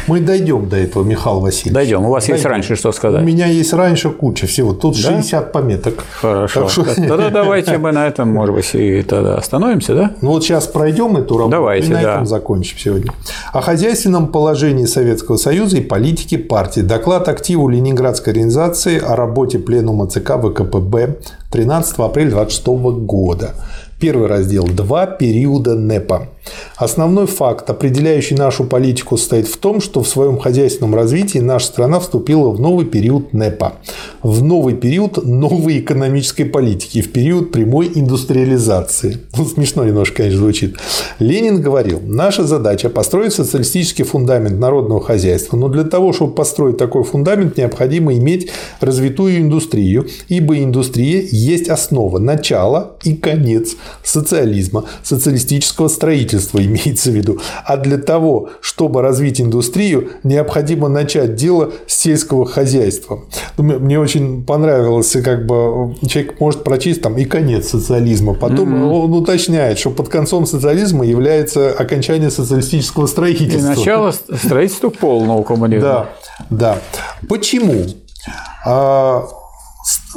Мы дойдем до этого, Михаил Васильевич. Дойдем. У вас дойдем. есть раньше что сказать? У меня есть раньше куча всего. Тут да? 60 пометок. Хорошо. Так что... Тогда давайте мы на этом, может быть, и тогда остановимся, да? Ну вот сейчас пройдем эту работу давайте, и на да. этом закончим сегодня. О хозяйственном положении Советского Союза и политике партии. Доклад активу Ленинградской организации о работе пленума ЦК ВКПБ 13 апреля 26 года. Первый раздел. Два периода НЭПа. Основной факт, определяющий нашу политику, состоит в том, что в своем хозяйственном развитии наша страна вступила в новый период НЭПа, в новый период новой экономической политики, в период прямой индустриализации. Ну, смешно немножко, конечно, звучит. Ленин говорил, наша задача построить социалистический фундамент народного хозяйства, но для того, чтобы построить такой фундамент, необходимо иметь развитую индустрию, ибо индустрия есть основа, начало и конец социализма, социалистического строительства (laughs) имеется в виду. А для того, чтобы развить индустрию, необходимо начать дело с сельского хозяйства. Ну, мне очень понравилось, как бы человек может прочесть там и конец социализма. Потом mm-hmm. он уточняет, что под концом социализма является окончание социалистического строительства. И начало строительства полного коммунизма. Да, да. Почему?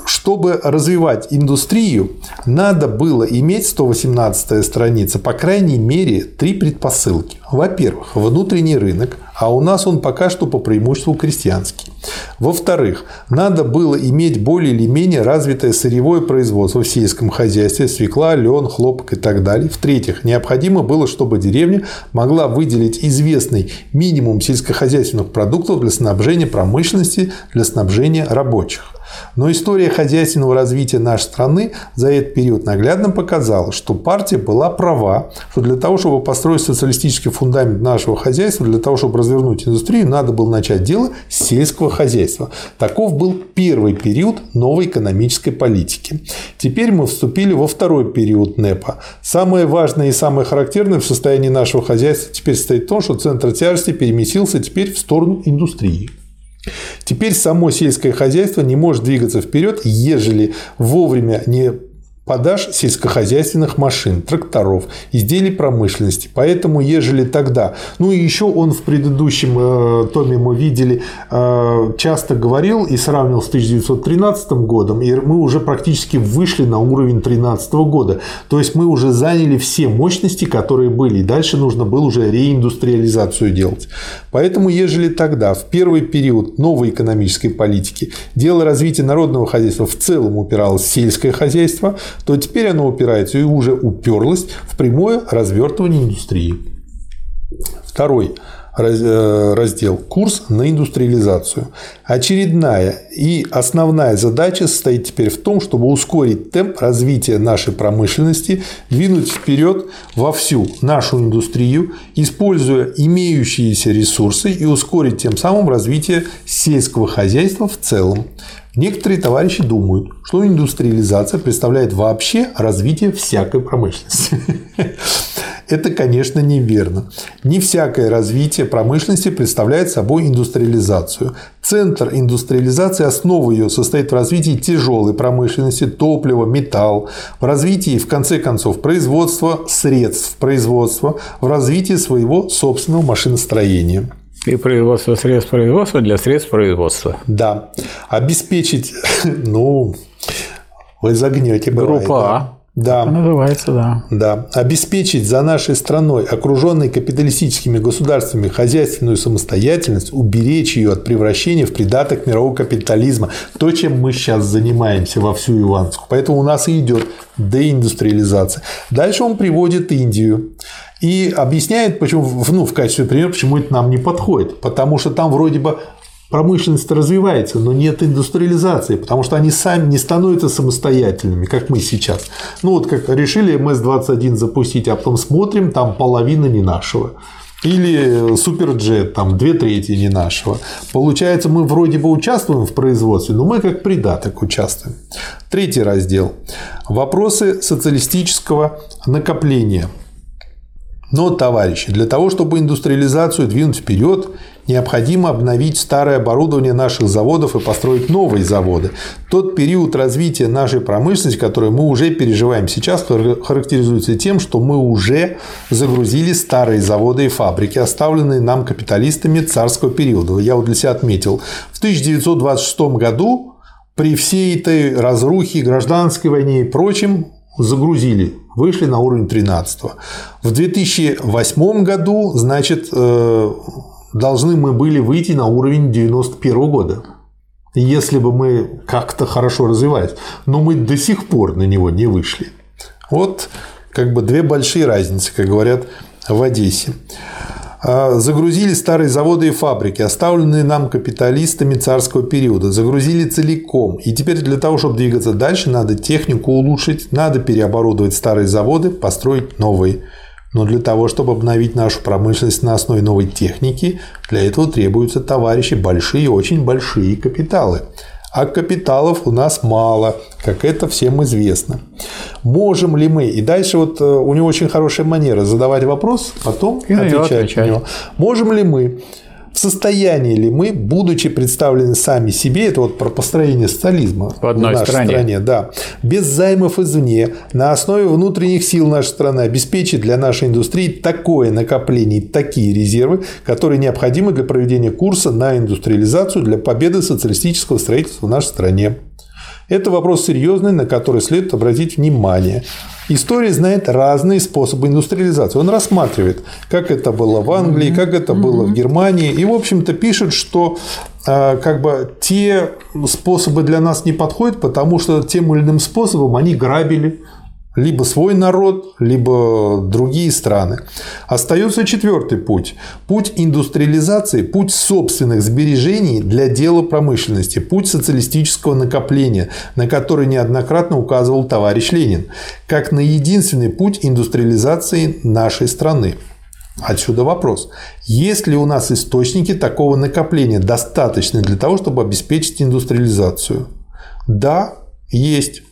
Чтобы развивать индустрию, надо было иметь 118 страница, по крайней мере, три предпосылки. Во-первых, внутренний рынок, а у нас он пока что по преимуществу крестьянский. Во-вторых, надо было иметь более или менее развитое сырьевое производство в сельском хозяйстве, свекла, лен, хлопок и так далее. В-третьих, необходимо было, чтобы деревня могла выделить известный минимум сельскохозяйственных продуктов для снабжения промышленности, для снабжения рабочих. Но история хозяйственного развития нашей страны за этот период наглядно показала, что партия была права, что для того, чтобы построить социалистический фундамент нашего хозяйства, для того, чтобы развернуть индустрию, надо было начать дело с сельского хозяйства. Таков был первый период новой экономической политики. Теперь мы вступили во второй период НЭПа. Самое важное и самое характерное в состоянии нашего хозяйства теперь состоит в том, что центр тяжести переместился теперь в сторону индустрии. Теперь само сельское хозяйство не может двигаться вперед, ежели вовремя не подаж сельскохозяйственных машин, тракторов, изделий промышленности. Поэтому, ежели тогда, ну и еще он в предыдущем э, томе мы видели, э, часто говорил и сравнивал с 1913 годом, и мы уже практически вышли на уровень 2013 года. То есть мы уже заняли все мощности, которые были, и дальше нужно было уже реиндустриализацию делать. Поэтому, ежели тогда, в первый период новой экономической политики, дело развития народного хозяйства в целом упиралось в сельское хозяйство, то теперь оно упирается и уже уперлось в прямое развертывание индустрии. Второй э, раздел «Курс на индустриализацию». Очередная и основная задача состоит теперь в том, чтобы ускорить темп развития нашей промышленности, двинуть вперед во всю нашу индустрию, используя имеющиеся ресурсы и ускорить тем самым развитие сельского хозяйства в целом. Некоторые товарищи думают, что индустриализация представляет вообще развитие всякой промышленности. (laughs) Это, конечно, неверно. Не всякое развитие промышленности представляет собой индустриализацию. Центр индустриализации, основа ее состоит в развитии тяжелой промышленности, топлива, металл, в развитии, в конце концов, производства средств производства, в развитии своего собственного машиностроения. И производство средств производства для средств производства. Да. Обеспечить, (laughs) ну, вы загнете. Группа А. Да. Называется, да. Да. Обеспечить за нашей страной, окруженной капиталистическими государствами, хозяйственную самостоятельность, уберечь ее от превращения в придаток мирового капитализма. То, чем мы сейчас занимаемся во всю Ивановску. Поэтому у нас и идет деиндустриализация. Дальше он приводит Индию. И объясняет, почему, ну, в качестве примера, почему это нам не подходит. Потому что там вроде бы промышленность развивается, но нет индустриализации, потому что они сами не становятся самостоятельными, как мы сейчас. Ну вот как решили МС-21 запустить, а потом смотрим, там половина не нашего. Или суперджет, там две трети не нашего. Получается, мы вроде бы участвуем в производстве, но мы как придаток участвуем. Третий раздел. Вопросы социалистического накопления. Но, товарищи, для того, чтобы индустриализацию двинуть вперед, необходимо обновить старое оборудование наших заводов и построить новые заводы. Тот период развития нашей промышленности, который мы уже переживаем сейчас, характеризуется тем, что мы уже загрузили старые заводы и фабрики, оставленные нам капиталистами царского периода. Я вот для себя отметил. В 1926 году при всей этой разрухе, гражданской войне и прочем загрузили, вышли на уровень 13. В 2008 году, значит, э, должны мы были выйти на уровень 91 года. Если бы мы как-то хорошо развивались. Но мы до сих пор на него не вышли. Вот как бы две большие разницы, как говорят в Одессе. А, загрузили старые заводы и фабрики, оставленные нам капиталистами царского периода. Загрузили целиком. И теперь для того, чтобы двигаться дальше, надо технику улучшить, надо переоборудовать старые заводы, построить новые. Но для того, чтобы обновить нашу промышленность на основе новой техники, для этого требуются, товарищи, большие, очень большие капиталы а капиталов у нас мало, как это всем известно. Можем ли мы, и дальше вот э, у него очень хорошая манера задавать вопрос, потом и отвечать, отвечать на него. Можем ли мы в состоянии ли мы, будучи представлены сами себе, это вот про построение социализма в, одной в нашей стране. стране, да, без займов извне, на основе внутренних сил нашей страны обеспечить для нашей индустрии такое накопление, такие резервы, которые необходимы для проведения курса на индустриализацию для победы социалистического строительства в нашей стране. Это вопрос серьезный, на который следует обратить внимание. История знает разные способы индустриализации. Он рассматривает, как это было в Англии, как это было в Германии. И, в общем-то, пишет, что а, как бы те способы для нас не подходят, потому что тем или иным способом они грабили либо свой народ, либо другие страны. Остается четвертый путь. Путь индустриализации, путь собственных сбережений для дела промышленности, путь социалистического накопления, на который неоднократно указывал товарищ Ленин, как на единственный путь индустриализации нашей страны. Отсюда вопрос. Есть ли у нас источники такого накопления, достаточные для того, чтобы обеспечить индустриализацию? Да, есть.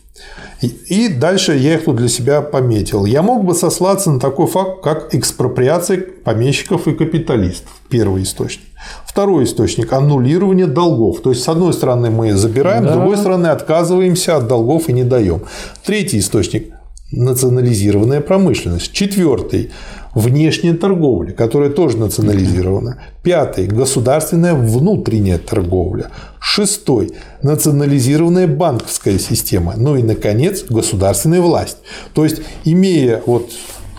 И дальше я их тут для себя пометил. Я мог бы сослаться на такой факт, как экспроприация помещиков и капиталистов. Первый источник. Второй источник – аннулирование долгов. То есть, с одной стороны, мы забираем, да. с другой стороны, отказываемся от долгов и не даем. Третий источник – национализированная промышленность. Четвертый внешняя торговля, которая тоже национализирована. Пятый – государственная внутренняя торговля. Шестой – национализированная банковская система. Ну и, наконец, государственная власть. То есть, имея вот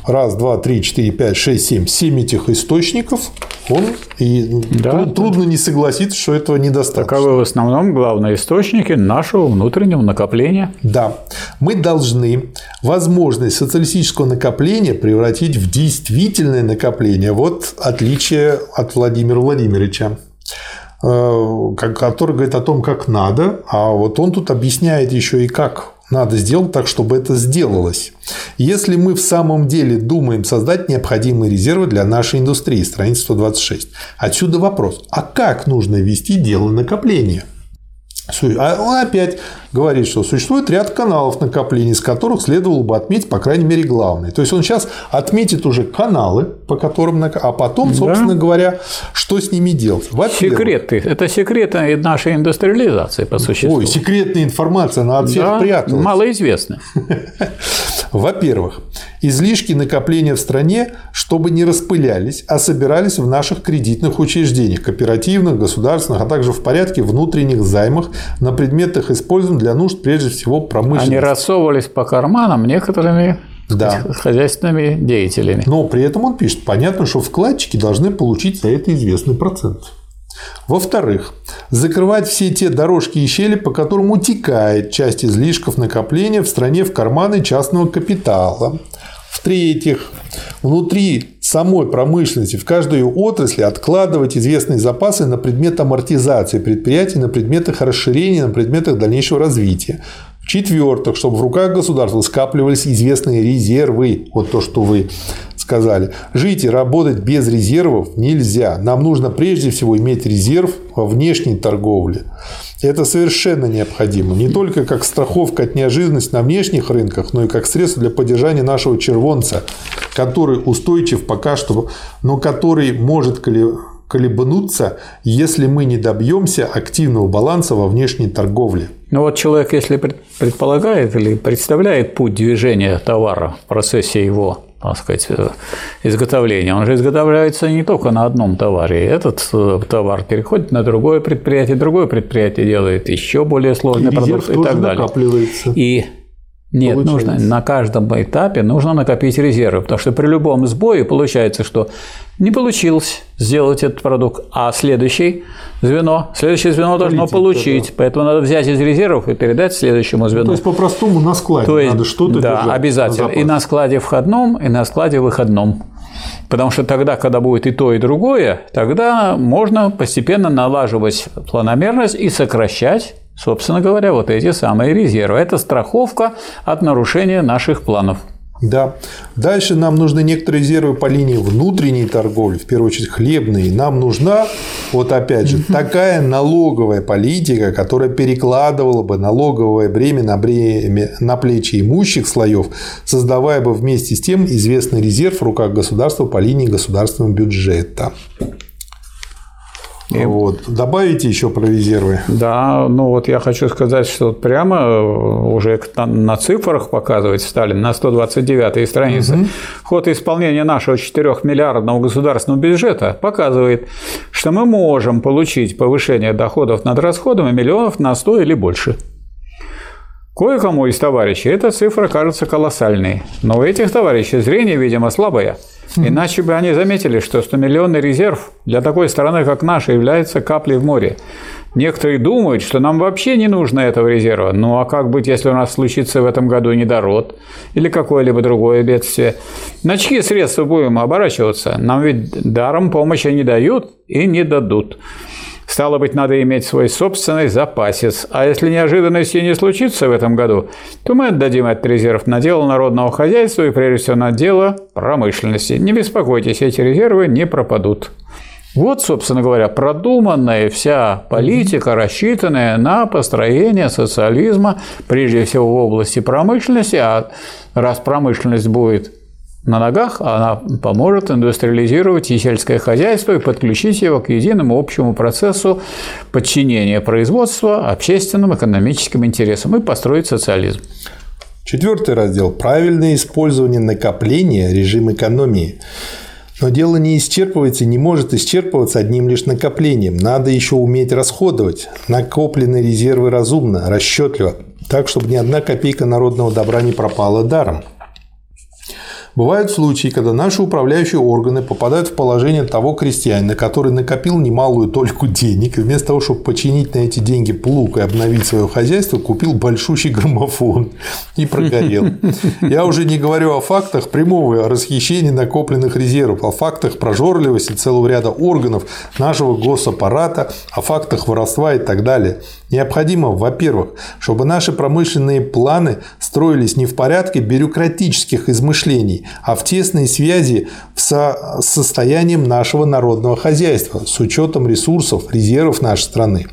раз, два, три, четыре, пять, шесть, семь, семь этих источников, он и да, трудно не согласиться, что этого недостаточно. Таковы в основном главные источники нашего внутреннего накопления. Да. Мы должны возможность социалистического накопления превратить в действительное накопление. Вот отличие от Владимира Владимировича э, который говорит о том, как надо, а вот он тут объясняет еще и как надо сделать так, чтобы это сделалось. Если мы в самом деле думаем создать необходимые резервы для нашей индустрии, страница 126. Отсюда вопрос, а как нужно вести дело накопления? А опять говорит, что существует ряд каналов накоплений, из которых следовало бы отметить, по крайней мере, главные. То есть он сейчас отметит уже каналы, по которым, а потом, собственно да. говоря, что с ними делать. Секреты. Это секреты нашей индустриализации, по существу. Ой, секретная информация, она от всех да, пряталась. Малоизвестна. (laughs) Во-первых, излишки накопления в стране, чтобы не распылялись, а собирались в наших кредитных учреждениях, кооперативных, государственных, а также в порядке внутренних займах на предметах используем для нужд прежде всего промышленности. Они рассовывались по карманам некоторыми да. хозяйственными деятелями. Но при этом он пишет, понятно, что вкладчики должны получить за это известный процент. Во-вторых, закрывать все те дорожки и щели, по которым утекает часть излишков накопления в стране в карманы частного капитала. В-третьих, внутри самой промышленности в каждую отрасли откладывать известные запасы на предмет амортизации предприятий, на предметах расширения, на предметах дальнейшего развития. В-четвертых, чтобы в руках государства скапливались известные резервы. Вот то, что вы сказали. Жить и работать без резервов нельзя. Нам нужно прежде всего иметь резерв во внешней торговле. Это совершенно необходимо. Не только как страховка от неожиданности на внешних рынках, но и как средство для поддержания нашего червонца, который устойчив пока что, но который может колебнуться, если мы не добьемся активного баланса во внешней торговле. Ну вот человек, если предполагает или представляет путь движения товара в процессе его так сказать, э, изготовления. Он же изготовляется не только на одном товаре. Этот э, товар переходит на другое предприятие, другое предприятие делает еще более сложный и продукт и так далее. И нет, получается. нужно на каждом этапе нужно накопить резервы, потому что при любом сбое получается, что не получилось сделать этот продукт, а следующий звено, следующее звено Полетит, должно получить, да. поэтому надо взять из резервов и передать следующему звену. Ну, то есть по-простому на складе то есть, надо что-то да, держать обязательно на и на складе входном, и на складе выходном. Потому что тогда, когда будет и то, и другое, тогда можно постепенно налаживать планомерность и сокращать собственно говоря, вот эти самые резервы. Это страховка от нарушения наших планов. Да. Дальше нам нужны некоторые резервы по линии внутренней торговли, в первую очередь хлебные. Нам нужна, вот опять же, такая налоговая политика, которая перекладывала бы налоговое бремя на, бремя на плечи имущих слоев, создавая бы вместе с тем известный резерв в руках государства по линии государственного бюджета. И... Вот. Добавите еще про резервы? Да, ну вот я хочу сказать, что прямо э, уже на цифрах показывать стали на 129 странице. Угу. Ход исполнения нашего 4-миллиардного государственного бюджета показывает, что мы можем получить повышение доходов над расходами миллионов на 100 или больше. Кое-кому из товарищей эта цифра кажется колоссальной, но у этих товарищей зрение, видимо, слабое – Иначе бы они заметили, что 100-миллионный резерв для такой страны, как наша, является каплей в море. Некоторые думают, что нам вообще не нужно этого резерва. Ну а как быть, если у нас случится в этом году недород или какое-либо другое бедствие? На чьи средства будем оборачиваться? Нам ведь даром помощи не дают и не дадут. Стало быть, надо иметь свой собственный запасец. А если неожиданности не случится в этом году, то мы отдадим этот резерв на дело народного хозяйства и, прежде всего, на дело промышленности. Не беспокойтесь, эти резервы не пропадут. Вот, собственно говоря, продуманная вся политика, рассчитанная на построение социализма, прежде всего в области промышленности, а раз промышленность будет на ногах, она поможет индустриализировать и сельское хозяйство и подключить его к единому общему процессу подчинения производства общественным экономическим интересам и построить социализм. Четвертый раздел – правильное использование накопления, режим экономии. Но дело не исчерпывается и не может исчерпываться одним лишь накоплением. Надо еще уметь расходовать накопленные резервы разумно, расчетливо, так, чтобы ни одна копейка народного добра не пропала даром. Бывают случаи, когда наши управляющие органы попадают в положение того крестьянина, который накопил немалую только денег, и вместо того, чтобы починить на эти деньги плуг и обновить свое хозяйство, купил большущий граммофон и прогорел. Я уже не говорю о фактах прямого расхищения накопленных резервов, о фактах прожорливости целого ряда органов нашего госаппарата, о фактах воровства и так далее. Необходимо, во-первых, чтобы наши промышленные планы строились не в порядке бюрократических измышлений, а в тесной связи со состоянием нашего народного хозяйства с учетом ресурсов, резервов нашей страны.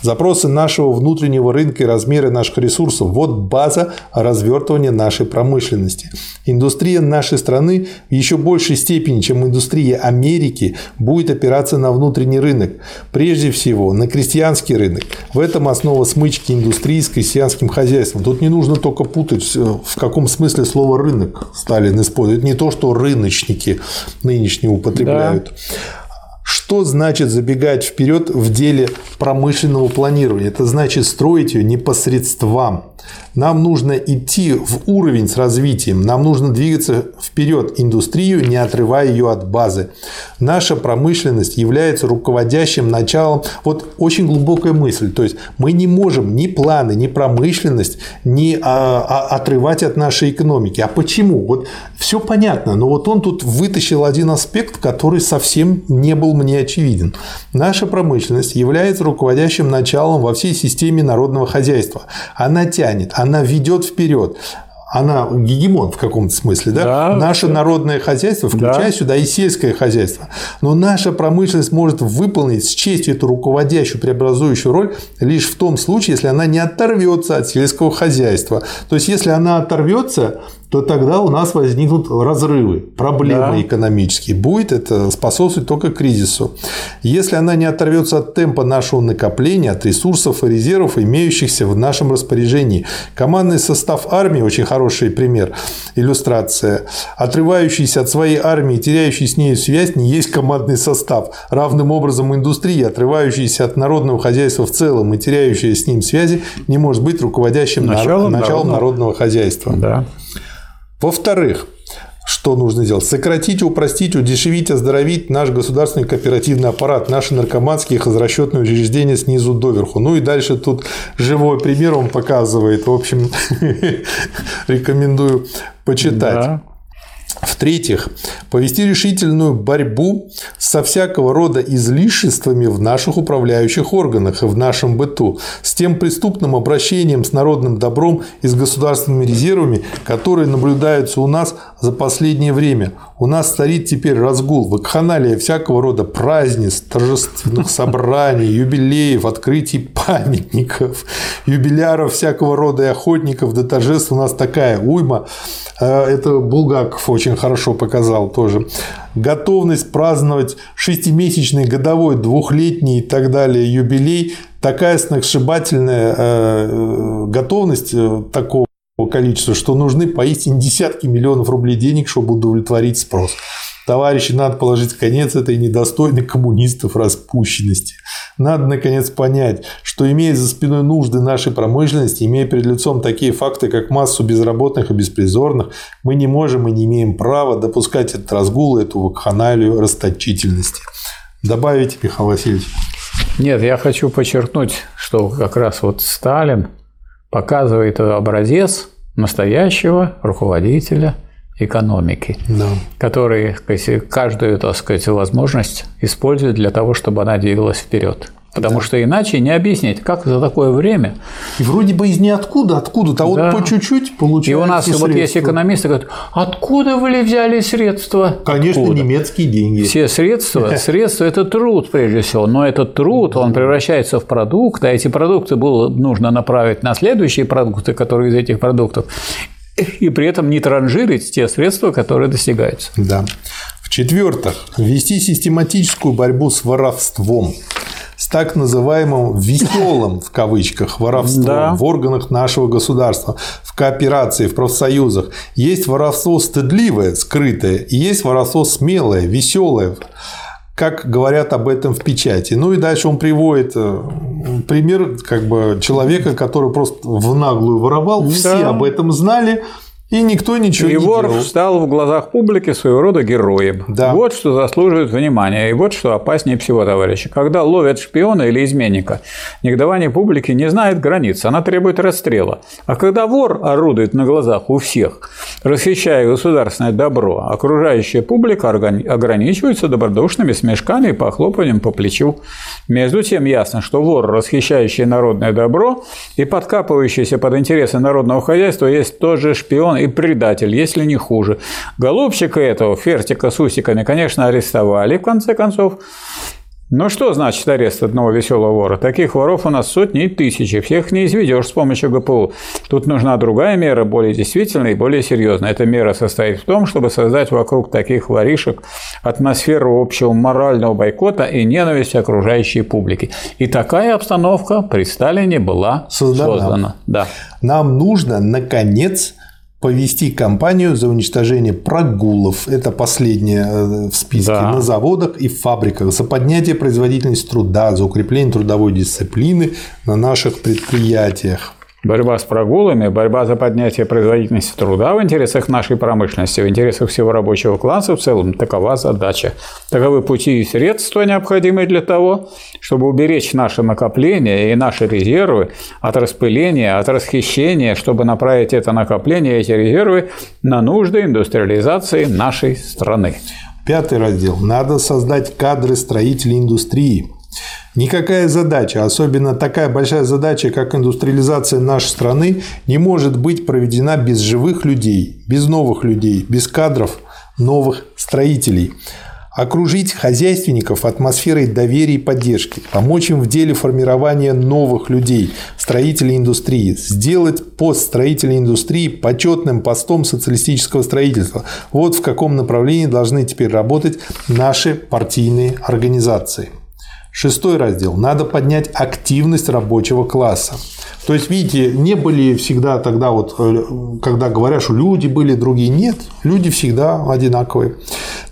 Запросы нашего внутреннего рынка и размеры наших ресурсов – вот база развертывания нашей промышленности. Индустрия нашей страны в еще большей степени, чем индустрия Америки, будет опираться на внутренний рынок, прежде всего на крестьянский рынок. В этом этом основа смычки индустрии с крестьянским хозяйством. Тут не нужно только путать, в каком смысле слово «рынок» Сталин использует. Не то, что рыночники нынешние употребляют. Да. Что значит забегать вперед в деле промышленного планирования? Это значит строить ее непосредством. Нам нужно идти в уровень с развитием, нам нужно двигаться вперед индустрию, не отрывая ее от базы. Наша промышленность является руководящим началом. Вот очень глубокая мысль. То есть мы не можем ни планы, ни промышленность не а, а, отрывать от нашей экономики. А почему? Вот все понятно, но вот он тут вытащил один аспект, который совсем не был мне очевиден. Наша промышленность является руководящим началом во всей системе народного хозяйства. Она тянет, она ведет вперед она гегемон в каком-то смысле, да? да Наше да. народное хозяйство, включая да. сюда и сельское хозяйство. Но наша промышленность может выполнить с честью эту руководящую, преобразующую роль лишь в том случае, если она не оторвется от сельского хозяйства. То есть, если она оторвется, то тогда у нас возникнут разрывы, проблемы да. экономические. Будет это способствовать только кризису. Если она не оторвется от темпа нашего накопления, от ресурсов и резервов, имеющихся в нашем распоряжении. Командный состав армии – очень хороший пример, иллюстрация. Отрывающийся от своей армии, теряющий с ней связь, не есть командный состав. Равным образом индустрия, отрывающаяся от народного хозяйства в целом и теряющая с ним связи, не может быть руководящим началом, началом народного... народного хозяйства. Да. Во-вторых, что нужно сделать? Сократить, упростить, удешевить, оздоровить наш государственный кооперативный аппарат, наши наркоманские хозрасчетные учреждения снизу доверху. Ну и дальше тут живой пример он показывает. В общем, (laughs) рекомендую почитать. В-третьих, повести решительную борьбу со всякого рода излишествами в наших управляющих органах и в нашем быту, с тем преступным обращением с народным добром и с государственными резервами, которые наблюдаются у нас за последнее время. У нас царит теперь разгул, вакханалия всякого рода празднеств, торжественных собраний, юбилеев, открытий памятников, юбиляров всякого рода и охотников до торжеств у нас такая уйма. Э, это Булгаков очень хорошо показал тоже. Готовность праздновать шестимесячный, годовой, двухлетний и так далее юбилей, такая сногсшибательная э, готовность э, такого количества, что нужны поистине десятки миллионов рублей денег, чтобы удовлетворить спрос. Товарищи, надо положить конец этой недостойной коммунистов распущенности. Надо, наконец, понять, что имея за спиной нужды нашей промышленности, имея перед лицом такие факты, как массу безработных и беспризорных, мы не можем и не имеем права допускать этот разгул, эту вакханалию расточительности. Добавить, Михаил Васильевич? Нет, я хочу подчеркнуть, что как раз вот Сталин показывает образец настоящего руководителя экономики, да. который сказать, каждую так сказать, возможность использует для того, чтобы она двигалась вперед. Потому да. что иначе не объяснить, как за такое время. И вроде бы из ниоткуда, откуда-то, а да. вот по чуть-чуть получается. И у нас средства. вот есть экономисты, говорят, откуда вы взяли средства? Конечно, откуда? немецкие деньги. Все средства, (laughs) средства – это труд прежде всего, но этот труд, он превращается в продукт, а эти продукты было нужно направить на следующие продукты, которые из этих продуктов и при этом не транжирить те средства, которые достигаются. Да. В-четвертых, ввести систематическую борьбу с воровством с так называемым веселым в кавычках воровством да. в органах нашего государства, в кооперации, в профсоюзах. Есть воровство стыдливое, скрытое, и есть воровство смелое, веселое как говорят об этом в печати. Ну и дальше он приводит э, пример как бы человека, который просто в наглую воровал, да. все об этом знали, и никто ничего и не вор делал. стал в глазах публики своего рода героем. Да. Вот что заслуживает внимания, и вот что опаснее всего, товарищи. Когда ловят шпиона или изменника, негодование публики не знает границ, она требует расстрела. А когда вор орудует на глазах у всех, расхищая государственное добро, окружающая публика ограничивается добродушными смешками и похлопанием по плечу. Между тем ясно, что вор, расхищающий народное добро и подкапывающийся под интересы народного хозяйства, есть тот же шпион и предатель, если не хуже. Голубчика этого, Фертика с усиками, конечно, арестовали в конце концов. Ну что значит арест одного веселого вора? Таких воров у нас сотни и тысячи. Всех не изведешь с помощью ГПУ. Тут нужна другая мера, более действительная и более серьезная. Эта мера состоит в том, чтобы создать вокруг таких воришек атмосферу общего морального бойкота и ненависти окружающей публики. И такая обстановка при Сталине была создана. создана. Да. Нам нужно, наконец, повести кампанию за уничтожение прогулов. Это последнее э, в списке. Да. На заводах и фабриках. За поднятие производительности труда, за укрепление трудовой дисциплины на наших предприятиях. Борьба с прогулами, борьба за поднятие производительности труда в интересах нашей промышленности, в интересах всего рабочего класса в целом – такова задача. Таковы пути и средства, необходимые для того, чтобы уберечь наши накопления и наши резервы от распыления, от расхищения, чтобы направить это накопление, эти резервы на нужды индустриализации нашей страны. Пятый раздел. Надо создать кадры строителей индустрии. Никакая задача, особенно такая большая задача, как индустриализация нашей страны, не может быть проведена без живых людей, без новых людей, без кадров новых строителей. Окружить хозяйственников атмосферой доверия и поддержки, помочь им в деле формирования новых людей, строителей индустрии, сделать пост строителей индустрии почетным постом социалистического строительства. Вот в каком направлении должны теперь работать наши партийные организации. Шестой раздел. Надо поднять активность рабочего класса. То есть, видите, не были всегда тогда вот, э, когда говорят, что люди были другие. Нет, люди всегда одинаковые.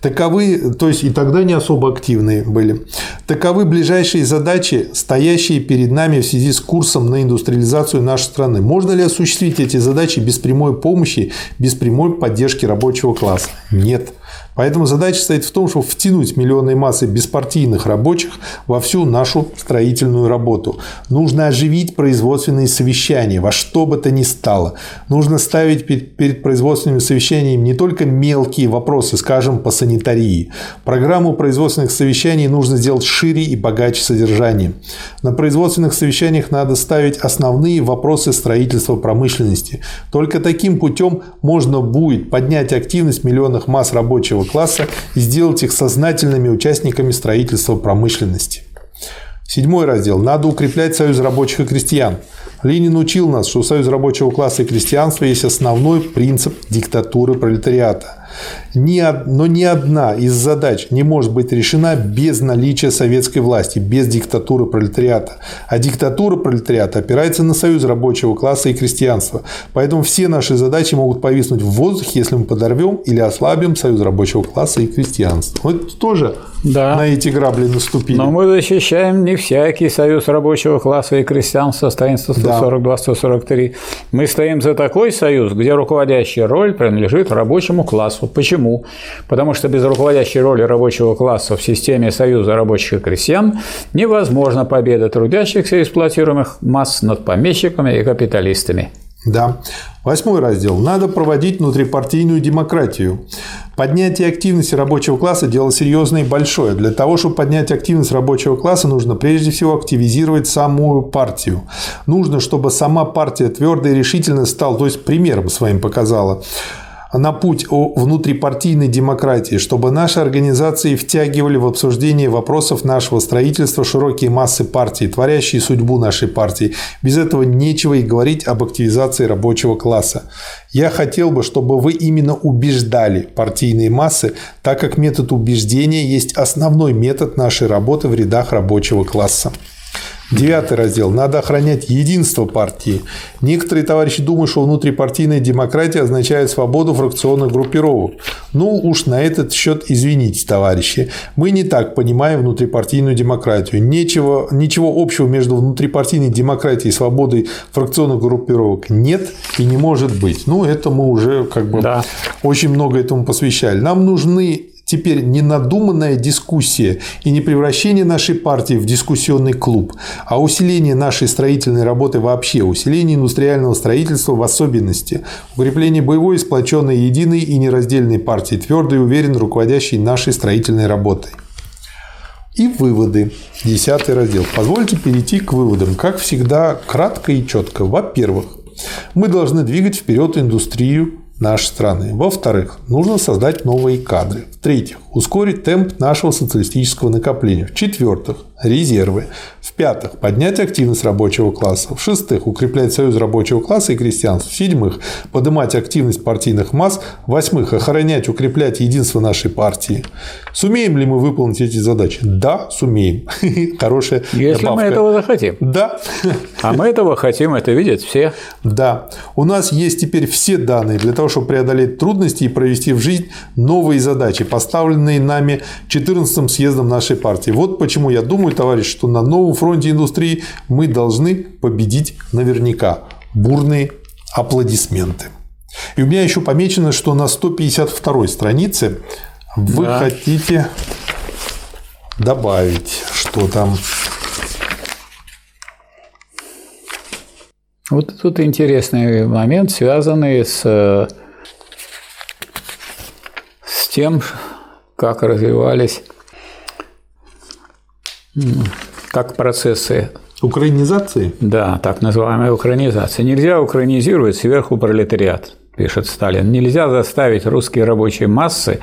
Таковы, то есть и тогда не особо активные были. Таковы ближайшие задачи, стоящие перед нами в связи с курсом на индустриализацию нашей страны. Можно ли осуществить эти задачи без прямой помощи, без прямой поддержки рабочего класса? Нет. Поэтому задача стоит в том, чтобы втянуть миллионные массы беспартийных рабочих во всю нашу строительную работу. Нужно оживить производственные совещания во что бы то ни стало. Нужно ставить перед производственными совещаниями не только мелкие вопросы, скажем, по санитарии. Программу производственных совещаний нужно сделать шире и богаче содержанием. На производственных совещаниях надо ставить основные вопросы строительства промышленности. Только таким путем можно будет поднять активность миллионных масс рабочего рабочего класса и сделать их сознательными участниками строительства промышленности. Седьмой раздел. Надо укреплять союз рабочих и крестьян. Ленин учил нас, что у союза рабочего класса и крестьянства есть основной принцип диктатуры пролетариата – ни, но ни одна из задач не может быть решена без наличия советской власти, без диктатуры пролетариата. А диктатура пролетариата опирается на союз рабочего класса и крестьянства. Поэтому все наши задачи могут повиснуть в воздухе, если мы подорвем или ослабим союз рабочего класса и крестьянства. Вот тоже да. на эти грабли наступили. Но мы защищаем не всякий союз рабочего класса и крестьянства, страница 142-143. Мы стоим за такой союз, где руководящая роль принадлежит рабочему классу классу. Почему? Потому что без руководящей роли рабочего класса в системе союза рабочих и крестьян невозможна победа трудящихся и эксплуатируемых масс над помещиками и капиталистами. Да. Восьмой раздел. Надо проводить внутрипартийную демократию. Поднятие активности рабочего класса – дело серьезное и большое. Для того, чтобы поднять активность рабочего класса, нужно прежде всего активизировать самую партию. Нужно, чтобы сама партия твердо и решительно стала, то есть примером своим показала, на путь о внутрипартийной демократии, чтобы наши организации втягивали в обсуждение вопросов нашего строительства широкие массы партий, творящие судьбу нашей партии. Без этого нечего и говорить об активизации рабочего класса. Я хотел бы, чтобы вы именно убеждали партийные массы, так как метод убеждения есть основной метод нашей работы в рядах рабочего класса. Девятый раздел. Надо охранять единство партии. Некоторые товарищи думают, что внутрипартийная демократия означает свободу фракционных группировок. Ну уж на этот счет извините, товарищи. Мы не так понимаем внутрипартийную демократию. Ничего, ничего общего между внутрипартийной демократией и свободой фракционных группировок нет и не может быть. Ну, это мы уже как бы да. очень много этому посвящали. Нам нужны теперь не надуманная дискуссия и не превращение нашей партии в дискуссионный клуб, а усиление нашей строительной работы вообще, усиление индустриального строительства в особенности, укрепление боевой, сплоченной, единой и нераздельной партии, твердо и уверенно руководящей нашей строительной работой. И выводы. Десятый раздел. Позвольте перейти к выводам. Как всегда, кратко и четко. Во-первых, мы должны двигать вперед индустрию нашей страны. Во-вторых, нужно создать новые кадры. В-третьих, ускорить темп нашего социалистического накопления. В-четвертых, резервы. В-пятых, поднять активность рабочего класса. В-шестых, укреплять союз рабочего класса и крестьянства. В-седьмых, поднимать активность партийных масс. В-восьмых, охранять, укреплять единство нашей партии. Сумеем ли мы выполнить эти задачи? Да, сумеем. (laughs) Хорошая Если добавка. мы этого захотим. Да. А мы этого хотим, это видят все. Да. У нас есть теперь все данные для того, чтобы преодолеть трудности и провести в жизнь новые задачи, поставленные нами 14-м съездом нашей партии. Вот почему я думаю, товарищ, что на новом фронте индустрии мы должны победить наверняка. Бурные аплодисменты. И у меня еще помечено, что на 152 странице вы Да. хотите добавить, что там. Вот тут интересный момент, связанный с, э, с тем, как развивались, как процессы Украинизации? Да, так называемая украинизация. Нельзя украинизировать сверху пролетариат, пишет Сталин. Нельзя заставить русские рабочие массы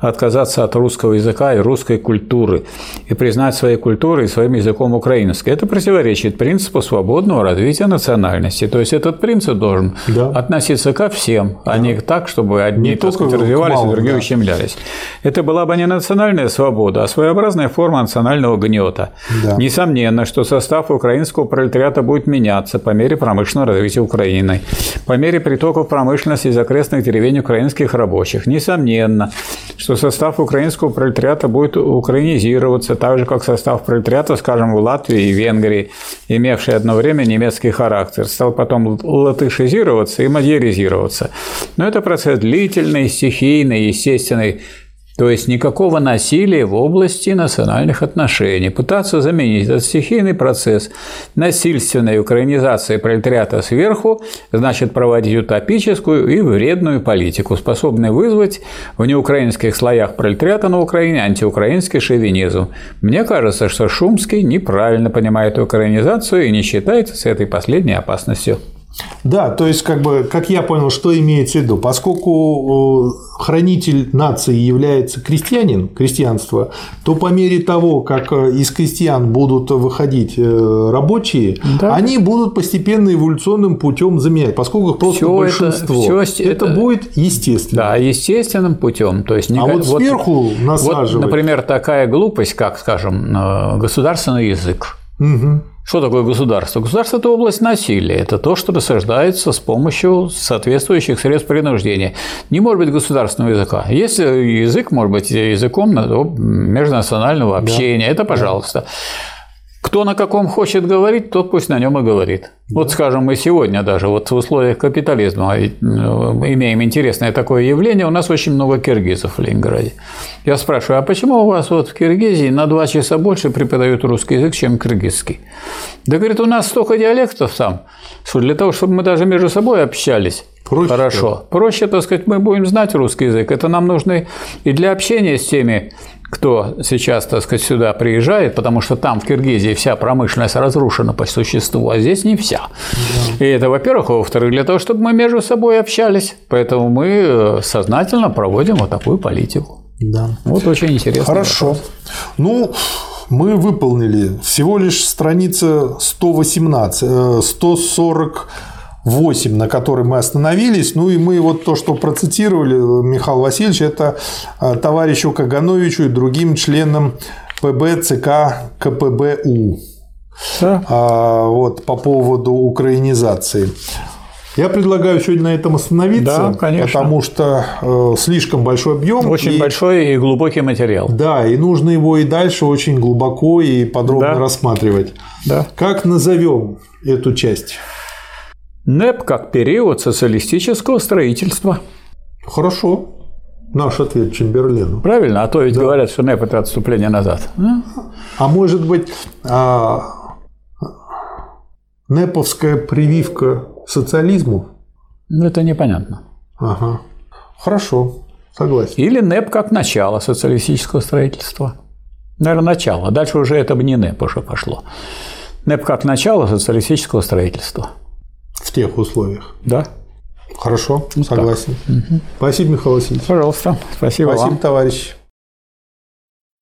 отказаться от русского языка и русской культуры и признать своей культурой и своим языком украинский. Это противоречит принципу свободного развития национальности. То есть этот принцип должен Да. относиться ко всем, а не так, чтобы одни Не так сказать, развивались, а малым, другие да. ущемлялись. Это была бы не национальная свобода, а своеобразная форма национального гнета. Да. Несомненно, что состав украинского пролетариата будет меняться по мере промышленного развития Украины, по мере притоков промышленности из окрестных деревень украинских рабочих. Несомненно, что состав украинского пролетариата будет украинизироваться, так же, как состав пролетариата, скажем, в Латвии и Венгрии, имевший одно время немецкий характер, стал потом латышизироваться и мадьяризироваться. Но это процесс длительный, стихийный, естественный, то есть никакого насилия в области национальных отношений. Пытаться заменить этот стихийный процесс насильственной украинизацией пролетариата сверху значит проводить утопическую и вредную политику, способную вызвать в неукраинских слоях пролетариата на Украине антиукраинский шовинизм. Мне кажется, что Шумский неправильно понимает украинизацию и не считается с этой последней опасностью. Да, то есть, как бы, как я понял, что имеется в виду, поскольку э, хранитель нации является крестьянин, крестьянство, то по мере того, как э, из крестьян будут выходить э, рабочие, Да. они будут постепенно эволюционным путем заменять, поскольку их просто Всё это- большинство. всё это, это- будет естественно. Да, естественным путем. То есть, А никак- вот сверху насаживать. Вот, например, такая глупость, как, скажем, государственный язык. Мгм. Что такое государство? Государство – это область насилия. Это то, что рассуждается с помощью соответствующих средств принуждения. Не может быть государственного языка. Если язык может быть языком межнационального общения, это пожалуйста. Кто на каком хочет говорить, тот пусть на нем и говорит. Вот, скажем, мы сегодня даже вот в условиях капитализма э, имеем интересное такое явление. У нас очень много киргизов в Ленинграде. Я спрашиваю, а почему у вас вот в Киргизии на два часа больше преподают русский язык, чем киргизский? Да, говорит, у нас столько диалектов там, что для того, чтобы мы даже между собой общались, Проще, хорошо. Проще, так сказать, мы будем знать русский язык. Это нам нужно и для общения с теми, кто сейчас, так сказать, сюда приезжает, потому что там, в Киргизии, вся промышленность разрушена по существу, а здесь не вся. Да. И это, во-первых, а во-вторых, для того, чтобы мы между собой общались. Поэтому мы э, сознательно проводим вот такую политику. Да. Вот очень интересно. Хорошо. Вопрос. Ну, мы выполнили всего лишь страница 118, 140 8, на которой мы остановились. Ну и мы вот то, что процитировали, э, Михаил Васильевич, это э, товарищу Кагановичу и другим членам ПБ ЦК КПБУ. Да. А, вот по поводу украинизации. Я предлагаю сегодня на этом остановиться, да, конечно. потому что э, слишком большой объем. Очень и, большой и глубокий материал. Да, и нужно его и дальше очень глубоко и подробно да. рассматривать. Да. Как назовем эту часть? НЭП как период социалистического строительства. Хорошо. Наш ответ Чемберлену. Правильно? А то ведь говорят, что НЭП – это отступление назад. А? Может быть, а, неповская прививка социализму? Ну, это непонятно. Ага. Хорошо, согласен. Или НЭП как начало социалистического строительства. Наверное, начало. Дальше уже это бы не НЭП уже пошло. НЭП как начало социалистического строительства. В тех условиях. Да? Хорошо, так. согласен. Спасибо, Михаил Васильевич. Пожалуйста. Спасибо Спасибо, вам. товарищ.